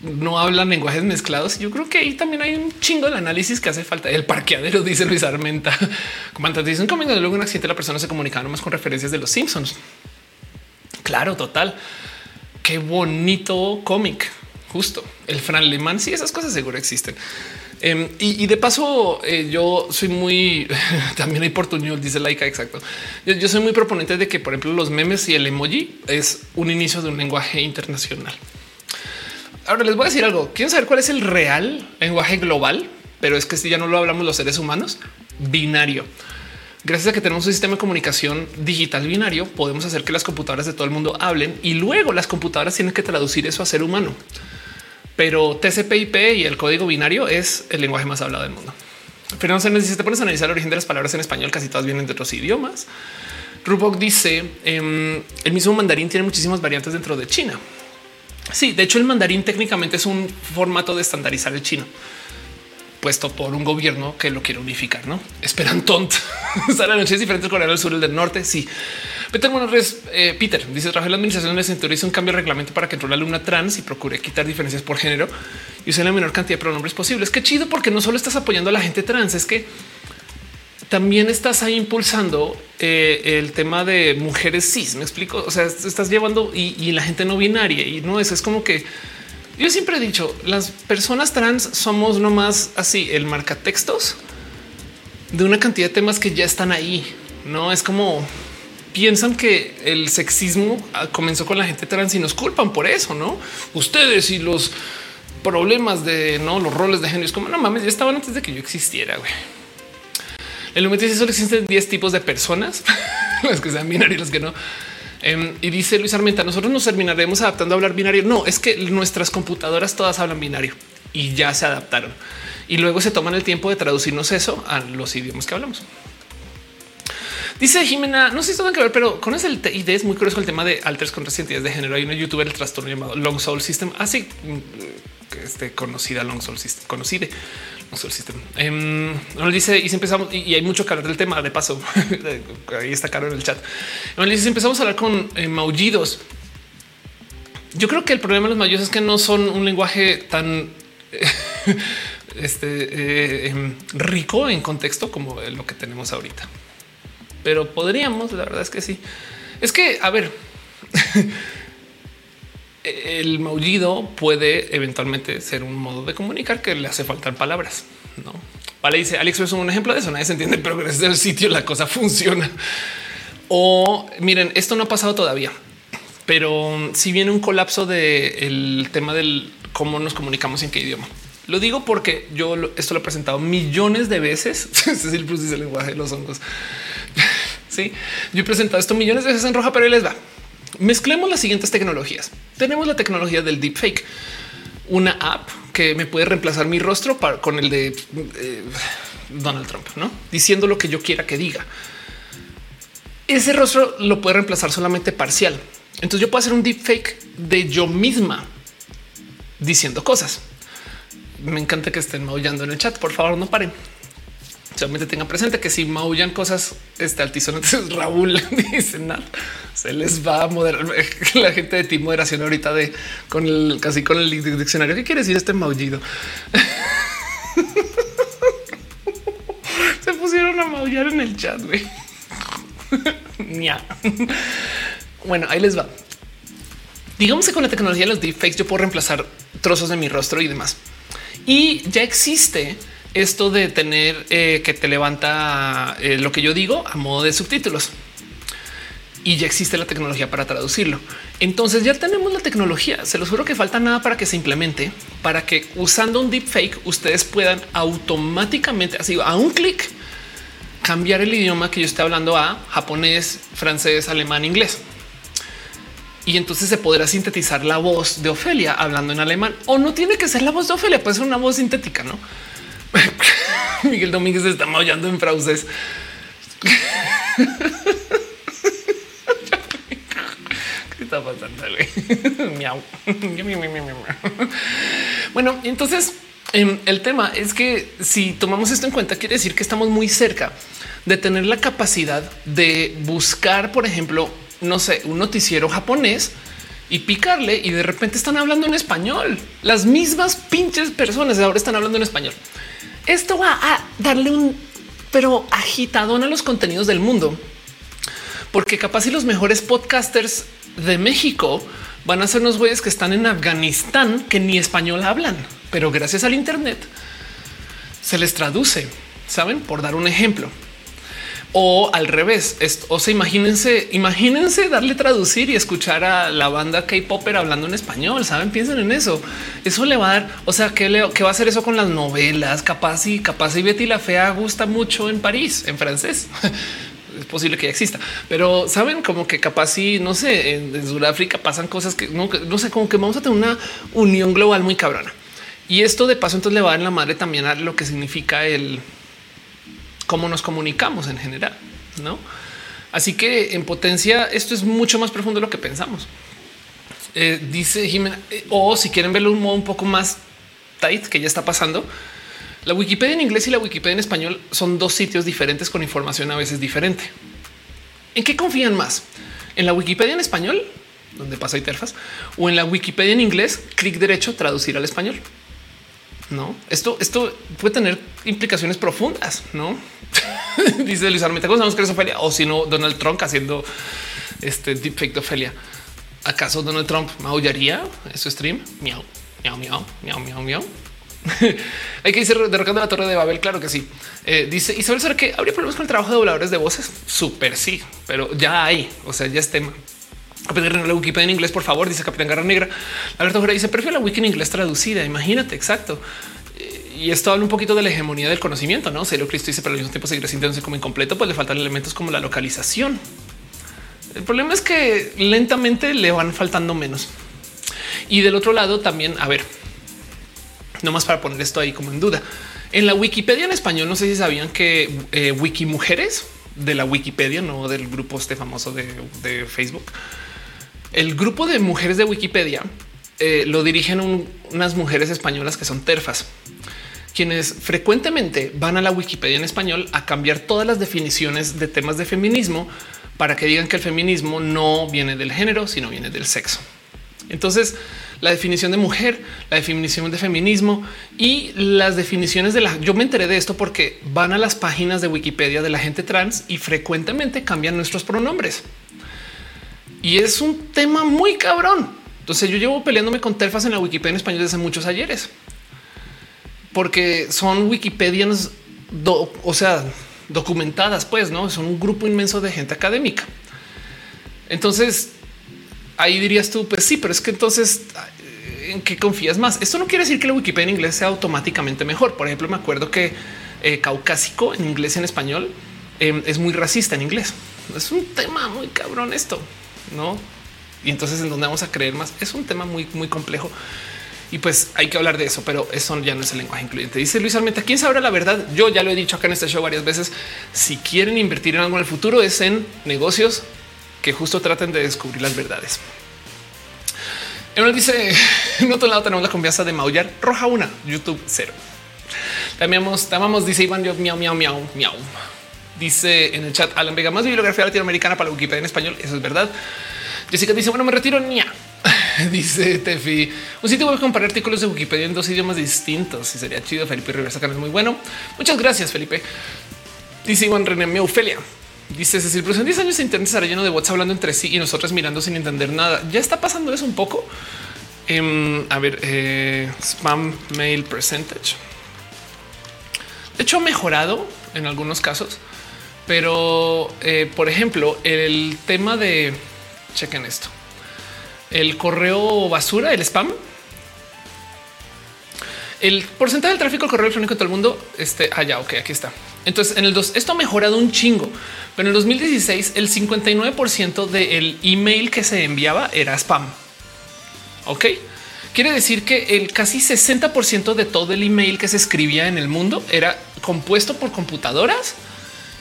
no habla lenguajes mezclados. Yo creo que ahí también hay un chingo de análisis que hace falta. El parqueadero dice Luis Armenta. Antes dicen, como luego un accidente, la persona se comunicaba nomás con referencias de los Simpsons. Claro, total. Qué bonito cómic justo el Fran Lemán. Sí, esas cosas seguro existen. Em, y, de paso, eh, yo soy muy también hay portuñol, dice Laika. Exacto. Yo, soy muy proponente de que, por ejemplo, los memes y el emoji es un inicio de un lenguaje internacional. Ahora les voy a decir algo. ¿Quieren saber cuál es el real lenguaje global? Pero es que si ya no lo hablamos los seres humanos, binario. Gracias a que tenemos un sistema de comunicación digital binario, podemos hacer que las computadoras de todo el mundo hablen y luego las computadoras tienen que traducir eso a ser humano pero TCP/IP y el código binario es el lenguaje más hablado del mundo. Pero no sé si te pones a analizar el origen de las palabras en español, casi todas vienen de otros idiomas. Rubok dice em, el mismo mandarín tiene muchísimas variantes dentro de China. Sí, de hecho el mandarín técnicamente es un formato de estandarizar el chino puesto por un gobierno que lo quiere unificar, ¿no? Esperan tonto. la noche es diferente Corea del Sur y el del Norte. Sí. Peter Monarres, eh, Peter dice trabajé en la administración de Centro hizo un cambio de reglamento para que entró la alumna trans y procure quitar diferencias por género y usar la menor cantidad de pronombres posibles. Qué chido, porque no solo estás apoyando a la gente trans, es que también estás ahí impulsando eh, el tema de mujeres cis. Me explico. O sea, estás llevando y, y la gente no binaria y no eso es como que yo siempre he dicho, las personas trans somos nomás así, el marcatextos de una cantidad de temas que ya están ahí. No es como piensan que el sexismo ah, comenzó con la gente trans y nos culpan por eso, no ustedes y los problemas de no los roles de género. Es como no mames, ya estaban antes de que yo existiera. Güey. El dice solo existen 10 tipos de personas, los que sean binarios, los que no. Em, y dice Luis Armenta, nosotros nos terminaremos adaptando a hablar binario. No, es que nuestras computadoras todas hablan binario y ya se adaptaron. Y luego se toman el tiempo de traducirnos eso a los idiomas que hablamos. Dice Jimena, no sé si tiene que ver, pero con ese TID es muy curioso el tema de alters con identidades de género. Hay una youtuber el trastorno llamado Long Soul System, así ah, mm, este, conocida Long Soul System, conocida el sistema. Eh, dice y si empezamos y, hay mucho que hablar del tema de paso. ahí está caro en el chat. dice si empezamos a hablar con eh, maullidos. Yo creo que el problema de los maullidos es que no son un lenguaje tan este, eh, em, rico en contexto como lo que tenemos ahorita. Pero podríamos, la verdad es que sí. Es que, a ver, el maullido puede eventualmente ser un modo de comunicar que le hace faltar palabras. No vale. Dice Alex es un ejemplo de eso. Nadie se entiende, pero gracias al sitio la cosa funciona. O miren, esto no ha pasado todavía, pero si viene un colapso del tema del cómo nos comunicamos en qué idioma. Lo digo porque yo esto lo he presentado millones de veces. es el plus dice el lenguaje de los hongos. sí, yo he presentado esto millones de veces en roja, pero ahí les va. Mezclemos las siguientes tecnologías. Tenemos la tecnología del deepfake, una app que me puede reemplazar mi rostro con el de eh, Donald Trump, no diciendo lo que yo quiera que diga. Ese rostro lo puede reemplazar solamente parcial. Entonces yo puedo hacer un deepfake de yo misma diciendo cosas. Me encanta que estén maullando en el chat. Por favor, no paren solamente tengan presente que si maullan cosas este altisonantes, Raúl dice nada, se les va a moderar la gente de ti moderación ahorita de con el casi con el diccionario. ¿Qué quiere decir este maullido? se pusieron a maullar en el chat. Bueno, ahí les va. Digamos que con la tecnología de los deepfakes yo puedo reemplazar trozos de mi rostro y demás. Y ya existe esto de tener eh, que te levanta eh, lo que yo digo a modo de subtítulos. Y ya existe la tecnología para traducirlo. Entonces ya tenemos la tecnología. Se los juro que falta nada para que se implemente, para que usando un deepfake ustedes puedan automáticamente, así a un clic, cambiar el idioma que yo esté hablando a japonés, francés, alemán, inglés. Y entonces se podrá sintetizar la voz de Ofelia hablando en alemán o no tiene que ser la voz de Ofelia, puede ser una voz sintética, no? Miguel Domínguez está maullando en francés. ¿Qué está pasando? Bueno, entonces em, el tema es que si tomamos esto en cuenta, quiere decir que estamos muy cerca de tener la capacidad de buscar, por ejemplo, no sé, un noticiero japonés y picarle y de repente están hablando en español. Las mismas pinches personas ahora están hablando en español. Esto va a darle un pero agitadón a los contenidos del mundo, porque capaz y los mejores podcasters de México van a ser unos güeyes que están en Afganistán que ni español hablan, pero gracias al Internet se les traduce. Saben, por dar un ejemplo. O al revés, o sea, imagínense, imagínense darle traducir y escuchar a la banda K-Popper hablando en español. Saben, piensen en eso. Eso le va a dar, o sea, ¿qué, le, va a hacer eso con las novelas? Capaz y capaz y Betty la Fea gusta mucho en París, en francés. es posible que ya exista, pero saben como que capaz y no sé, en, Sudáfrica pasan cosas que no, sé, como que vamos a tener una unión global muy cabrona. Y esto de paso entonces le va a dar en la madre también a lo que significa el cómo nos comunicamos en general, no? Así que en potencia esto es mucho más profundo de lo que pensamos. Eh, dice Jimena, eh, o si quieren verlo un modo un poco más tight que ya está pasando, la Wikipedia en inglés y la Wikipedia en español son dos sitios diferentes con información a veces diferente. ¿En qué confían más? ¿En la Wikipedia en español, donde pasa interfaz, o en la Wikipedia en inglés, clic derecho, traducir al español? No, esto, esto puede tener implicaciones profundas, no? Dice Luis Armenta, ¿cómo sabemos que es Ofelia? O si no, Donald Trump haciendo este deepfake de Ofelia. ¿Acaso Donald Trump maullaría en su stream? Miau, miau, miau, miau, miau, miau. Hay que decir derrocando la torre de Babel. Claro que sí. Eh, dice Isabel sobre que habría problemas con el trabajo de dobladores de voces. Súper sí, pero ya hay. O sea, ya es tema. Capitán la Wikipedia en inglés, por favor, dice Capitán Garra Negra. Alberto Jura dice prefiero la wiki en inglés traducida. Imagínate, exacto. Eh, y esto habla un poquito de la hegemonía del conocimiento, no? Celo Cristo dice, pero al mismo tiempo seguirá sintiéndose como incompleto, pues le faltan elementos como la localización. El problema es que lentamente le van faltando menos. Y del otro lado también, a ver, no más para poner esto ahí como en duda. En la Wikipedia en español, no sé si sabían que eh, Wiki Mujeres de la Wikipedia, no del grupo este famoso de, Facebook, el grupo de mujeres de Wikipedia eh, lo dirigen unas mujeres españolas que son terfas, quienes frecuentemente van a la Wikipedia en español a cambiar todas las definiciones de temas de feminismo para que digan que el feminismo no viene del género, sino viene del sexo. Entonces, la definición de mujer, la definición de feminismo y las definiciones de la... Yo me enteré de esto porque van a las páginas de Wikipedia de la gente trans y frecuentemente cambian nuestros pronombres. Y es un tema muy cabrón. Entonces yo llevo peleándome con terfas en la Wikipedia en español desde muchos ayeres. Porque son Wikipedianos, o sea, documentadas, pues, ¿no? Son un grupo inmenso de gente académica. Entonces, ahí dirías tú, pues sí, pero es que entonces en qué confías más. Esto no quiere decir que la Wikipedia en inglés sea automáticamente mejor. Por ejemplo, me acuerdo que eh, caucásico en inglés y en español em, es muy racista en inglés. Es un tema muy cabrón esto, no? Y entonces en dónde vamos a creer más es un tema muy, muy complejo. Y pues hay que hablar de eso, pero eso ya no es el lenguaje incluyente. Dice Luis Almenta, ¿quién sabrá la verdad? Yo ya lo he dicho acá en este show varias veces. Si quieren invertir en algo en el futuro es en negocios que justo traten de descubrir las verdades. Dice, en otro lado tenemos la confianza de maullar roja una, YouTube cero. También amamos, dice Iván, yo miau, miau, miau, miau. Dice en el chat Alan Vega, más bibliografía latinoamericana para Wikipedia en español. Eso es verdad. Jessica dice, bueno, me retiro, niña. dice Tefi, un sitio web comparar artículos de Wikipedia en dos idiomas distintos. Y sería chido. Felipe Rivera es muy bueno. Muchas gracias, Felipe. Dice Iván René, mi Ofelia. Dice Cecil, pero en 10 años Internet estará lleno de bots hablando entre sí y nosotros mirando sin entender nada. Ya está pasando eso un poco. Em, a ver, eh, spam mail percentage. De hecho, ha mejorado en algunos casos, pero eh, por ejemplo, el tema de chequen esto, el correo basura, el spam, el porcentaje del tráfico del correo electrónico de todo el mundo. Este allá, ah, ok, aquí está. Entonces, en el 2, esto ha mejorado un chingo, pero en el 2016, el 59% del email que se enviaba era spam. Ok, quiere decir que el casi 60% de todo el email que se escribía en el mundo era compuesto por computadoras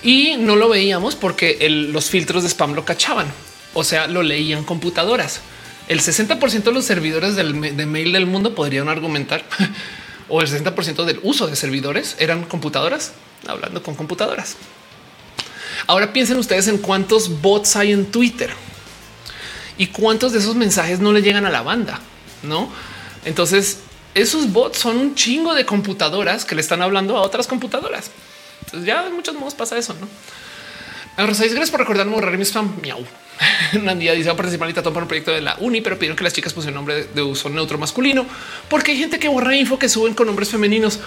y no lo veíamos porque los filtros de spam lo cachaban. O sea, lo leían computadoras. El 60% de los servidores de mail del mundo podrían argumentar o el 60% del uso de servidores eran computadoras hablando con computadoras. Ahora piensen ustedes en cuántos bots hay en Twitter y cuántos de esos mensajes no le llegan a la banda, no? Entonces, esos bots son un chingo de computadoras que le están hablando a otras computadoras. Entonces, ya de muchos modos pasa eso, no? gracias por recordarme borrar mi spam. Miau. Nandía dice a participar en para un proyecto de la uni, pero pidieron que las chicas pusieran nombre de uso neutro masculino porque hay gente que borra info que suben con nombres femeninos.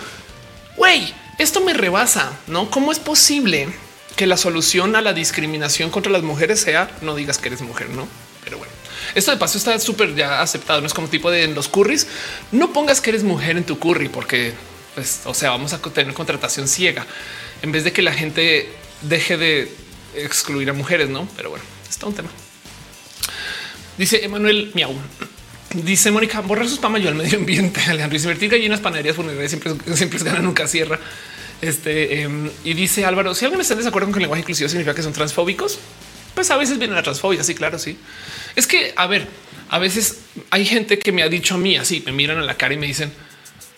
Güey, esto me rebasa, ¿no? ¿Cómo es posible que la solución a la discriminación contra las mujeres sea no digas que eres mujer, no? Pero bueno, esto de paso está súper ya aceptado. No es como tipo de en los curries. No pongas que eres mujer en tu curry porque, pues, o sea, vamos a tener contratación ciega en vez de que la gente deje de excluir a mujeres, no? Pero bueno, está un tema. Dice Emanuel Miau. Dice Mónica, borrar sus pamayos al medio ambiente. Alejandro invertir gallinas, panaderías funerarias siempre, siempre ganan nunca cierra. Este em, y dice Álvaro: si alguien está en desacuerdo con que el lenguaje inclusivo significa que son transfóbicos, Pues a veces viene la transfobia. Sí, claro, sí. Es que, a ver, a veces hay gente que me ha dicho a mí así, me miran a la cara y me dicen,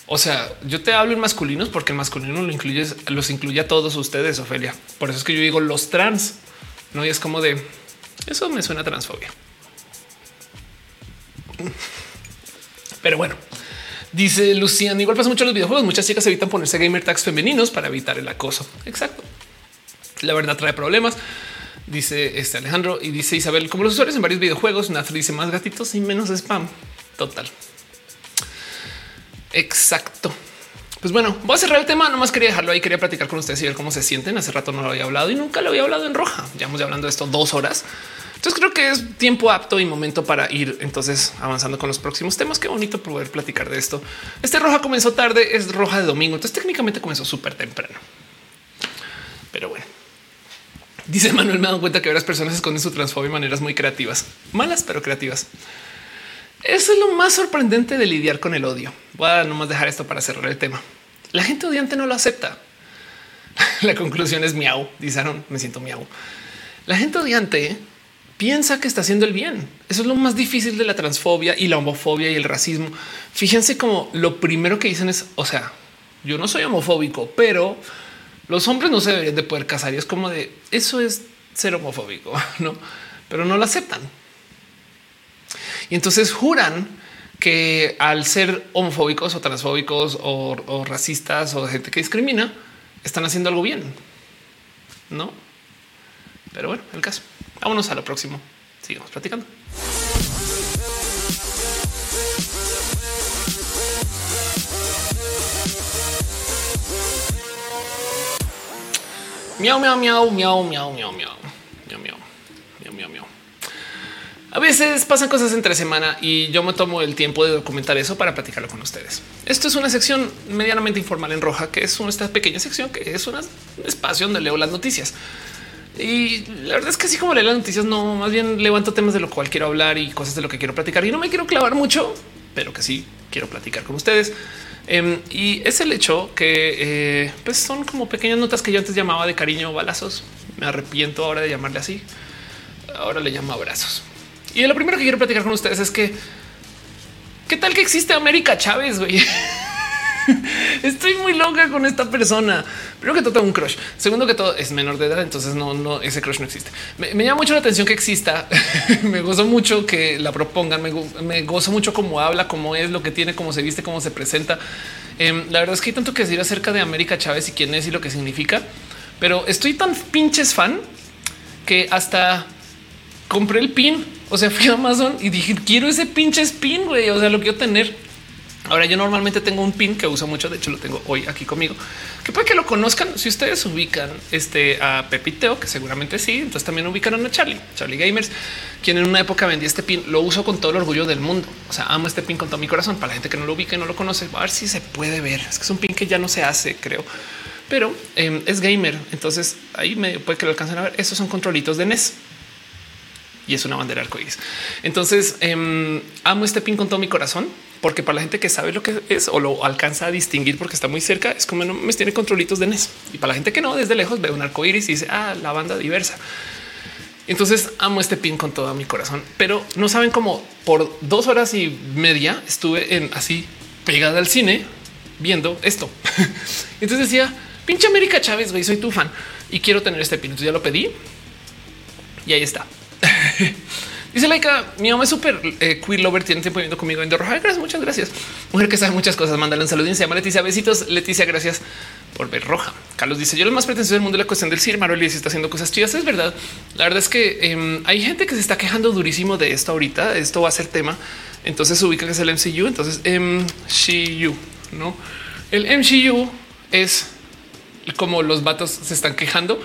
o sea, yo te hablo en masculinos porque el masculino lo incluye, los incluye a todos ustedes, Ofelia. Por eso es que yo digo los trans, no? Y es como de eso me suena transfobia. Pero bueno, dice Luciana, igual pasa mucho en los videojuegos. Muchas chicas evitan ponerse gamer tags femeninos para evitar el acoso. Exacto. La verdad trae problemas. Dice este Alejandro y dice Isabel, como los usuarios en varios videojuegos, Nath dice más gatitos y menos spam. Total. Exacto. Pues bueno, voy a cerrar el tema. Nomás quería dejarlo ahí. Quería platicar con ustedes y ver cómo se sienten. Hace rato no lo había hablado y nunca lo había hablado en roja. Ya hemos hablando de esto dos horas. Entonces creo que es tiempo apto y momento para ir entonces avanzando con los próximos temas. Qué bonito poder platicar de esto. Este roja comenzó tarde, es roja de domingo. Entonces técnicamente comenzó súper temprano. Pero bueno. Dice Manuel, me dado cuenta que varias personas esconden su transfobia de maneras muy creativas, malas, pero creativas. Eso es lo más sorprendente de lidiar con el odio. Voy a nomás dejar esto para cerrar el tema. La gente odiante no lo acepta. La conclusión es miau, dice me siento miau. La gente odiante piensa que está haciendo el bien. Eso es lo más difícil de la transfobia y la homofobia y el racismo. Fíjense como lo primero que dicen es, o sea, yo no soy homofóbico, pero los hombres no se deberían de poder casar y es como de eso es ser homofóbico, no? Pero no lo aceptan. Y entonces juran que al ser homofóbicos o transfóbicos o, o racistas o gente que discrimina, están haciendo algo bien. No, pero bueno, el caso. Vámonos a lo próximo. Sigamos platicando. Miau, miau, miau, miau, miau, miau, miau, miau, miau, miau, miau, miau. A veces pasan cosas entre semana y yo me tomo el tiempo de documentar eso para platicarlo con ustedes. Esto es una sección medianamente informal en roja, que es una esta pequeña sección que es un espacio donde leo las noticias. Y la verdad es que así como leer las noticias, no, más bien levanto temas de lo cual quiero hablar y cosas de lo que quiero platicar. Y no me quiero clavar mucho, pero que sí quiero platicar con ustedes. Em, y es el hecho que eh, pues son como pequeñas notas que yo antes llamaba de cariño balazos. Me arrepiento ahora de llamarle así. Ahora le llamo abrazos. Y lo primero que quiero platicar con ustedes es que qué tal que existe América Chávez, güey. Estoy muy loca con esta persona. Primero que todo, tengo un crush. Segundo que todo, es menor de edad, entonces no, no, ese crush no existe. Me, llama mucho la atención que exista. me gozo mucho que la propongan. Me, gozo mucho cómo habla, cómo es, lo que tiene, cómo se viste, cómo se presenta. Em, la verdad es que hay tanto que decir acerca de América Chávez y quién es y lo que significa, pero estoy tan pinches fan que hasta compré el pin. O sea, fui a Amazon y dije, quiero ese pinche spin, güey. O sea, lo quiero tener. Ahora yo normalmente tengo un pin que uso mucho, de hecho lo tengo hoy aquí conmigo, que puede que lo conozcan. Si ustedes ubican este a Pepiteo, que seguramente sí, entonces también ubicaron a Charlie, Charlie Gamers, quien en una época vendía este pin, lo uso con todo el orgullo del mundo, o sea, amo este pin con todo mi corazón, para la gente que no lo ubica y no lo conoce, a ver si se puede ver, es que es un pin que ya no se hace, creo, pero em, es gamer, entonces ahí me puede que lo alcancen a ver, estos son controlitos de NES, y es una bandera arcoíris. Entonces em, amo este pin con todo mi corazón porque para la gente que sabe lo que es o lo alcanza a distinguir porque está muy cerca, es como no me tiene controlitos de NES. Y para la gente que no, desde lejos ve un arco iris y dice, ah, la banda diversa. Entonces amo este pin con todo mi corazón, pero no saben cómo por dos horas y media estuve en así pegada al cine viendo esto. Entonces decía, pinche América Chávez, güey, soy tu fan y quiero tener este pin. Entonces ya lo pedí y ahí está. Dice Laika, mi mamá es súper eh, queer lover, tiene tiempo viviendo conmigo en Roja. Gracias, muchas gracias. Mujer que sabe muchas cosas, mándale un saludo. Se llama Leticia. Besitos, Leticia, gracias por ver roja. Carlos dice: Yo lo más pretencioso del mundo es la cuestión del Sir Marvel y si está haciendo cosas chidas. Es verdad. La verdad es que em, hay gente que se está quejando durísimo de esto ahorita. Esto va a ser tema. Entonces ubica que es el MCU. Entonces MCU, no el MCU es como los vatos se están quejando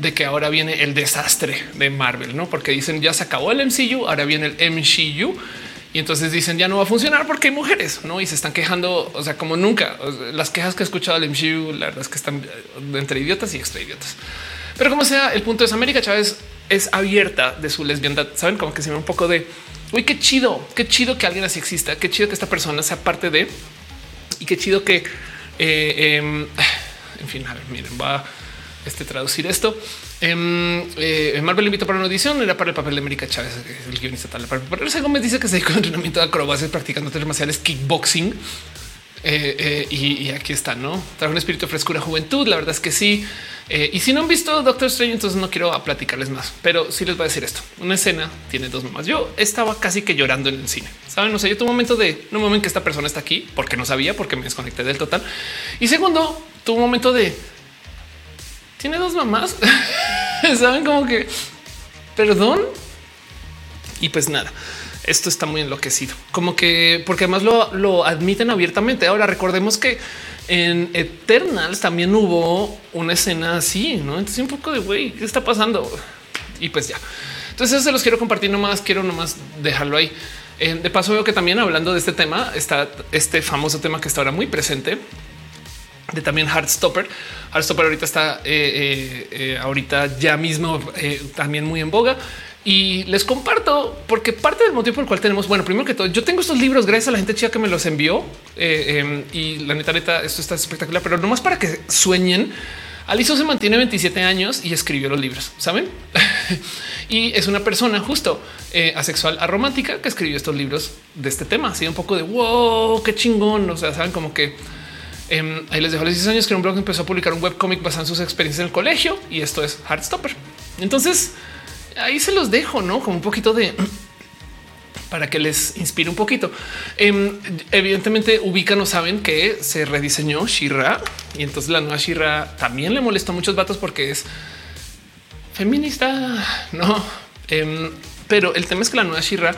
de que ahora viene el desastre de Marvel, no? Porque dicen ya se acabó el MCU, ahora viene el MCU y entonces dicen ya no va a funcionar porque hay mujeres, no? Y se están quejando, o sea, como nunca. Las quejas que he escuchado del MCU, la verdad es que están eh, entre idiotas y extra idiotas. Pero como sea, el punto es América Chávez es abierta de su lesbiandad. Saben como que se ve un poco de uy, qué chido, qué chido que alguien así exista, qué chido que esta persona sea parte de y qué chido que, eh, em, en fin, a ver, miren, va este, traducir esto. Em, eh, Marvel invitó para una audición, era para el papel de América Chávez, el guionista tal. José Gómez dice que se dedicó a entrenamiento de acrobacias practicando artes marciales, kickboxing. Eh, eh, y, aquí está, no trae un espíritu de frescura, juventud. La verdad es que sí. Eh, y si no han visto Doctor Strange, entonces no quiero platicarles más, pero sí les voy a decir esto. Una escena tiene dos mamás. Yo estaba casi que llorando en el cine. Saben, no sé, yo tuve un momento de no momento que esta persona está aquí porque no sabía, porque me desconecté del total. Y segundo, tuve un momento de tiene dos mamás. Saben como que perdón. Y pues nada, esto está muy enloquecido, como que porque además lo, admiten abiertamente. Ahora recordemos que en Eternals también hubo una escena así, no? Entonces un poco de güey, ¿qué está pasando? Y pues ya. Entonces se los quiero compartir nomás, quiero nomás dejarlo ahí. Eh, de paso veo que también hablando de este tema está este famoso tema que está ahora muy presente de también Heartstopper. Heartstopper ahorita está eh, eh, eh, ahorita ya mismo también muy en boga. Y les comparto porque parte del motivo por el cual tenemos, bueno, primero que todo, yo tengo estos libros gracias a la gente chica que me los envió em, y la neta, neta, esto está espectacular, pero no más para que sueñen. Aliso se mantiene 27 años y escribió los libros, saben? y es una persona justo asexual, aromántica que escribió estos libros de este tema. Así un poco de wow, qué chingón. O sea, saben como que Em, ahí les dejo los 10 años que un blog empezó a publicar un webcómic basado en sus experiencias en el colegio y esto es Heartstopper. Entonces ahí se los dejo, no como un poquito de para que les inspire un poquito. Em, evidentemente ubican o saben que se rediseñó Shira y entonces la nueva Shira también le molestó a muchos vatos porque es feminista, no? Em, pero el tema es que la nueva Shira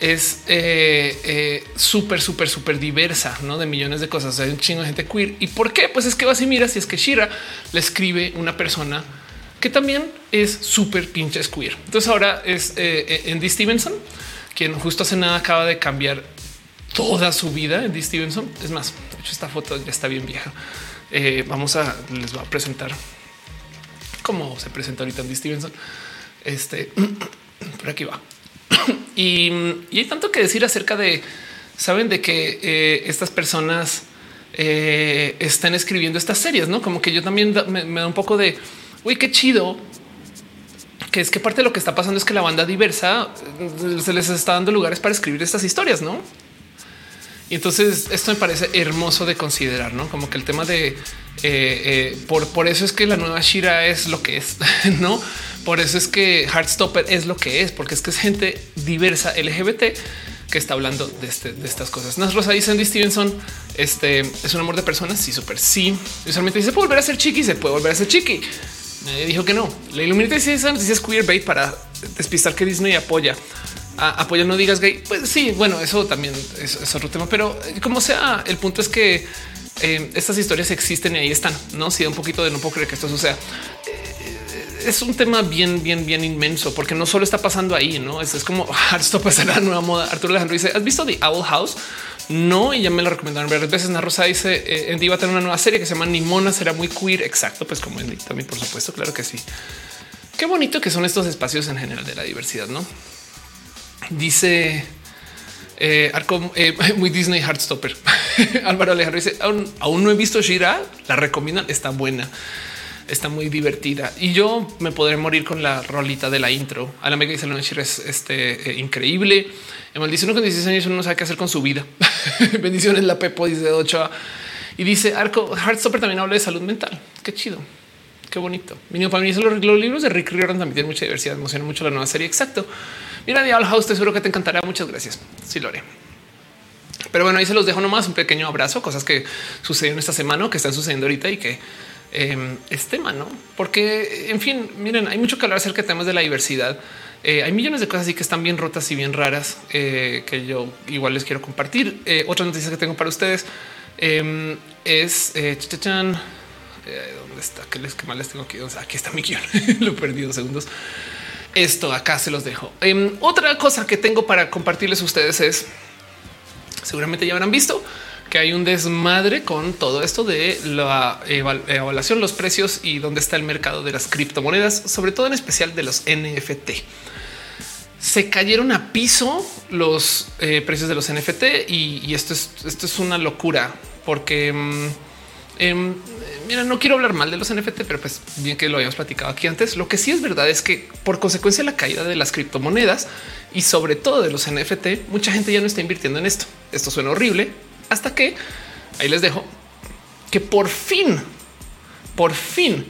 es eh, eh, súper, súper, súper diversa, no de millones de cosas. Hay un chingo de gente queer. Y por qué? Pues es que vas y miras si es que Shira le escribe una persona que también es súper pinches queer. Entonces ahora es eh, Andy Stevenson, quien justo hace nada acaba de cambiar toda su vida. Andy Stevenson es más, de hecho, esta foto ya está bien vieja. vamos a les voy a presentar cómo se presenta ahorita Andy Stevenson. Este por aquí va. y, hay tanto que decir acerca de, saben, de que eh, estas personas eh, están escribiendo estas series, no como que yo también me, da un poco de uy, qué chido que es que parte de lo que está pasando es que la banda diversa eh, se les está dando lugares para escribir estas historias, no? Y entonces esto me parece hermoso de considerar, no como que el tema de por, por eso es que la nueva Shira es lo que es, no? Por eso es que Heartstopper es lo que es, porque es que es gente diversa LGBT que está hablando de, este, de estas cosas. Nas Rosa dice Andy Stevenson, este es un amor de personas. Sí, súper sí. Usualmente dice puede volver a ser chiqui, se puede volver a ser chiqui. Nadie dijo que no. La Illuminati dice esa noticia es queerbait para despistar que Disney apoya. apoya no digas gay. Pues sí, bueno, eso también es, otro tema, pero eh, como sea, el punto es que eh, estas historias existen y ahí están. No si da un poquito de no puedo creer que esto suceda es un tema bien, bien, bien inmenso, porque no solo está pasando ahí, no es, como esto pasa la nueva moda. Arturo Alejandro dice: ¿Has visto The Owl House? No, y ya me lo recomendaron varias veces. Ana dice: eh, Andy va a tener una nueva serie que se llama Nimona, será muy queer. Exacto, pues como Andy también, por supuesto. Claro que sí. Qué bonito que son estos espacios en general de la diversidad, no? Dice eh, Arco eh, muy Disney Heartstopper. Álvaro Alejandro dice: aún, aún no he visto Shira, la recomiendan, está buena está muy divertida y yo me podré morir con la rolita de la intro. A la mega dice es este, eh, increíble. En maldición con 16 años uno no sabe qué hacer con su vida. Bendiciones la Pepo dice Ochoa y dice Arco Heartstopper también habla de salud mental. Qué chido. Qué bonito. Vino para mí los, los, libros de Rick Riordan también tienen mucha diversidad. Emociona mucho la nueva serie. Exacto. Mira, The House, te seguro que te encantará. Muchas gracias. Sí, lo haré. Pero bueno, ahí se los dejo nomás un pequeño abrazo, cosas que sucedieron esta semana, que están sucediendo ahorita y que eh, es tema, no? Porque, en fin, miren, hay mucho que hablar acerca de temas de la diversidad. Eh, hay millones de cosas así que están bien rotas y bien raras eh, que yo igual les quiero compartir. Eh, otra noticia que tengo para ustedes em, es ¿Dónde está? ¿Qué les más les tengo aquí? aquí está mi guion. Lo he perdido segundos. Esto acá se los dejo. Em, otra cosa que tengo para compartirles a ustedes es seguramente ya habrán visto que hay un desmadre con todo esto de la evaluación, los precios y dónde está el mercado de las criptomonedas, sobre todo en especial de los NFT. Se cayeron a piso los eh, precios de los NFT y, esto es esto es una locura porque mm, em, mira, no quiero hablar mal de los NFT, pero pues bien que lo habíamos platicado aquí antes. Lo que sí es verdad es que por consecuencia la caída de las criptomonedas y sobre todo de los NFT, mucha gente ya no está invirtiendo en esto. Esto suena horrible hasta que ahí les dejo que por fin, por fin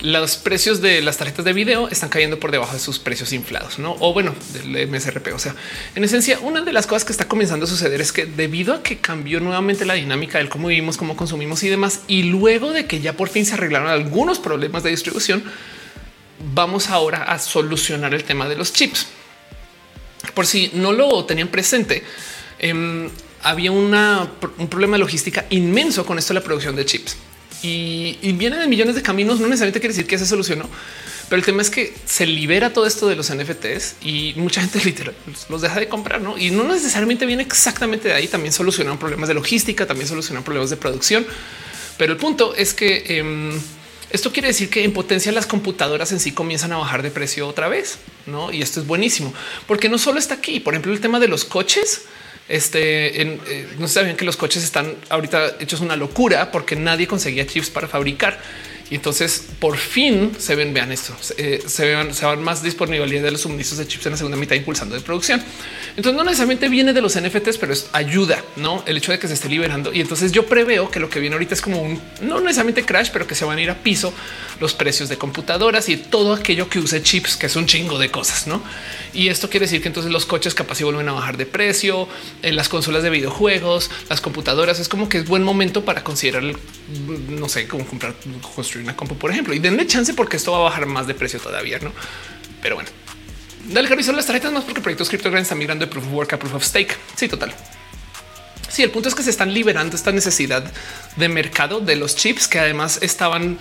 los precios de las tarjetas de video están cayendo por debajo de sus precios inflados, no? O bueno, del MSRP. O sea, en esencia, una de las cosas que está comenzando a suceder es que debido a que cambió nuevamente la dinámica del cómo vivimos, cómo consumimos y demás, y luego de que ya por fin se arreglaron algunos problemas de distribución, vamos ahora a solucionar el tema de los chips. Por si no lo tenían presente, eh, había un problema de logística inmenso con esto de la producción de chips y, viene de millones de caminos. No necesariamente quiere decir que se solucionó, pero el tema es que se libera todo esto de los NFTs y mucha gente literal los deja de comprar, ¿no? Y no necesariamente viene exactamente de ahí. También solucionan problemas de logística, también solucionan problemas de producción. Pero el punto es que em, esto quiere decir que en potencia las computadoras en sí comienzan a bajar de precio otra vez, ¿no? Y esto es buenísimo, porque no solo está aquí, por ejemplo, el tema de los coches, este eh, no sabían que los coches están ahorita hechos una locura porque nadie conseguía chips para fabricar. Y entonces por fin se ven, vean esto, eh, se, vean, se van más disponibilidad de los suministros de chips en la segunda mitad impulsando de producción. Entonces no necesariamente viene de los NFTs, pero es ayuda, no el hecho de que se esté liberando. Y entonces yo preveo que lo que viene ahorita es como un no necesariamente crash, pero que se van a ir a piso los precios de computadoras y todo aquello que use chips, que es un chingo de cosas, no? Y esto quiere decir que entonces los coches capaz y vuelven a bajar de precio, en las consolas de videojuegos, las computadoras. Es como que es buen momento para considerar, no sé, cómo comprar, construir una compu, por ejemplo, y denle chance porque esto va a bajar más de precio todavía, no? Pero bueno, dale que las tarjetas más porque proyectos cripto grandes están migrando de proof of work a proof of stake. Sí, total. Sí, el punto es que se están liberando esta necesidad de mercado de los chips que además estaban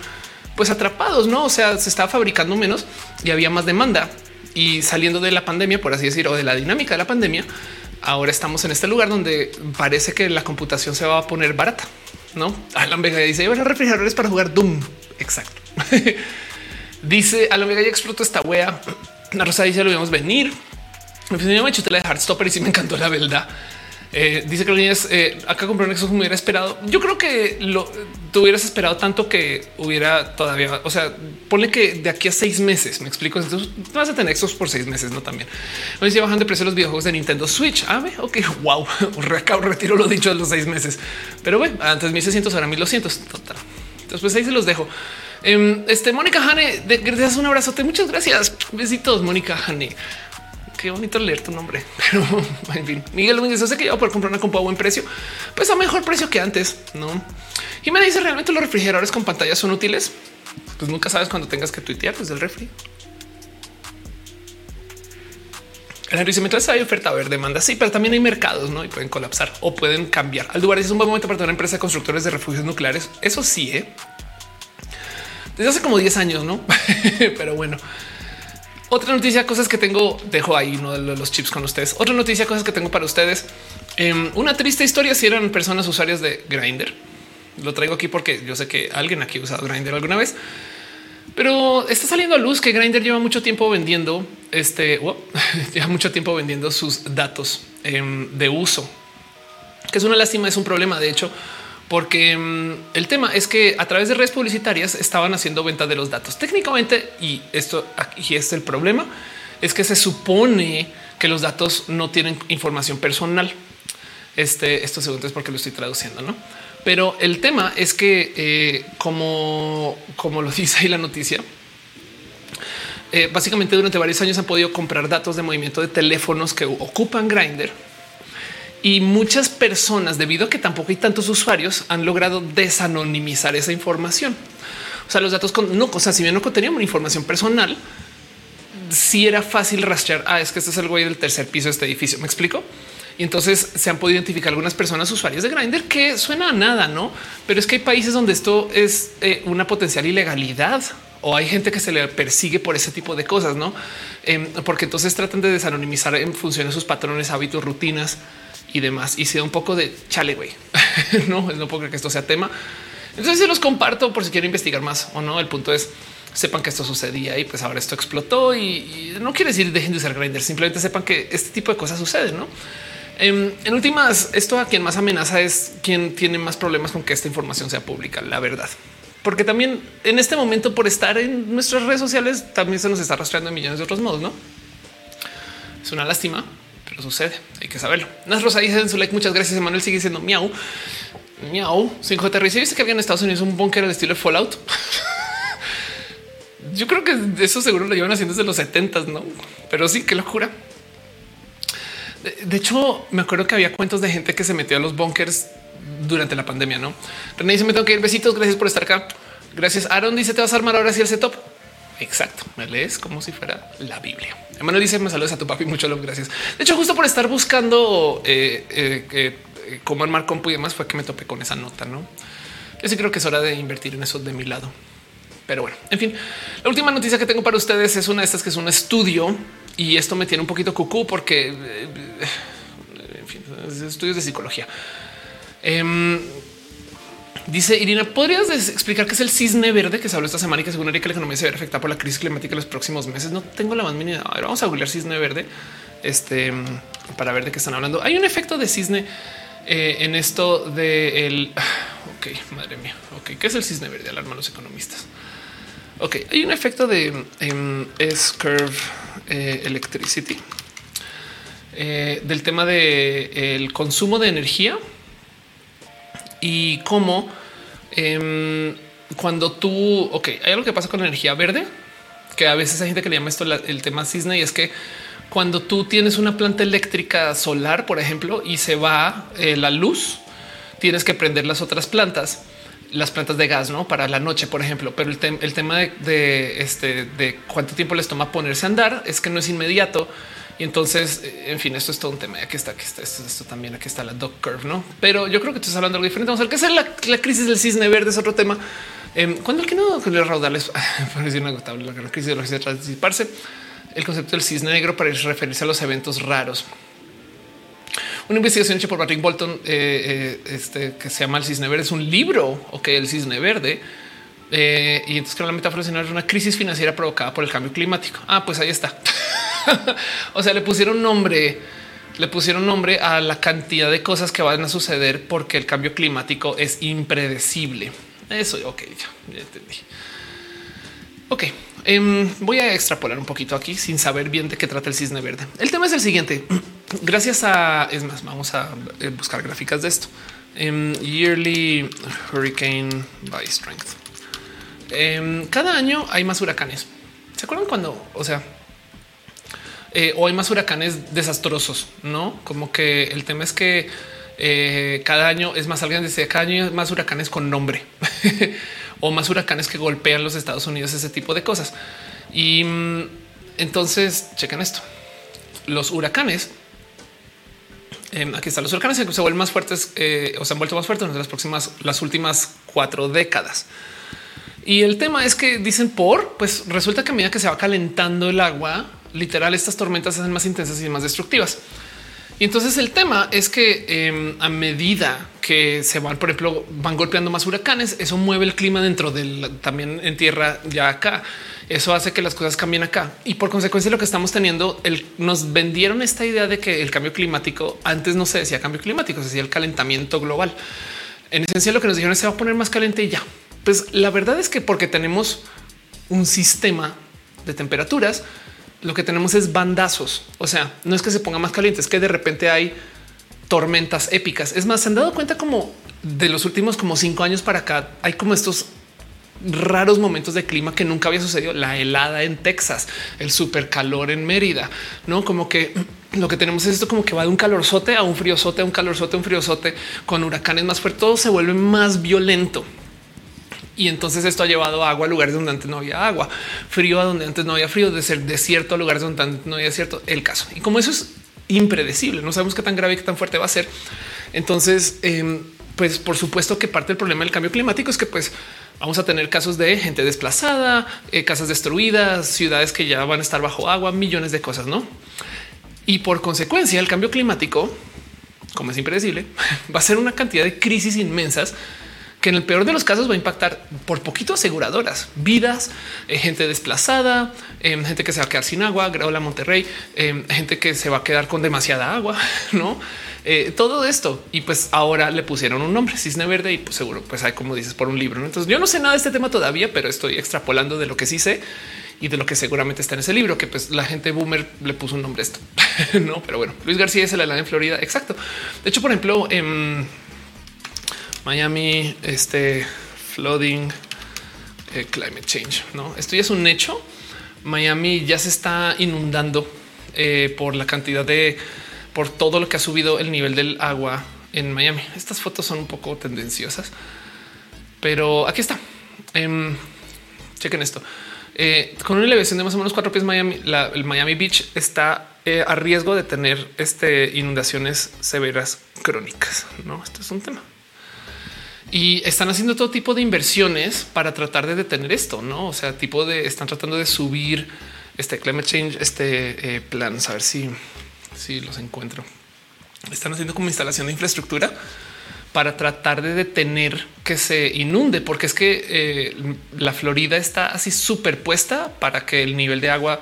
pues atrapados, no? O sea, se estaba fabricando menos y había más demanda y saliendo de la pandemia, por así decir, o de la dinámica de la pandemia, ahora estamos en este lugar donde parece que la computación se va a poner barata. No, Alan Vega dice los refrigeradores para jugar Doom. Exacto. dice Alan Vega ya explotó esta wea. La Rosa dice lo vimos venir. Me hecho de Heartstopper y sí me encantó la verdad. Eh, dice que niñas eh, acá compré un Xbox me hubiera esperado. Yo creo que lo te hubieras esperado tanto que hubiera todavía. O sea, ponle que de aquí a seis meses me explico. Entonces vas a tener Xbox por seis meses, no también. Hoy se bajan de precio los videojuegos de Nintendo Switch. Ah, ok, wow, retiro lo dicho de los seis meses, pero bueno, antes 1600 ahora 1200. Total. Entonces, pues ahí se los dejo. Em, este Mónica Hane, gracias, un abrazote. Muchas gracias. Besitos, Mónica Hane qué bonito leer tu nombre, pero en fin, Miguel Domínguez, sé que yo por comprar una compu a buen precio, pues a mejor precio que antes, no? Y me dice realmente los refrigeradores con pantallas son útiles. Pues nunca sabes cuando tengas que tuitear desde el refri. El enriquecimiento hay oferta, a ver, demanda. Sí, pero también hay mercados ¿no? y pueden colapsar o pueden cambiar. Al lugar es un buen momento para tener empresa de constructores de refugios nucleares. Eso sí, ¿eh? desde hace como 10 años, no? pero bueno, otra noticia, cosas que tengo, dejo ahí uno de los chips con ustedes. Otra noticia, cosas que tengo para ustedes. Em, una triste historia si eran personas usuarias de Grinder. Lo traigo aquí porque yo sé que alguien aquí ha usado Grinder alguna vez, pero está saliendo a luz que Grinder lleva mucho tiempo vendiendo este, lleva mucho tiempo vendiendo sus datos em, de uso, que es una lástima, es un problema. De hecho, porque mm, el tema es que a través de redes publicitarias estaban haciendo venta de los datos técnicamente y esto aquí es el problema es que se supone que los datos no tienen información personal. Este, esto segundo es porque lo estoy traduciendo, no? Pero el tema es que, eh, como, como lo dice ahí la noticia, eh, básicamente durante varios años han podido comprar datos de movimiento de teléfonos que ocupan Grinder y muchas personas, debido a que tampoco hay tantos usuarios, han logrado desanonimizar esa información. O sea, los datos con no cosas, si bien no contenían información personal, sí era fácil rastrear. Ah, es que este es el güey del tercer piso de este edificio. Me explico. Y entonces se han podido identificar algunas personas usuarios de Grindr que suena a nada, no? Pero es que hay países donde esto es eh, una potencial ilegalidad o hay gente que se le persigue por ese tipo de cosas, no? Em, porque entonces tratan de desanonimizar en función de sus patrones, hábitos, rutinas y demás. Y sea un poco de chale, güey. no, no puedo creer que esto sea tema. Entonces se los comparto por si quieren investigar más o no. El punto es sepan que esto sucedía y pues ahora esto explotó y, no quiere decir dejen de usar Grindr, simplemente sepan que este tipo de cosas suceden, ¿no? En, en, últimas, esto a quien más amenaza es quien tiene más problemas con que esta información sea pública, la verdad porque también en este momento por estar en nuestras redes sociales también se nos está rastreando en millones de otros modos, ¿no? Es una lástima, pero sucede, hay que saberlo. Nas Rosa dice en su like, muchas gracias, Emanuel sigue siendo miau. Miau, 5 de ¿Viste que había en Estados Unidos un búnker al estilo de Fallout? Yo creo que eso seguro lo llevan haciendo desde los 70, no? Pero sí, qué locura. De hecho, me acuerdo que había cuentos de gente que se metió a los bunkers durante la pandemia, ¿no? René dice, me tengo que ir, besitos, gracias por estar acá. Gracias. Aaron dice, te vas a armar ahora sí el setup. Exacto, me lees como si fuera la Biblia. Emanuel dice, me saludas a tu papi, mucho lo gracias. De hecho, justo por estar buscando eh, eh, eh, cómo armar compu y demás fue que me topé con esa nota, ¿no? Yo sí creo que es hora de invertir en eso de mi lado. Pero bueno, en fin, la última noticia que tengo para ustedes es una de estas que es un estudio y esto me tiene un poquito cucú porque, en fin, estudios de psicología. Em, dice Irina, ¿podrías explicar qué es el cisne verde que se habló esta semana y que según Erika la economía se ve afectada por la crisis climática en los próximos meses? No tengo la más mínima. A vamos a googlear cisne verde este, para ver de qué están hablando. Hay un efecto de cisne eh, en esto de. Ok, madre mía. Ok, ¿qué es el cisne verde? Alarma a los economistas. Ok, hay un efecto de um, S-curve eh, electricity eh, del tema de consumo de energía y cómo em, cuando tú, ok, hay algo que pasa con la energía verde, que a veces hay gente que le llama esto el tema cisne y es que cuando tú tienes una planta eléctrica solar, por ejemplo, y se va eh, la luz, tienes que prender las otras plantas las plantas de gas, no para la noche, por ejemplo. Pero el, tema de, este, de cuánto tiempo les toma ponerse a andar es que no es inmediato. Y entonces, eh, en fin, esto es todo un tema. Aquí está, aquí está, esto, también, aquí está la dog curve, no? Pero yo creo que tú estás hablando de algo diferente. Vamos a ver qué es la, crisis del cisne verde, es otro tema. Eh, cuando el que no los raudales, parece inagotable la crisis de los disiparse, el concepto del cisne negro para referirse a los eventos raros una investigación hecha por Patrick Bolton eh, eh, este, que se llama El Cisne Verde. Es un libro, o que el Cisne Verde. Eh, y entonces la metáfora es una crisis financiera provocada por el cambio climático. Ah, pues ahí está. o sea, le pusieron nombre, le pusieron nombre a la cantidad de cosas que van a suceder porque el cambio climático es impredecible. Eso, ok, ya, ya entendí. Ok, Em, voy a extrapolar un poquito aquí sin saber bien de qué trata el cisne verde. El tema es el siguiente. Gracias a es más, vamos a eh, buscar gráficas de esto. Em, yearly Hurricane by Strength. Em, cada año hay más huracanes. ¿Se acuerdan cuando? O sea, eh, o hay más huracanes desastrosos, no como que el tema es que eh, cada año es más alguien dice cada año más huracanes con nombre. o más huracanes que golpean los Estados Unidos, ese tipo de cosas. Y mm, entonces chequen esto. Los huracanes em, aquí están los huracanes que se vuelven más fuertes eh, o se han vuelto más fuertes en las próximas, las últimas cuatro décadas. Y el tema es que dicen por, pues resulta que a medida que se va calentando el agua, literal, estas tormentas se hacen más intensas y más destructivas. Y entonces el tema es que em, a medida que se van, por ejemplo, van golpeando más huracanes, eso mueve el clima dentro del también en tierra ya acá. Eso hace que las cosas cambien acá y por consecuencia lo que estamos teniendo, nos vendieron esta idea de que el cambio climático antes no se decía cambio climático, se decía el calentamiento global. En esencia lo que nos dijeron es se va a poner más caliente y ya. Pues la verdad es que porque tenemos un sistema de temperaturas, lo que tenemos es bandazos. O sea, no es que se ponga más caliente, es que de repente hay tormentas épicas. Es más, se han dado cuenta como de los últimos como cinco años para acá hay como estos raros momentos de clima que nunca había sucedido. La helada en Texas, el super calor en Mérida, no como que lo que tenemos es esto como que va de un calorzote a un friozote, a un calorzote, a un friozote con huracanes más fuertes. Todo se vuelve más violento. Y entonces esto ha llevado agua a lugares donde antes no había agua, frío a donde antes no había frío, de ser desierto a lugares donde antes no había cierto el caso. Y como eso es impredecible, no sabemos qué tan grave y qué tan fuerte va a ser. Entonces, em, pues por supuesto que parte del problema del cambio climático es que pues vamos a tener casos de gente desplazada, eh, casas destruidas, ciudades que ya van a estar bajo agua, millones de cosas, ¿no? Y por consecuencia, el cambio climático, como es impredecible, va a ser una cantidad de crisis inmensas que en el peor de los casos va a impactar por poquito aseguradoras, vidas, eh, gente desplazada, em, gente que se va a quedar sin agua, la Monterrey, em, gente que se va a quedar con demasiada agua, no? eh, todo esto. Y pues ahora le pusieron un nombre, Cisne Verde, y pues seguro, pues hay como dices por un libro. Entonces yo no sé nada de este tema todavía, pero estoy extrapolando de lo que sí sé y de lo que seguramente está en ese libro, que pues la gente boomer le puso un nombre a esto. no, pero bueno, Luis García es el en Florida. Exacto. De hecho, por ejemplo, en Miami, este flooding, eh, climate change. No, esto ya es un hecho. Miami ya se está inundando eh, por la cantidad de por todo lo que ha subido el nivel del agua en Miami. Estas fotos son un poco tendenciosas, pero aquí está. Eh, chequen esto. Eh, con una elevación de más o menos cuatro pies, Miami, el Miami Beach está a riesgo de tener este, inundaciones severas crónicas. No, esto es un tema. Y están haciendo todo tipo de inversiones para tratar de detener esto, no? O sea, tipo de están tratando de subir este climate change, este plan, a ver si si los encuentro. Están haciendo como instalación de infraestructura para tratar de detener que se inunde, porque es que eh, la Florida está así superpuesta para que el nivel de agua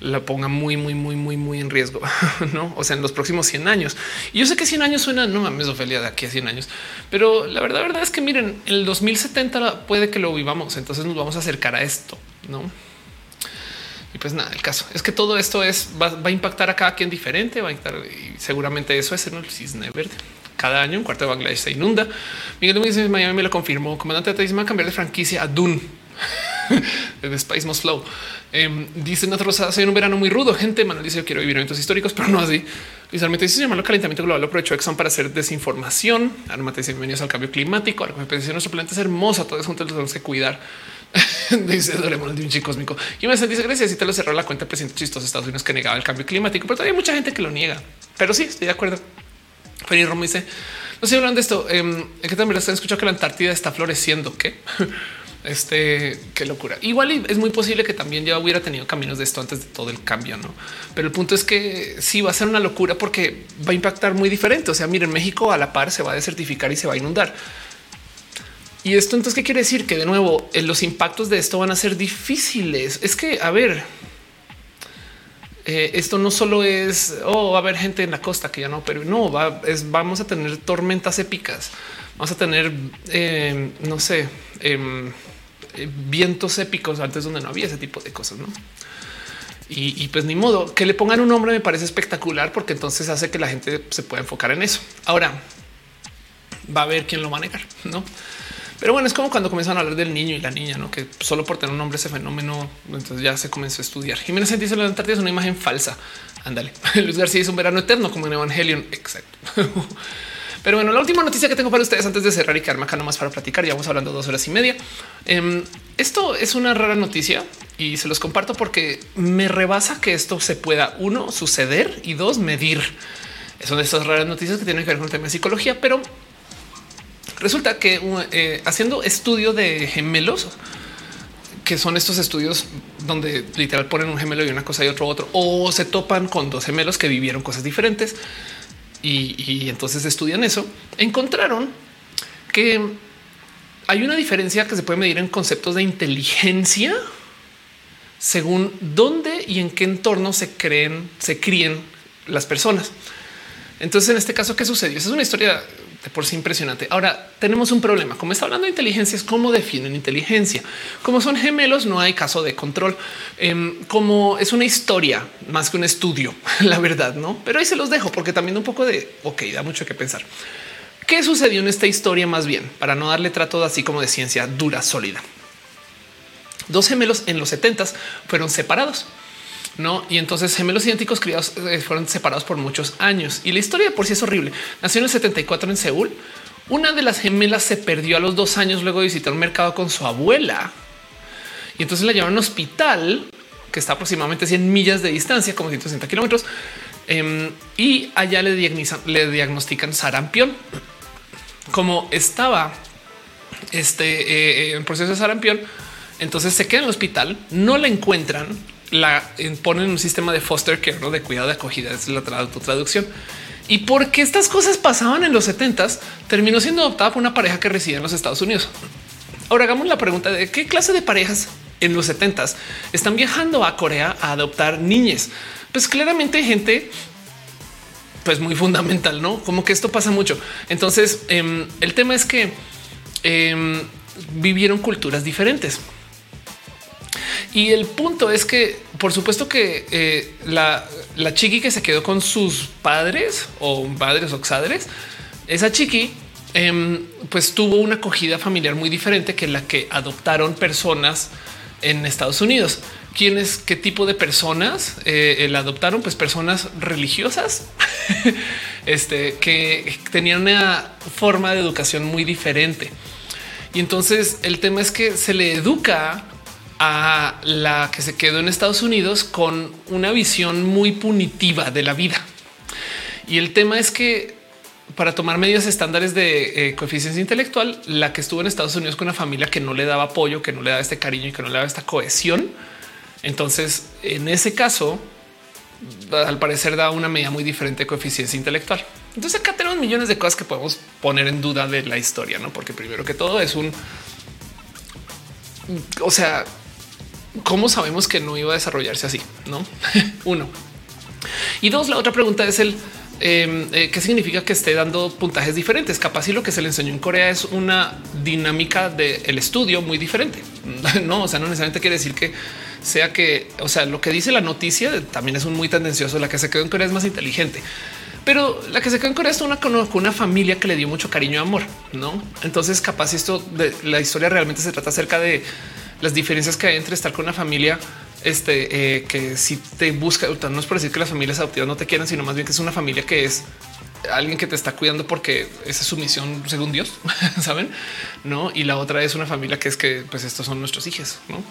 la ponga muy, muy, muy, muy, muy en riesgo, no? O sea, en los próximos 100 años. Y yo sé que 100 años suena, no mames, Ofelia, de aquí a 100 años, pero la verdad, verdad es que miren, el 2070 puede que lo vivamos, entonces nos vamos a acercar a esto, no? Y pues nada, el caso es que todo esto es va, a impactar a cada quien diferente, va a impactar y seguramente eso es en el cisne verde. Cada año un cuarto de Bangladesh se inunda. Miguel dice Miami me lo confirmó. Comandante te va a cambiar de franquicia a Dune. de Space Must Flow. Eh, dice Nat Rosa, soy un verano muy rudo. Gente, Manuel dice, yo quiero vivir eventos históricos, pero no así. Visualmente dice, llamarlo calentamiento global. Lo aprovecho Exxon para hacer desinformación. Arma te dice, bienvenidos al cambio climático. Ahora me nuestro planeta es hermoso. Todos juntos los tenemos que cuidar. dice Doraemon de un chico cósmico. Y me dice gracias. Y te lo cerró la cuenta presidente chistoso de Estados Unidos que negaba el cambio climático, pero todavía hay mucha gente que lo niega. Pero sí, estoy de acuerdo. Feli Romo dice: No sé hablando de esto. Eh, que también están escuchando que la Antártida está floreciendo. ¿Qué? Este qué locura. Igual es muy posible que también ya hubiera tenido caminos de esto antes de todo el cambio, no? Pero el punto es que sí va a ser una locura porque va a impactar muy diferente. O sea, miren, México a la par se va a desertificar y se va a inundar. Y esto entonces, ¿qué quiere decir? Que de nuevo eh, los impactos de esto van a ser difíciles. Es que, a ver, eh, esto no solo es, oh, va a haber gente en la costa que ya no, pero no, va, es, vamos a tener tormentas épicas, vamos a tener, eh, no sé, em, vientos épicos antes donde no había ese tipo de cosas, ¿no? Y, pues ni modo que le pongan un nombre me parece espectacular porque entonces hace que la gente se pueda enfocar en eso. Ahora va a haber quien lo va a negar, no? Pero bueno, es como cuando comienzan a hablar del niño y la niña, ¿no? que solo por tener un nombre ese fenómeno, entonces ya se comenzó a estudiar. Jiménez dice la Antártida es una imagen falsa. Ándale. Luis García es un verano eterno como en Evangelion. Exacto. Pero bueno, la última noticia que tengo para ustedes antes de cerrar y quedarme acá nomás para platicar, ya vamos hablando dos horas y media. Em, esto es una rara noticia y se los comparto porque me rebasa que esto se pueda uno suceder y dos medir. Son de estas raras noticias que tienen que ver con el tema de psicología, pero Resulta que eh, haciendo estudio de gemelos, que son estos estudios donde literal ponen un gemelo y una cosa y otro otro, o se topan con dos gemelos que vivieron cosas diferentes y, entonces estudian eso, encontraron que hay una diferencia que se puede medir en conceptos de inteligencia según dónde y en qué entorno se creen, se críen las personas. Entonces, en este caso, ¿qué sucedió? Esa es una historia de por sí impresionante. Ahora tenemos un problema. Como está hablando de inteligencia, es cómo definen inteligencia. Como son gemelos, no hay caso de control. Em, como es una historia más que un estudio, la verdad, no? Pero ahí se los dejo porque también un poco de ok, da mucho que pensar. ¿Qué sucedió en esta historia más bien para no darle trato así como de ciencia dura, sólida? Dos gemelos en los 70 fueron separados. No, y entonces gemelos idénticos criados eh, fueron separados por muchos años y la historia por sí es horrible. Nació en el 74 en Seúl. Una de las gemelas se perdió a los dos años luego de visitar un mercado con su abuela y entonces la llevaron a hospital que está aproximadamente 100 millas de distancia, como 160 kilómetros. Em, y allá le, le diagnostican sarampión. Como estaba este, eh, en proceso de sarampión, entonces se queda en el hospital, no la encuentran, la ponen un sistema de foster care, ¿no? de cuidado de acogida, es la traducción. Y porque estas cosas pasaban en los 70 terminó siendo adoptada por una pareja que reside en los Estados Unidos. Ahora hagamos la pregunta de qué clase de parejas en los 70 están viajando a Corea a adoptar niñas. Pues claramente gente pues muy fundamental, no como que esto pasa mucho. Entonces, em, el tema es que em, vivieron culturas diferentes. Y el punto es que, por supuesto que eh, la, chiqui que se quedó con sus padres o padres o exadres, esa chiqui em, pues tuvo una acogida familiar muy diferente que la que adoptaron personas en Estados Unidos. ¿Quiénes, qué tipo de personas eh, la adoptaron? Pues personas religiosas este, que tenían una forma de educación muy diferente. Y entonces el tema es que se le educa a la que se quedó en Estados Unidos con una visión muy punitiva de la vida. Y el tema es que para tomar medios estándares de eh, coeficiencia intelectual, la que estuvo en Estados Unidos con una familia que no le daba apoyo, que no le daba este cariño y que no le daba esta cohesión. Entonces, en ese caso, al parecer da una medida muy diferente de coeficiencia intelectual. Entonces acá tenemos millones de cosas que podemos poner en duda de la historia, no? Porque primero que todo es un, o sea, ¿cómo sabemos que no iba a desarrollarse así? No, uno. Y dos, la otra pregunta es el em, eh, qué significa que esté dando puntajes diferentes. Capaz y lo que se le enseñó en Corea es una dinámica del estudio muy diferente. No, o sea, no necesariamente quiere decir que sea que, o sea, lo que dice la noticia también es un muy tendencioso. La que se quedó en Corea es más inteligente, pero la que se quedó en Corea es una con una familia que le dio mucho cariño y amor. No, entonces, capaz esto de la historia realmente se trata acerca de las diferencias que hay entre estar con una familia este, eh, que si te busca, no es por decir que las familias adoptivas no te quieran, sino más bien que es una familia que es alguien que te está cuidando porque esa es su misión según Dios, saben? No, y la otra es una familia que es que pues estos son nuestros hijos, no?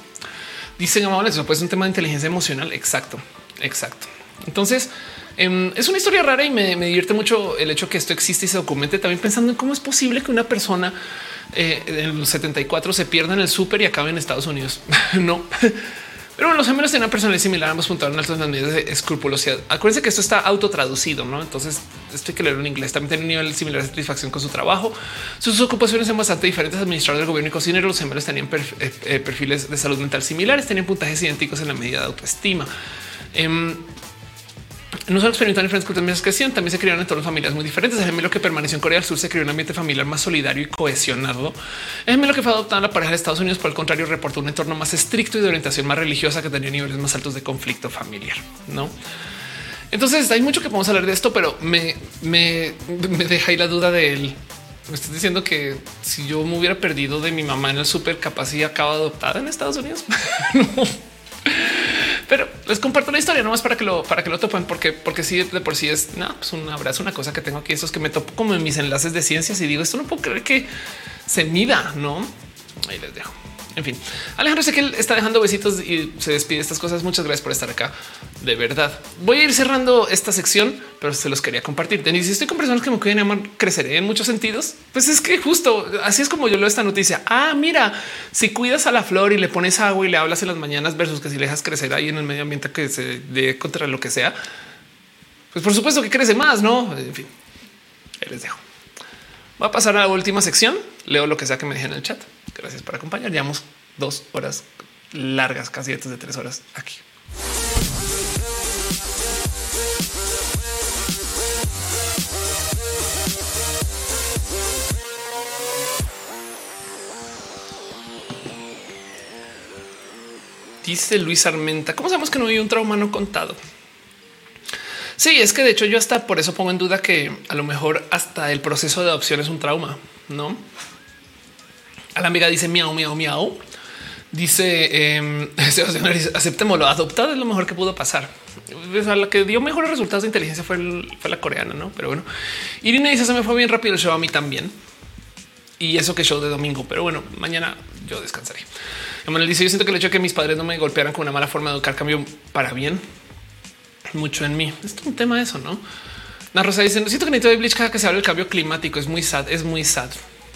Dicen amables, eso puede ser un tema de inteligencia emocional. Exacto, exacto. Entonces em, es una historia rara y me, me divierte mucho el hecho que esto existe y se documente también pensando en cómo es posible que una persona eh, en los 74 se pierda en el súper y acabe en Estados Unidos. no. Pero bueno, los gemelos una personalidad similar, ambos puntuaron altas las medidas de escrupulosidad. Acuérdense que esto está autotraducido, ¿no? Entonces esto que leerlo en inglés. También tienen un nivel similar de satisfacción con su trabajo. Sus ocupaciones son bastante diferentes. Administrador del gobierno y cocinero, los gemelos tenían eh, eh, perfiles de salud mental similares, tenían puntajes idénticos en la medida de autoestima. Em, no solo experimentaron diferentes culturas que hacían, también se crearon entornos familiares muy diferentes. El gemelo que permaneció en Corea del Sur se creó un ambiente familiar más solidario y cohesionado. El gemelo que fue adoptado a la pareja de Estados Unidos, por el contrario, reportó un entorno más estricto y de orientación más religiosa que tenía niveles más altos de conflicto familiar. No? Entonces hay mucho que podemos hablar de esto, pero me, me, deja ahí la duda de él. Me estás diciendo que si yo me hubiera perdido de mi mamá en el súper, capaz y acaba adoptada en Estados Unidos. no. Pero les comparto la historia nomás para que lo para que lo topen, porque porque si de por sí es no, pues un abrazo, una cosa que tengo aquí. Eso es que me topo como en mis enlaces de ciencias y digo esto no puedo creer que se mida, no? Ahí les dejo. En fin, Alejandro sé que él está dejando besitos y se despide estas cosas. Muchas gracias por estar acá. De verdad. Voy a ir cerrando esta sección, pero se los quería compartir. Denis, si estoy con personas que me cuiden amar, creceré en muchos sentidos. Pues es que justo así es como yo leo esta noticia. Ah, mira, si cuidas a la flor y le pones agua y le hablas en las mañanas versus que si le dejas crecer ahí en el medio ambiente que se dé contra lo que sea, pues por supuesto que crece más, no? En fin, les dejo. Va a pasar a la última sección. Leo lo que sea que me dejen en el chat. Gracias por acompañar. Llevamos dos horas largas, casi antes de tres horas aquí. Dice Luis Armenta, ¿cómo sabemos que no hay un trauma no contado? Sí, es que de hecho yo hasta por eso pongo en duda que a lo mejor hasta el proceso de adopción es un trauma, ¿no? A la amiga dice miau, miau, miau. Dice eh, aceptémoslo. Adoptado es lo mejor que pudo pasar. A la que dio mejores resultados de inteligencia fue, la coreana, no? Pero bueno, Irina dice se me fue bien rápido el show a mí también. Y eso que show de domingo, pero bueno, mañana yo descansaré. Emanuel dice: Yo siento que el hecho de que mis padres no me golpearan con una mala forma de educar cambió para bien mucho en mí. Es un tema eso, no? La Rosa dice: Siento que necesito de Bleach cada que se habla del cambio climático. Es muy sad, es muy sad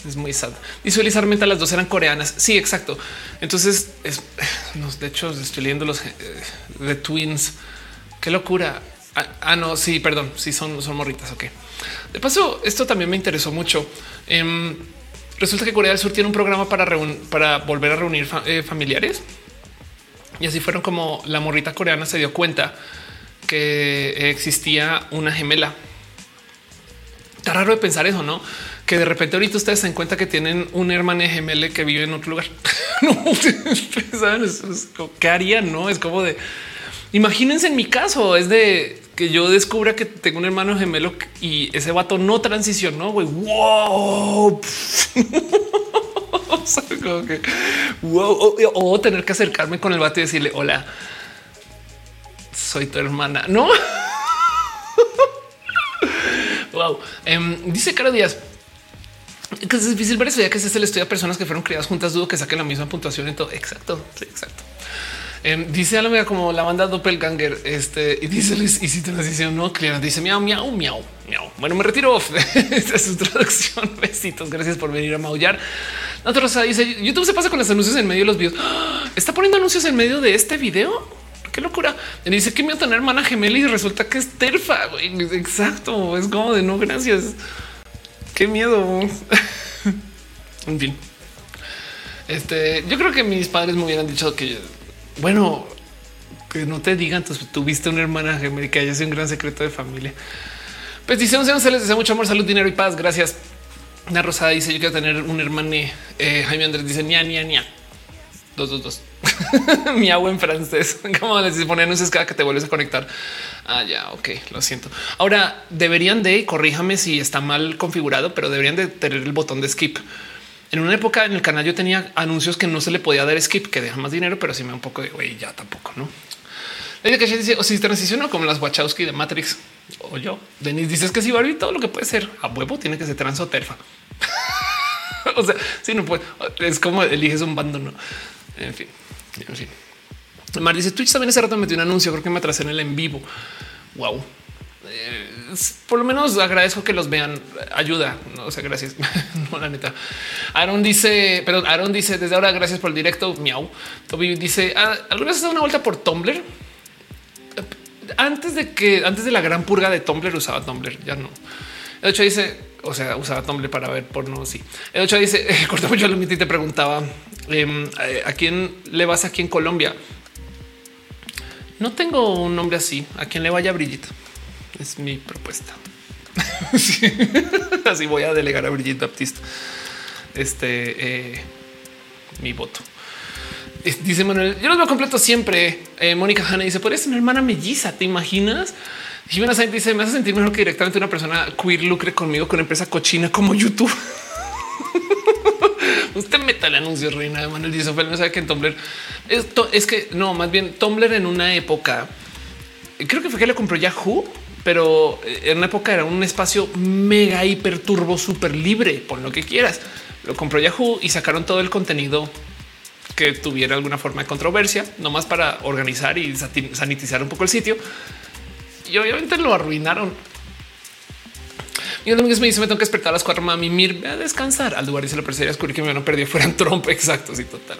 es muy sad. Visualizarmente las dos eran coreanas. Sí, exacto. Entonces, es, de hecho, estoy leyendo los de eh, Twins. Qué locura. Ah, ah, no, sí, perdón. Sí, son, son morritas. Ok. De paso, esto también me interesó mucho. Em, resulta que Corea del Sur tiene un programa para, para volver a reunir eh, familiares. Y así fueron como la morrita coreana se dio cuenta que existía una gemela Está raro de pensar eso, no? Que de repente ahorita ustedes se dan cuenta que tienen un hermano gemele que vive en otro lugar. no, ¿saben? ¿Qué harían? No es como de imagínense en mi caso, es de que yo descubra que tengo un hermano gemelo y ese vato no transicionó. Güey, wow. o, wow. O, tener que acercarme con el vato y decirle hola, soy tu hermana. No. wow. Em, dice Caro Díaz que es difícil ver eso, ya que es el estudio a personas que fueron criadas juntas. Dudo que saquen la misma puntuación en todo. Exacto. Sí, exacto. Em, dice algo como la banda Doppelganger. Este y dice y si transición no clara, dice miau, miau, miau, miau. Bueno, me retiro. Es su traducción. Besitos. Gracias por venir a maullar. Otra dice YouTube se pasa con los anuncios en medio de los videos. Está poniendo anuncios en medio de este video. Qué locura. Y dice que me va a tener hermana gemela y resulta que es terfa. Exacto. Es como de no, gracias. Qué miedo. en fin. Este, yo creo que mis padres me hubieran dicho que, bueno, que no te digan, tuviste una hermana gemela que haya sido un gran secreto de familia. No se les desea mucho amor, salud, dinero y paz. Gracias. Una Rosada dice: Yo quiero tener un hermano. Eh, Jaime Andrés dice: Nia, nia, nia. Dos, dos, dos. Mi agua en francés. Como les poner anuncios cada que te vuelves a conectar. Ah, ya, ok, lo siento. Ahora deberían de, corríjame si está mal configurado, pero deberían de tener el botón de skip. En una época en el canal yo tenía anuncios que no se le podía dar skip, que deja más dinero, pero sí me da un poco de güey, ya tampoco, no? que dice o si transicionó como las Wachowski de Matrix o yo. Denis dices que si Barbie todo lo que puede ser a huevo tiene que ser trans o terfa. o sea, si no puede, es como eliges un bando, no? En fin, en fin. Mar dice Twitch también hace rato me metió un anuncio. Creo que me atrasé en el en vivo. Wow. Eh, por lo menos agradezco que los vean. Ayuda. No o sea, gracias. no, la neta. Aaron dice, pero Aaron dice desde ahora gracias por el directo. Miau. Toby dice ah, alguna vez has dado una vuelta por Tumblr antes de que antes de la gran purga de Tumblr usaba Tumblr. Ya no. De hecho dice, o sea, usaba Tumblr para ver porno. Sí. De hecho dice, cortó mucho el y te preguntaba em, eh, a quién le vas aquí en Colombia. No tengo un nombre así. A quién le vaya Brigitte. Es mi propuesta. Así voy a delegar a Brigitte Baptiste. Este eh, mi voto. Dice Manuel, yo los veo completo siempre. Eh, Mónica Hanna dice, por eso una hermana melliza, ¿te imaginas? Jimena Sainz dice, me hace sentir mejor que directamente una persona queer lucre conmigo con empresa cochina como YouTube. Usted meta el anuncio, reina. Manuel dice, no sabe que en Tumblr esto es que no, más bien Tumblr en una época, creo que fue que le compró Yahoo, pero en una época era un espacio mega hiper turbo, súper libre, pon lo que quieras. Lo compró Yahoo y sacaron todo el contenido que tuviera alguna forma de controversia, nomás para organizar y sanitizar un poco el sitio. Y obviamente lo arruinaron. Y Domínguez me dice: Me tengo que despertar a las cuatro, mami, mir, a descansar. Al lugar dice la perseguía descubrí que me no perdido fueran Trump. Exacto. Sí, total.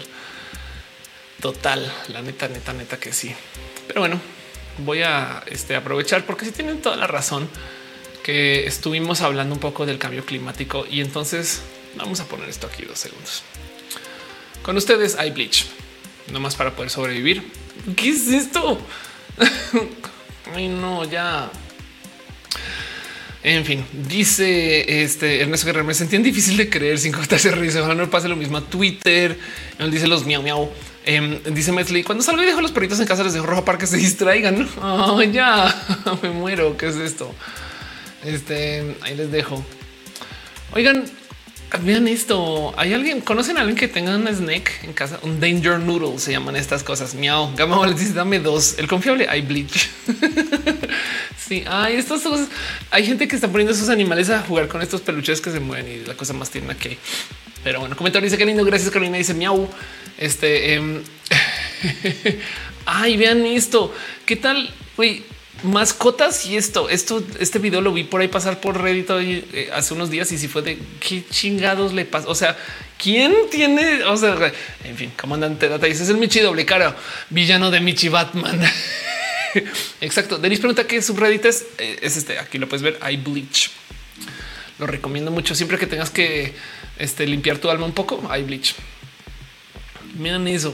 Total. La neta, neta, neta que sí. Pero bueno, voy a este, aprovechar porque si tienen toda la razón que estuvimos hablando un poco del cambio climático y entonces vamos a poner esto aquí dos segundos. Con ustedes hay Bleach, más para poder sobrevivir. ¿Qué es esto? Ay, no, ya. En fin, dice este Ernesto Guerrero, me sentía difícil de creer sin cortarse risa. Ojalá no pase lo mismo a Twitter. Él dice los miau miau. Em, dice Metzli, cuando salgo y dejo los perritos en casa, les dejo rojo para que se distraigan. Oh, ya me muero. ¿Qué es esto? Este ahí les dejo. Oigan, Vean esto. Hay alguien, conocen a alguien que tenga un snack en casa, un danger noodle. Se llaman estas cosas. Miau, gama dice dame dos. El confiable hay bleach. sí, hay estas cosas. Hay gente que está poniendo esos animales a jugar con estos peluches que se mueven y la cosa más tierna que Pero bueno, comentario dice que lindo. Gracias, Carolina. Dice miau. Este eh, ay, vean esto. ¿Qué tal? Uy, mascotas y esto, esto, este video lo vi por ahí pasar por Reddit eh, hace unos días y si fue de qué chingados le pasa. O sea, quién tiene, o sea, en fin, comandante Data dice es el Michi doble cara, villano de Michi Batman. Exacto. Denis pregunta qué subreddit es. Eh, es este. Aquí lo puedes ver. Hay bleach. Lo recomiendo mucho siempre que tengas que este, limpiar tu alma un poco. Hay bleach. Miren eso.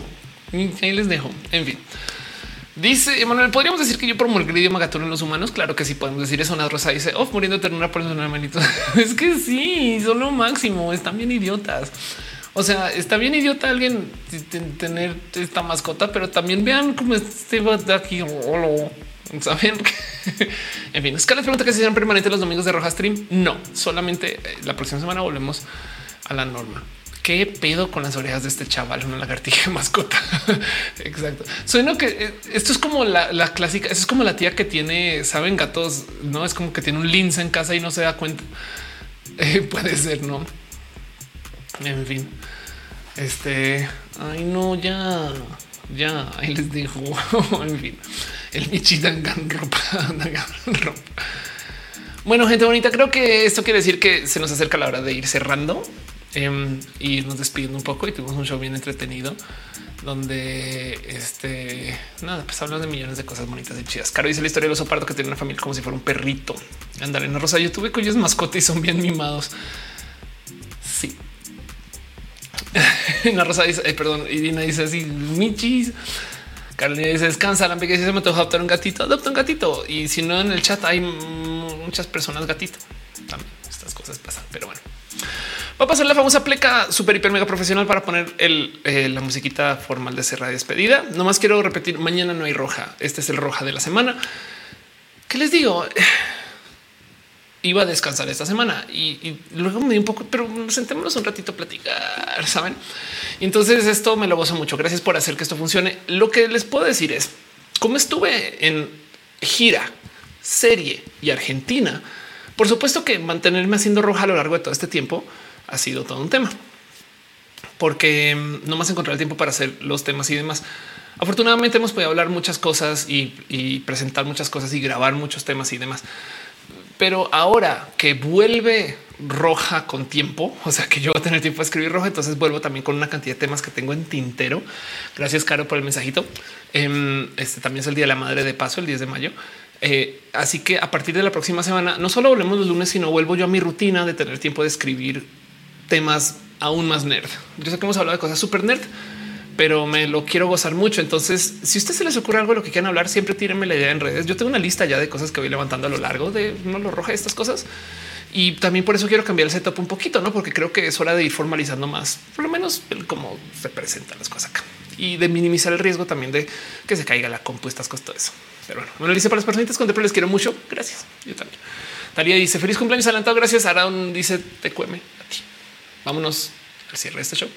Ahí les dejo. En fin. Dice Emanuel, podríamos decir que yo promulgué el idioma gatuno en los humanos. Claro que sí podemos decir eso. Una rosa dice, oh, muriendo de ternura por una manito. es que sí, son lo máximo. Están bien idiotas. O sea, está bien idiota alguien tener esta mascota, pero también vean cómo este va de aquí. Saben, en fin, es que les pregunta que si serán permanentes los domingos de Roja Stream. No, solamente eh, la próxima semana volvemos a la norma qué pedo con las orejas de este chaval, una lagartija mascota. Exacto. Suena que eh, esto es como la, clásica. Eso es como la tía que tiene, saben, gatos, no es como que tiene un lince en casa y no se da cuenta. Eh, puede ser, no? En fin, este ay, no, ya, ya ahí les digo. en fin, el Michi Dangan ropa. Bueno, gente bonita, creo que esto quiere decir que se nos acerca la hora de ir cerrando y nos despidiendo un poco y tuvimos un show bien entretenido donde este nada, pues hablamos de millones de cosas bonitas y chidas. Caro dice la historia del oso pardo que tiene una familia como si fuera un perrito. Andar en rosa. Yo tuve cuyos mascotas y son bien mimados. Sí. la rosa dice, eh, perdón, Irina dice así, michis. Carolina dice descansa, la dice se me tocó adoptar un gatito, adopta un gatito. Y si no en el chat hay muchas personas gatito. También estas cosas pasan, pero bueno. Va a pasar la famosa pleca super hiper mega profesional para poner eh, la musiquita formal de cerrar y despedida. No más quiero repetir, mañana no hay roja. Este es el roja de la semana. ¿Qué les digo? Iba a descansar esta semana y, luego me di un poco, pero sentémonos un ratito a platicar, ¿saben? Y entonces esto me lo gozo mucho. Gracias por hacer que esto funcione. Lo que les puedo decir es, como estuve en gira, serie y Argentina, por supuesto que mantenerme haciendo roja a lo largo de todo este tiempo ha sido todo un tema porque mm, no más encontrar el tiempo para hacer los temas y demás. Afortunadamente hemos podido hablar muchas cosas y, presentar muchas cosas y grabar muchos temas y demás. Pero ahora que vuelve roja con tiempo, o sea que yo voy a tener tiempo de escribir roja, entonces vuelvo también con una cantidad de temas que tengo en tintero. Gracias, Caro, por el mensajito. Em, este también es el Día de la Madre de Paso, el 10 de mayo. Eh, así que a partir de la próxima semana, no solo volvemos los lunes, sino vuelvo yo a mi rutina de tener tiempo de escribir temas aún más nerd. Yo sé que hemos hablado de cosas súper nerd, pero me lo quiero gozar mucho. Entonces, si a usted se les ocurre algo de lo que quieran hablar, siempre tírenme la idea en redes. Yo tengo una lista ya de cosas que voy levantando a lo largo de no lo roja estas cosas. Y también por eso quiero cambiar el setup un poquito, no? Porque creo que es hora de ir formalizando más, por lo menos cómo se presentan las cosas acá y de minimizar el riesgo también de que se caiga la compuestas con todo eso. Pero bueno, bueno, dice para las personitas con les quiero mucho. Gracias. Yo también. Talía dice feliz cumpleaños adelantado. Gracias. Aaron dice te cueme a ti. Vámonos al cierre de este show.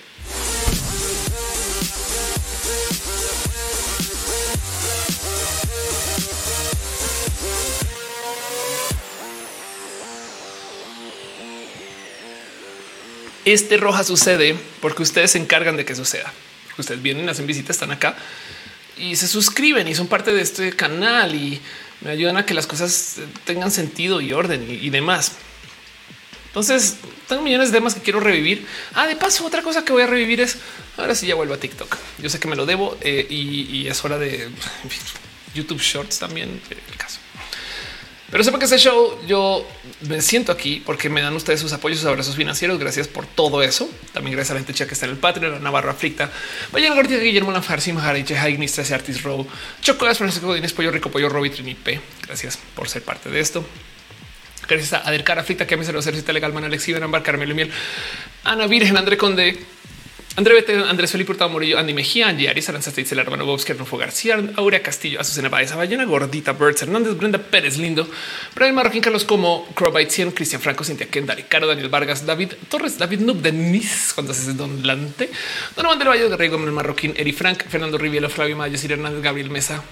Este roja sucede porque ustedes se encargan de que suceda. Ustedes vienen, hacen visitas, están acá y se suscriben y son parte de este canal y me ayudan a que las cosas tengan sentido y orden y demás. Entonces tengo millones de temas que quiero revivir. Ah, de paso, otra cosa que voy a revivir es ahora sí ya vuelvo a TikTok. Yo sé que me lo debo eh, y, es hora de YouTube Shorts también el caso. Pero sepa que este show yo me siento aquí porque me dan ustedes sus apoyos, sus abrazos financieros. Gracias por todo eso. También gracias a la gente que está en el Patreon, la Navarro Aflicta, Vayan Gortía, Guillermo Lanfarsi, Mahariche, Haignis, Artis Row, Chocolate, Francisco Godínez, Pollo Rico, Pollo Robbie, Trini P. Gracias por ser parte de esto. Gracias a Adelcar Aflicta, que me se lo cita legal, Man, Alex Iberambar, Carmelo Miel, Ana Virgen, André Conde, André Bete, Andrés Felipe Hurtado Murillo, Andy Mejía, Angie Aris, Aranza Steitzel, hermano Bobsker, Rufo García, Aurea Castillo, Azucena Baeza, Ballena Gordita, Birds, Hernández, Brenda Pérez Lindo, Brian Marroquín, Carlos Como, Crowbite 100, Cristian Franco, Cintia Kendall, Caro, Daniel Vargas, David Torres, David Noob, Denis, cuando haces Don Lante, Donovan del Valle Gómez Marroquín, Eri Frank, Fernando Rivielo, Flavio Mayo, Sir Hernández, Gabriel Mesa,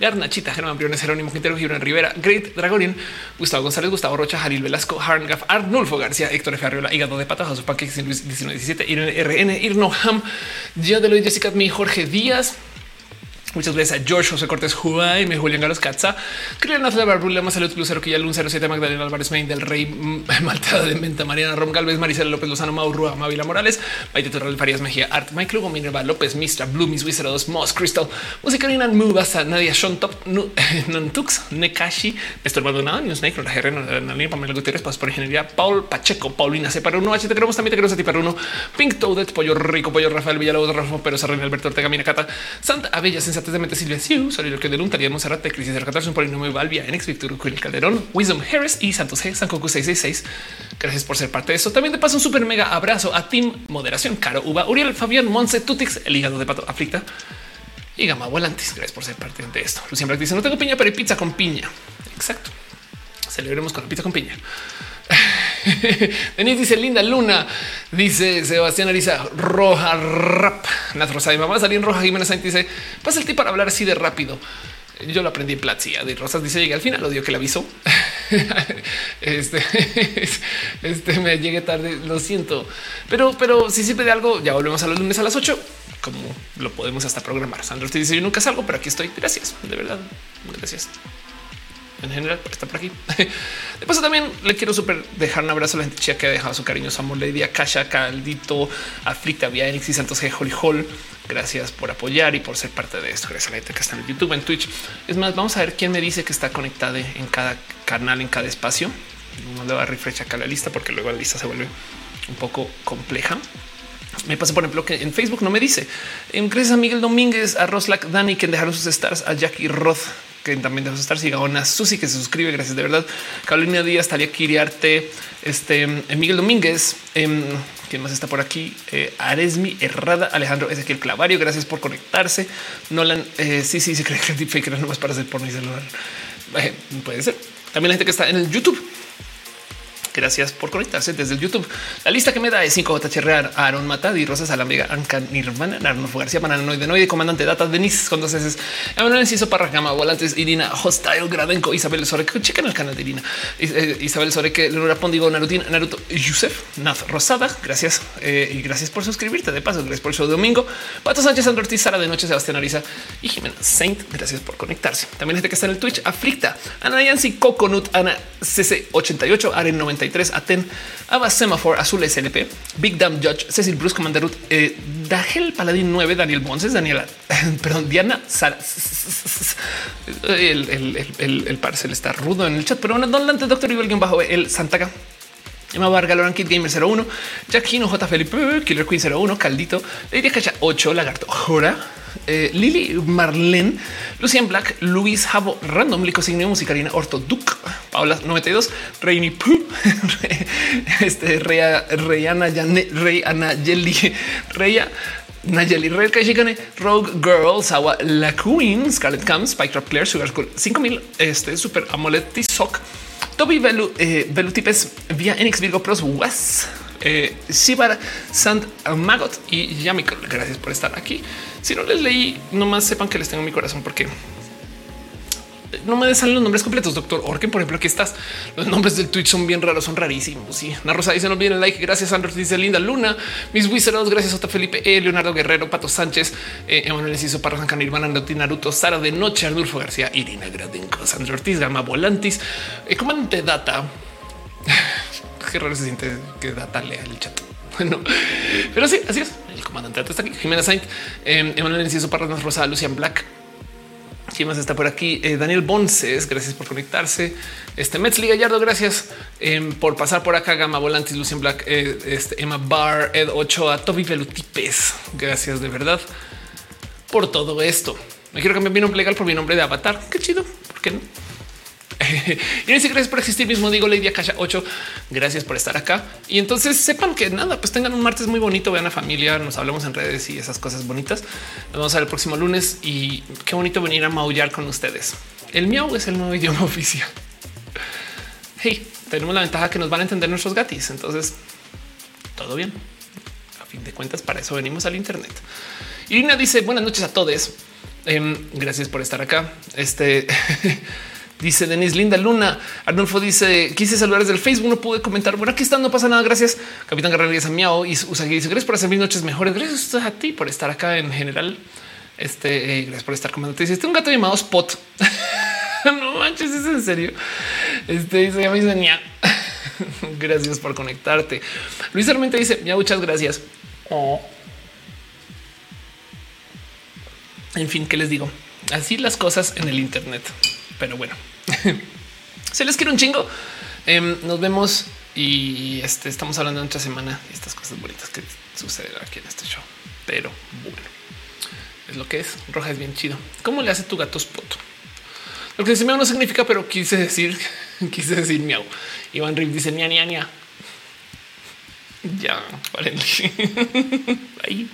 Garnachita, Germán Briones, Jerónimo Quintero, Gibran Rivera, Great Dragonin, Gustavo González, Gustavo Rocha, Jalil Velasco, Harngaf, Arnulfo García, Héctor F. Hígado de Pata, Josu Paque, 1917, RN, Irno Ham, Gia de Jessica Mi, Jorge Díaz, Muchas gracias a George José Cortés Juárez, Julián Galos Katza, Cristian Azla Barbulema, Salud Plus Cero Quillalun 07, Magdalena Álvarez Main del Rey, mm, Malteada de Menta, Mariana Rom Galvez, Maricela López Lozano, Maurrua, Mavila Morales, Maite Torral Farías Mejía, Art, Mike Lugo, Minerva López, Mistra, Blue, Miss Wizard 2, Moss Crystal, Música Nina Mubasa, Nadia Sean Top, Nantux, Nekashi, Néstor Maldonado, News Snake, La Nalina, Pamela Gutiérrez, Paz por Ingeniería, Paul Pacheco, Paulina C. para uno, H. Te queremos también, te queremos a ti para uno, Pink Toadette, Pollo Rico, Pollo Rafael Villalobos, Rafa Pero Sarren, Alberto Ortega, Minacata, Santa Abella, Sensata antes de meter Silvia Siu, lo que de Luntaría Monserrate, Crisis de Recatarse, un polinomio Valvia, Enex, Victor el Calderón, Wisdom Harris y Santos G, Sankoku 666. Gracias por ser parte de esto. También te paso un super mega abrazo a Team Moderación, Caro Uva, Uriel, Fabián, Monse, Tutix, el hígado de pato aflicta y Gama Volantis. Gracias por ser parte de esto. Lucien dice: No tengo piña, pero pizza con piña. Exacto. Celebremos con la pizza con piña. Denis dice linda luna, dice Sebastián Ariza roja rap. Nat Rosa y mamá salir en roja. Jiménez Sainz dice pasa el tip para hablar así de rápido. Yo lo aprendí en Platzi. De Rosas dice llegué al final, lo dio que le avisó. este, este me llegué tarde, lo siento, pero, pero si siempre de algo, ya volvemos a los lunes a las 8, como lo podemos hasta programar. Sandro te dice yo nunca salgo, pero aquí estoy. Gracias, de verdad. Gracias en general, está por aquí. De paso, también le quiero súper dejar un abrazo a la gente chica que ha dejado su cariño, su amor, Lady Akasha, Caldito, Aflicta, Vía y Santos G, Holy Hall. Gracias por apoyar y por ser parte de esto. Gracias a la gente que está en YouTube, en Twitch. Es más, vamos a ver quién me dice que está conectado en cada canal, en cada espacio. No le voy a refresh acá la lista porque luego la lista se vuelve un poco compleja. Me pasa, por ejemplo, que en Facebook no me dice. Gracias a Miguel Domínguez, a Roslack, Dani, que dejaron sus stars, a Jackie Roth, que también debes estar. Siga Susi que se suscribe. Gracias de verdad. Carolina Díaz, Talia Kiriarte, este eh, Miguel Domínguez. Eh, ¿Quién más está por aquí? Eh, Aresmi Errada, Alejandro Ezequiel Clavario. Gracias por conectarse. Nolan, eh, sí, sí, se cree que es deepfake no más para hacer por mi celular. Eh, puede ser. También la gente que está en el YouTube Gracias por conectarse desde el YouTube. La lista que me da es 5JHR, Aaron Matadi, Rosa Salamiga, Anca Nirvana, Arnulfo García, Bananoide, Noide, Comandante Data, Denise con dos S, Emanuel Enciso Parragama, Volantes, Irina, Hostile, Gradenco, Isabel Soreque, chequen el canal de Irina, eh, Isabel Soreque, Luna Pondigo, Narutin, Naruto, Yusef, Naz Rosada, gracias eh, y gracias por suscribirte. De paso, gracias por el show de domingo. Pato Sánchez, Andrés Ortiz, Sara de Noche, Sebastián Ariza y Jimena Saint. Gracias por conectarse. También gente que está en el Twitch, Aflicta, Ana Yancy, Coconut, Ana CC88, Aren 90 Aten, Ava Semaphore, Azul SLP, Big Damn Judge, Cecil Bruce, Commander Ruth, eh, Dagel Paladín 9, Daniel Bonces, Daniela, perdón, Diana Sara. El, el, el, el parcel está rudo en el chat, pero bueno, Don Lante, Doctor Ibel, bajo el Santaga. Emma Vargas, Loran Kid Gamer 01, Jack Hino, J. Felipe, Killer Queen 01, Caldito, Lady Cacha 8, Lagarto, Jora, eh, Lily Marlene, Lucian Black, Luis Javo, Random, Lico Signio, Musicarina, Orto Duke, Paula 92, Reini Poo, este Reya, Reyana, Rey Anayeli, Reya. Nayeli Red Kashigane, Rogue Girl, Sawa La Queen, Scarlet Cam, Spike Trap Claire, Sugar School 5000, este Super Amulet Sock, Toby Velu, eh, Velutipes vía Enix Virgo Pros West, eh, Shibar Sant Magot y Yamiko. Gracias por estar aquí. Si no les leí, nomás sepan que les tengo mi corazón porque no me salen los nombres completos. Doctor Orken, por ejemplo, aquí estás. Los nombres del Twitch son bien raros, son rarísimos. Sí, Ana Rosa dice: No olviden el like. Gracias, Andros. Dice Linda Luna, mis Wizards. Gracias, Ota Felipe, e, Leonardo Guerrero, Pato Sánchez, eh, Emanuel Enciso, Parra San Nirvana, Naruto, Sara de Noche, Arnulfo García, Irina Gradenco, Sandro Ortiz, Gama Volantis, eh, Comandante Data. Qué raro se siente que Data lea el chat. Bueno, pero sí, así es. El comandante está aquí. Jimena Saint, eh, Emanuel Enciso, Parra Rosa, Lucian Black. ¿Quién más está por aquí? Eh, Daniel Bonces, gracias por conectarse. Este Metzli Gallardo, gracias eh, por pasar por acá. Gama Volantis, Lucien Black, eh, este, Emma Barr, Ed 8, a Toby Velutipes. Gracias de verdad por todo esto. Me quiero cambiar mi nombre legal por mi nombre de avatar. Qué chido. ¿Por qué no? y dice gracias por existir mismo. Digo Lady Akasha 8. Gracias por estar acá. Y entonces sepan que nada, pues tengan un martes muy bonito. Vean a familia, nos hablamos en redes y esas cosas bonitas. Nos ver el próximo lunes y qué bonito venir a maullar con ustedes. El miau es el nuevo idioma oficial. Hey, tenemos la ventaja que nos van a entender nuestros gatis. Entonces todo bien. A fin de cuentas, para eso venimos al Internet. Irina dice buenas noches a todos. Em, gracias por estar acá. Este Dice Denis Linda Luna. Arnulfo dice quise saludar desde el Facebook. No pude comentar. Bueno, aquí está, no pasa nada. Gracias. Capitán Guerrero Miao y Usagi dice gracias por hacer mis noches mejores. Gracias a ti por estar acá en general. Este eh, gracias por estar comandante. Dice este un gato llamado Spot. no manches, es en serio. Este dice ya me dice gracias por conectarte. Luis realmente dice ya muchas gracias. Oh. En fin, ¿qué les digo? Así las cosas en el Internet. Pero bueno, se les quiere un chingo. Em, nos vemos y este, estamos hablando de otra semana y estas cosas bonitas que suceden aquí en este show. Pero bueno, es lo que es. Roja es bien chido. ¿Cómo le hace tu gato spot? Lo que dice miau no significa, pero quise decir, quise decir miau. Iván Riff dice ña, ña, ña. Ya. Ahí.